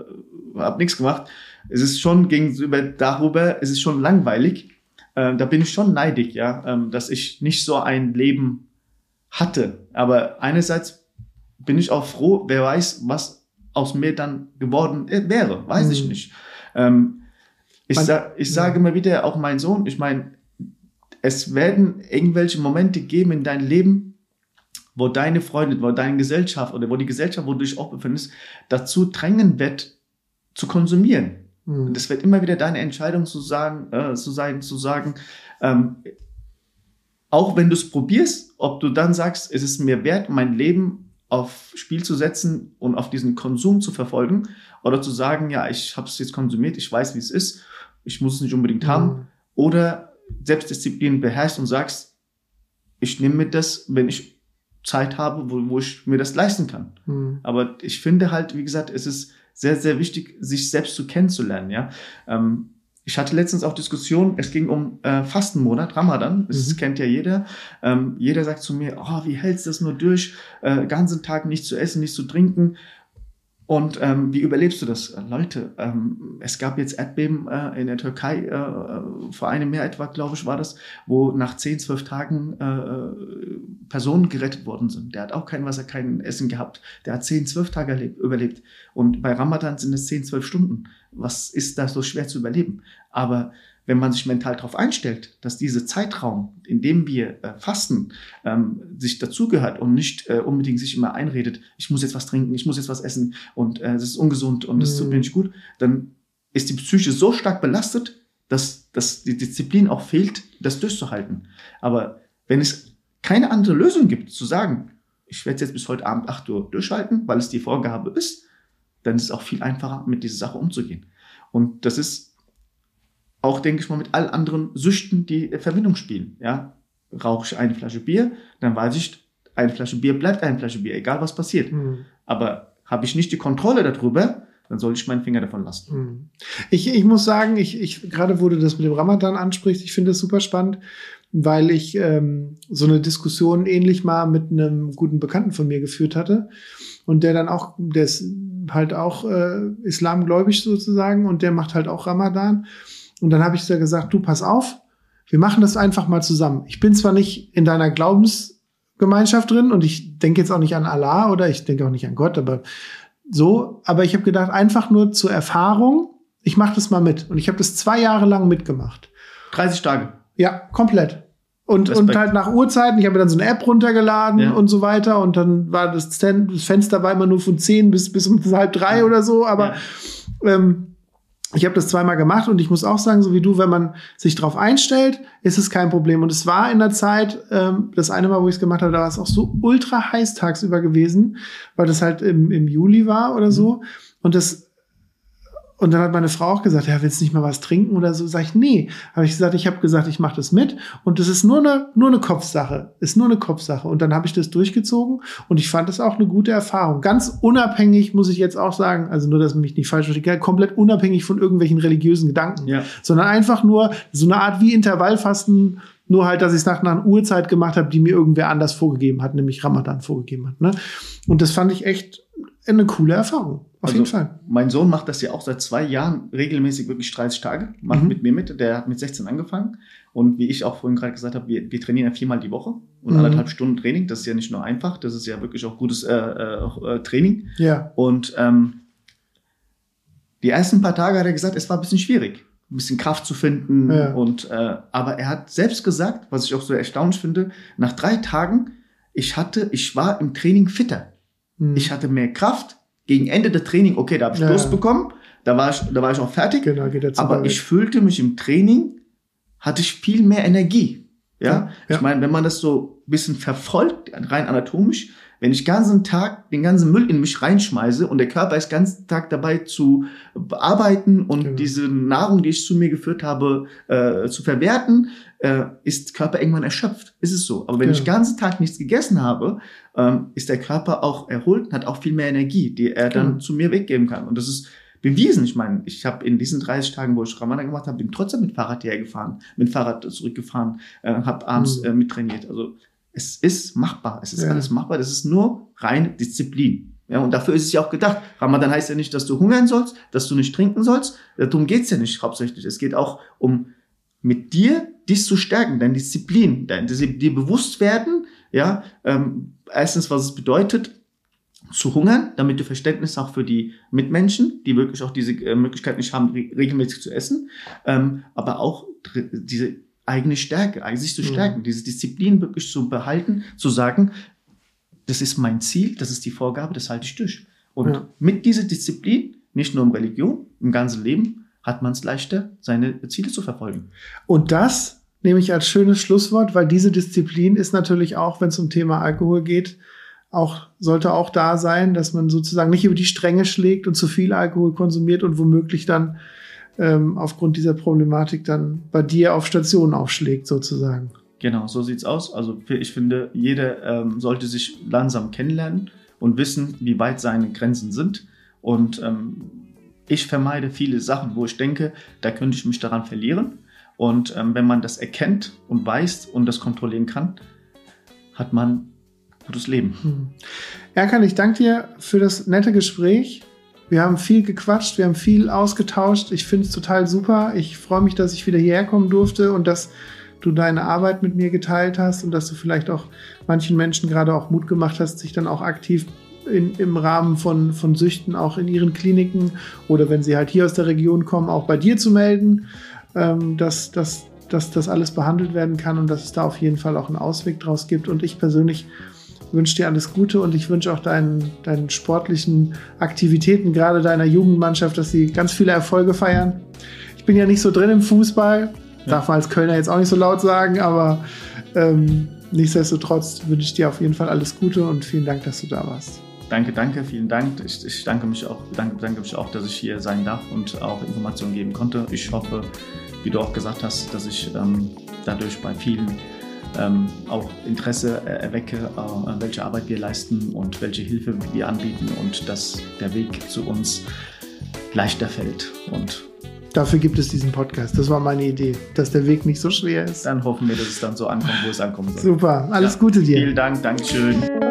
Speaker 2: habe nichts gemacht. Es ist schon gegenüber darüber, es ist schon langweilig. Äh, da bin ich schon neidig, ja, ähm, dass ich nicht so ein Leben hatte. Aber einerseits bin ich auch froh, wer weiß, was aus mir dann geworden äh, wäre, weiß mhm. ich nicht. Ähm, ich, sa ich sage immer wieder, auch mein Sohn, ich meine, es werden irgendwelche Momente geben in deinem Leben, wo deine Freunde, wo deine Gesellschaft oder wo die Gesellschaft, wo du dich auch befindest, dazu drängen wird, zu konsumieren. Mhm. Das wird immer wieder deine Entscheidung zu sagen, äh, zu sein, zu sagen, ähm, auch wenn du es probierst, ob du dann sagst, es ist mir wert, mein Leben auf Spiel zu setzen und auf diesen Konsum zu verfolgen, oder zu sagen, ja, ich habe es jetzt konsumiert, ich weiß, wie es ist, ich muss es nicht unbedingt mhm. haben, oder Selbstdisziplin beherrschst und sagst, ich nehme mir das, wenn ich Zeit habe, wo, wo ich mir das leisten kann. Mhm. Aber ich finde halt, wie gesagt, es ist sehr, sehr wichtig, sich selbst zu kennenzulernen. Ja? Ähm, ich hatte letztens auch Diskussionen, es ging um äh, Fastenmonat, Ramadan, das mhm. kennt ja jeder. Ähm, jeder sagt zu mir, oh, wie hältst du das nur durch, äh, ganzen Tag nichts zu essen, nichts zu trinken. Und ähm, wie überlebst du das? Äh, Leute, ähm, es gab jetzt Erdbeben äh, in der Türkei, äh, äh, vor einem Jahr etwa, glaube ich, war das, wo nach 10, 12 Tagen äh, äh, Personen gerettet worden sind. Der hat auch kein Wasser, kein Essen gehabt. Der hat 10, 12 Tage erlebt, überlebt. Und bei Ramadan sind es 10, 12 Stunden. Was ist da so schwer zu überleben? Aber wenn man sich mental darauf einstellt, dass dieser Zeitraum, in dem wir äh, fasten, ähm, sich dazugehört und nicht äh, unbedingt sich immer einredet, ich muss jetzt was trinken, ich muss jetzt was essen und äh, das ist ungesund und das mhm. tut mir nicht gut, dann ist die Psyche so stark belastet, dass, dass die Disziplin auch fehlt, das durchzuhalten. Aber wenn es keine andere Lösung gibt, zu sagen, ich werde jetzt bis heute Abend 8 Uhr durchhalten, weil es die Vorgabe ist, dann ist es auch viel einfacher, mit dieser Sache umzugehen. Und das ist auch, denke ich mal, mit all anderen Süchten, die Verbindung spielen. Ja? Rauche ich eine Flasche Bier, dann weiß ich, eine Flasche Bier bleibt eine Flasche Bier, egal was passiert. Mhm. Aber habe ich nicht die Kontrolle darüber, dann soll ich meinen Finger davon lassen.
Speaker 1: Mhm. Ich, ich muss sagen, ich, ich gerade wo du das mit dem Ramadan ansprichst, ich finde das super spannend, weil ich ähm, so eine Diskussion ähnlich mal mit einem guten Bekannten von mir geführt hatte und der dann auch, der ist halt auch äh, islamgläubig sozusagen und der macht halt auch Ramadan. Und dann habe ich da gesagt, du pass auf, wir machen das einfach mal zusammen. Ich bin zwar nicht in deiner Glaubensgemeinschaft drin und ich denke jetzt auch nicht an Allah oder ich denke auch nicht an Gott, aber so, aber ich habe gedacht, einfach nur zur Erfahrung, ich mache das mal mit. Und ich habe das zwei Jahre lang mitgemacht.
Speaker 2: 30 Tage.
Speaker 1: Ja, komplett. Und, und halt nach Uhrzeiten, ich habe dann so eine App runtergeladen ja. und so weiter. Und dann war das, das, Fenster war immer nur von 10 bis, bis um halb drei ja. oder so. Aber ja. ähm, ich habe das zweimal gemacht und ich muss auch sagen, so wie du, wenn man sich drauf einstellt, ist es kein Problem. Und es war in der Zeit, ähm, das eine Mal, wo ich es gemacht habe, da war es auch so ultra heiß tagsüber gewesen, weil das halt im, im Juli war oder so. Mhm. Und das und dann hat meine Frau auch gesagt, ja, willst du nicht mal was trinken oder so? Sag ich, nee. Habe ich gesagt, ich habe gesagt, ich mache das mit und das ist nur eine nur eine Kopfsache, ist nur eine Kopfsache. Und dann habe ich das durchgezogen und ich fand das auch eine gute Erfahrung. Ganz unabhängig muss ich jetzt auch sagen, also nur, dass mich nicht falsch versteht, komplett unabhängig von irgendwelchen religiösen Gedanken, ja. sondern einfach nur so eine Art wie Intervallfasten. Nur halt, dass ich es nach einer Uhrzeit gemacht habe, die mir irgendwer anders vorgegeben hat, nämlich Ramadan vorgegeben hat. Ne? Und das fand ich echt eine coole Erfahrung. Auf also, jeden Fall.
Speaker 2: Mein Sohn macht das ja auch seit zwei Jahren regelmäßig wirklich 30 Tage, macht mhm. mit mir mit. Der hat mit 16 angefangen. Und wie ich auch vorhin gerade gesagt habe, wir, wir trainieren ja viermal die Woche und mhm. anderthalb Stunden Training. Das ist ja nicht nur einfach, das ist ja wirklich auch gutes äh, äh, äh, Training.
Speaker 1: Ja.
Speaker 2: Und ähm, die ersten paar Tage hat er gesagt, es war ein bisschen schwierig, ein bisschen Kraft zu finden. Ja. Und äh, aber er hat selbst gesagt, was ich auch so erstaunlich finde, nach drei Tagen, ich hatte, ich war im Training fitter. Mhm. Ich hatte mehr Kraft. Gegen Ende der Training, okay, da habe ich ja. Durst bekommen. Da war ich, da war ich auch fertig. Genau, geht jetzt aber ich fühlte mich im Training, hatte ich viel mehr Energie. Ja, ja. ich meine, wenn man das so ein bisschen verfolgt, rein anatomisch, wenn ich den ganzen Tag den ganzen Müll in mich reinschmeiße und der Körper ist den ganzen Tag dabei zu bearbeiten und genau. diese Nahrung, die ich zu mir geführt habe, äh, zu verwerten, äh, ist Körper irgendwann erschöpft. Ist es so. Aber wenn genau. ich den ganzen Tag nichts gegessen habe, ähm, ist der Körper auch erholt und hat auch viel mehr Energie, die er dann genau. zu mir weggeben kann. Und das ist bewiesen. Ich meine, ich habe in diesen 30 Tagen, wo ich Ramadan gemacht habe, bin trotzdem mit Fahrrad hierher gefahren, mit Fahrrad zurückgefahren, äh, habe abends mhm. äh, mittrainiert. Also es ist machbar. Es ist ja. alles machbar. Das ist nur reine Disziplin. Ja, und dafür ist es ja auch gedacht. Ramadan heißt ja nicht, dass du hungern sollst, dass du nicht trinken sollst. Darum geht's ja nicht hauptsächlich. Es geht auch um mit dir dies zu stärken, deine Disziplin, dein, dir bewusst werden, ja, ähm, erstens, was es bedeutet, zu hungern, damit du Verständnis auch für die Mitmenschen, die wirklich auch diese äh, Möglichkeit nicht haben, re regelmäßig zu essen, ähm, aber auch diese eigene Stärke, sich zu mhm. stärken, mhm. diese Disziplin wirklich zu behalten, zu sagen, das ist mein Ziel, das ist die Vorgabe, das halte ich durch. Und ja. mit dieser Disziplin, nicht nur in Religion, im ganzen Leben, hat man es leichter, seine Ziele zu verfolgen.
Speaker 1: Und das nehme ich als schönes Schlusswort, weil diese Disziplin ist natürlich auch, wenn es um Thema Alkohol geht, auch, sollte auch da sein, dass man sozusagen nicht über die Stränge schlägt und zu viel Alkohol konsumiert und womöglich dann ähm, aufgrund dieser Problematik dann bei dir auf Station aufschlägt, sozusagen.
Speaker 2: Genau, so sieht's aus. Also ich finde, jeder ähm, sollte sich langsam kennenlernen und wissen, wie weit seine Grenzen sind. Und ähm, ich vermeide viele Sachen, wo ich denke, da könnte ich mich daran verlieren. Und ähm, wenn man das erkennt und weiß und das kontrollieren kann, hat man gutes Leben. Hm.
Speaker 1: Erkan, ich danke dir für das nette Gespräch. Wir haben viel gequatscht, wir haben viel ausgetauscht. Ich finde es total super. Ich freue mich, dass ich wieder hierher kommen durfte und dass du deine Arbeit mit mir geteilt hast und dass du vielleicht auch manchen Menschen gerade auch Mut gemacht hast, sich dann auch aktiv in, im Rahmen von, von Süchten auch in ihren Kliniken oder wenn sie halt hier aus der Region kommen, auch bei dir zu melden, ähm, dass, dass, dass das alles behandelt werden kann und dass es da auf jeden Fall auch einen Ausweg draus gibt. Und ich persönlich wünsche dir alles Gute und ich wünsche auch deinen, deinen sportlichen Aktivitäten, gerade deiner Jugendmannschaft, dass sie ganz viele Erfolge feiern. Ich bin ja nicht so drin im Fußball, ja. darf man als Kölner jetzt auch nicht so laut sagen, aber ähm, nichtsdestotrotz wünsche ich dir auf jeden Fall alles Gute und vielen Dank, dass du da warst.
Speaker 2: Danke, danke, vielen Dank. Ich, ich danke mich auch, danke, danke mich auch, dass ich hier sein darf und auch Informationen geben konnte. Ich hoffe, wie du auch gesagt hast, dass ich ähm, dadurch bei vielen ähm, auch Interesse erwecke, äh, welche Arbeit wir leisten und welche Hilfe wir anbieten und dass der Weg zu uns leichter fällt. Und
Speaker 1: Dafür gibt es diesen Podcast. Das war meine Idee, dass der Weg nicht so schwer ist.
Speaker 2: Dann hoffen wir, dass es dann so ankommt, wo es ankommen soll.
Speaker 1: Super, alles ja. Gute dir.
Speaker 2: Vielen Dank, Dankeschön.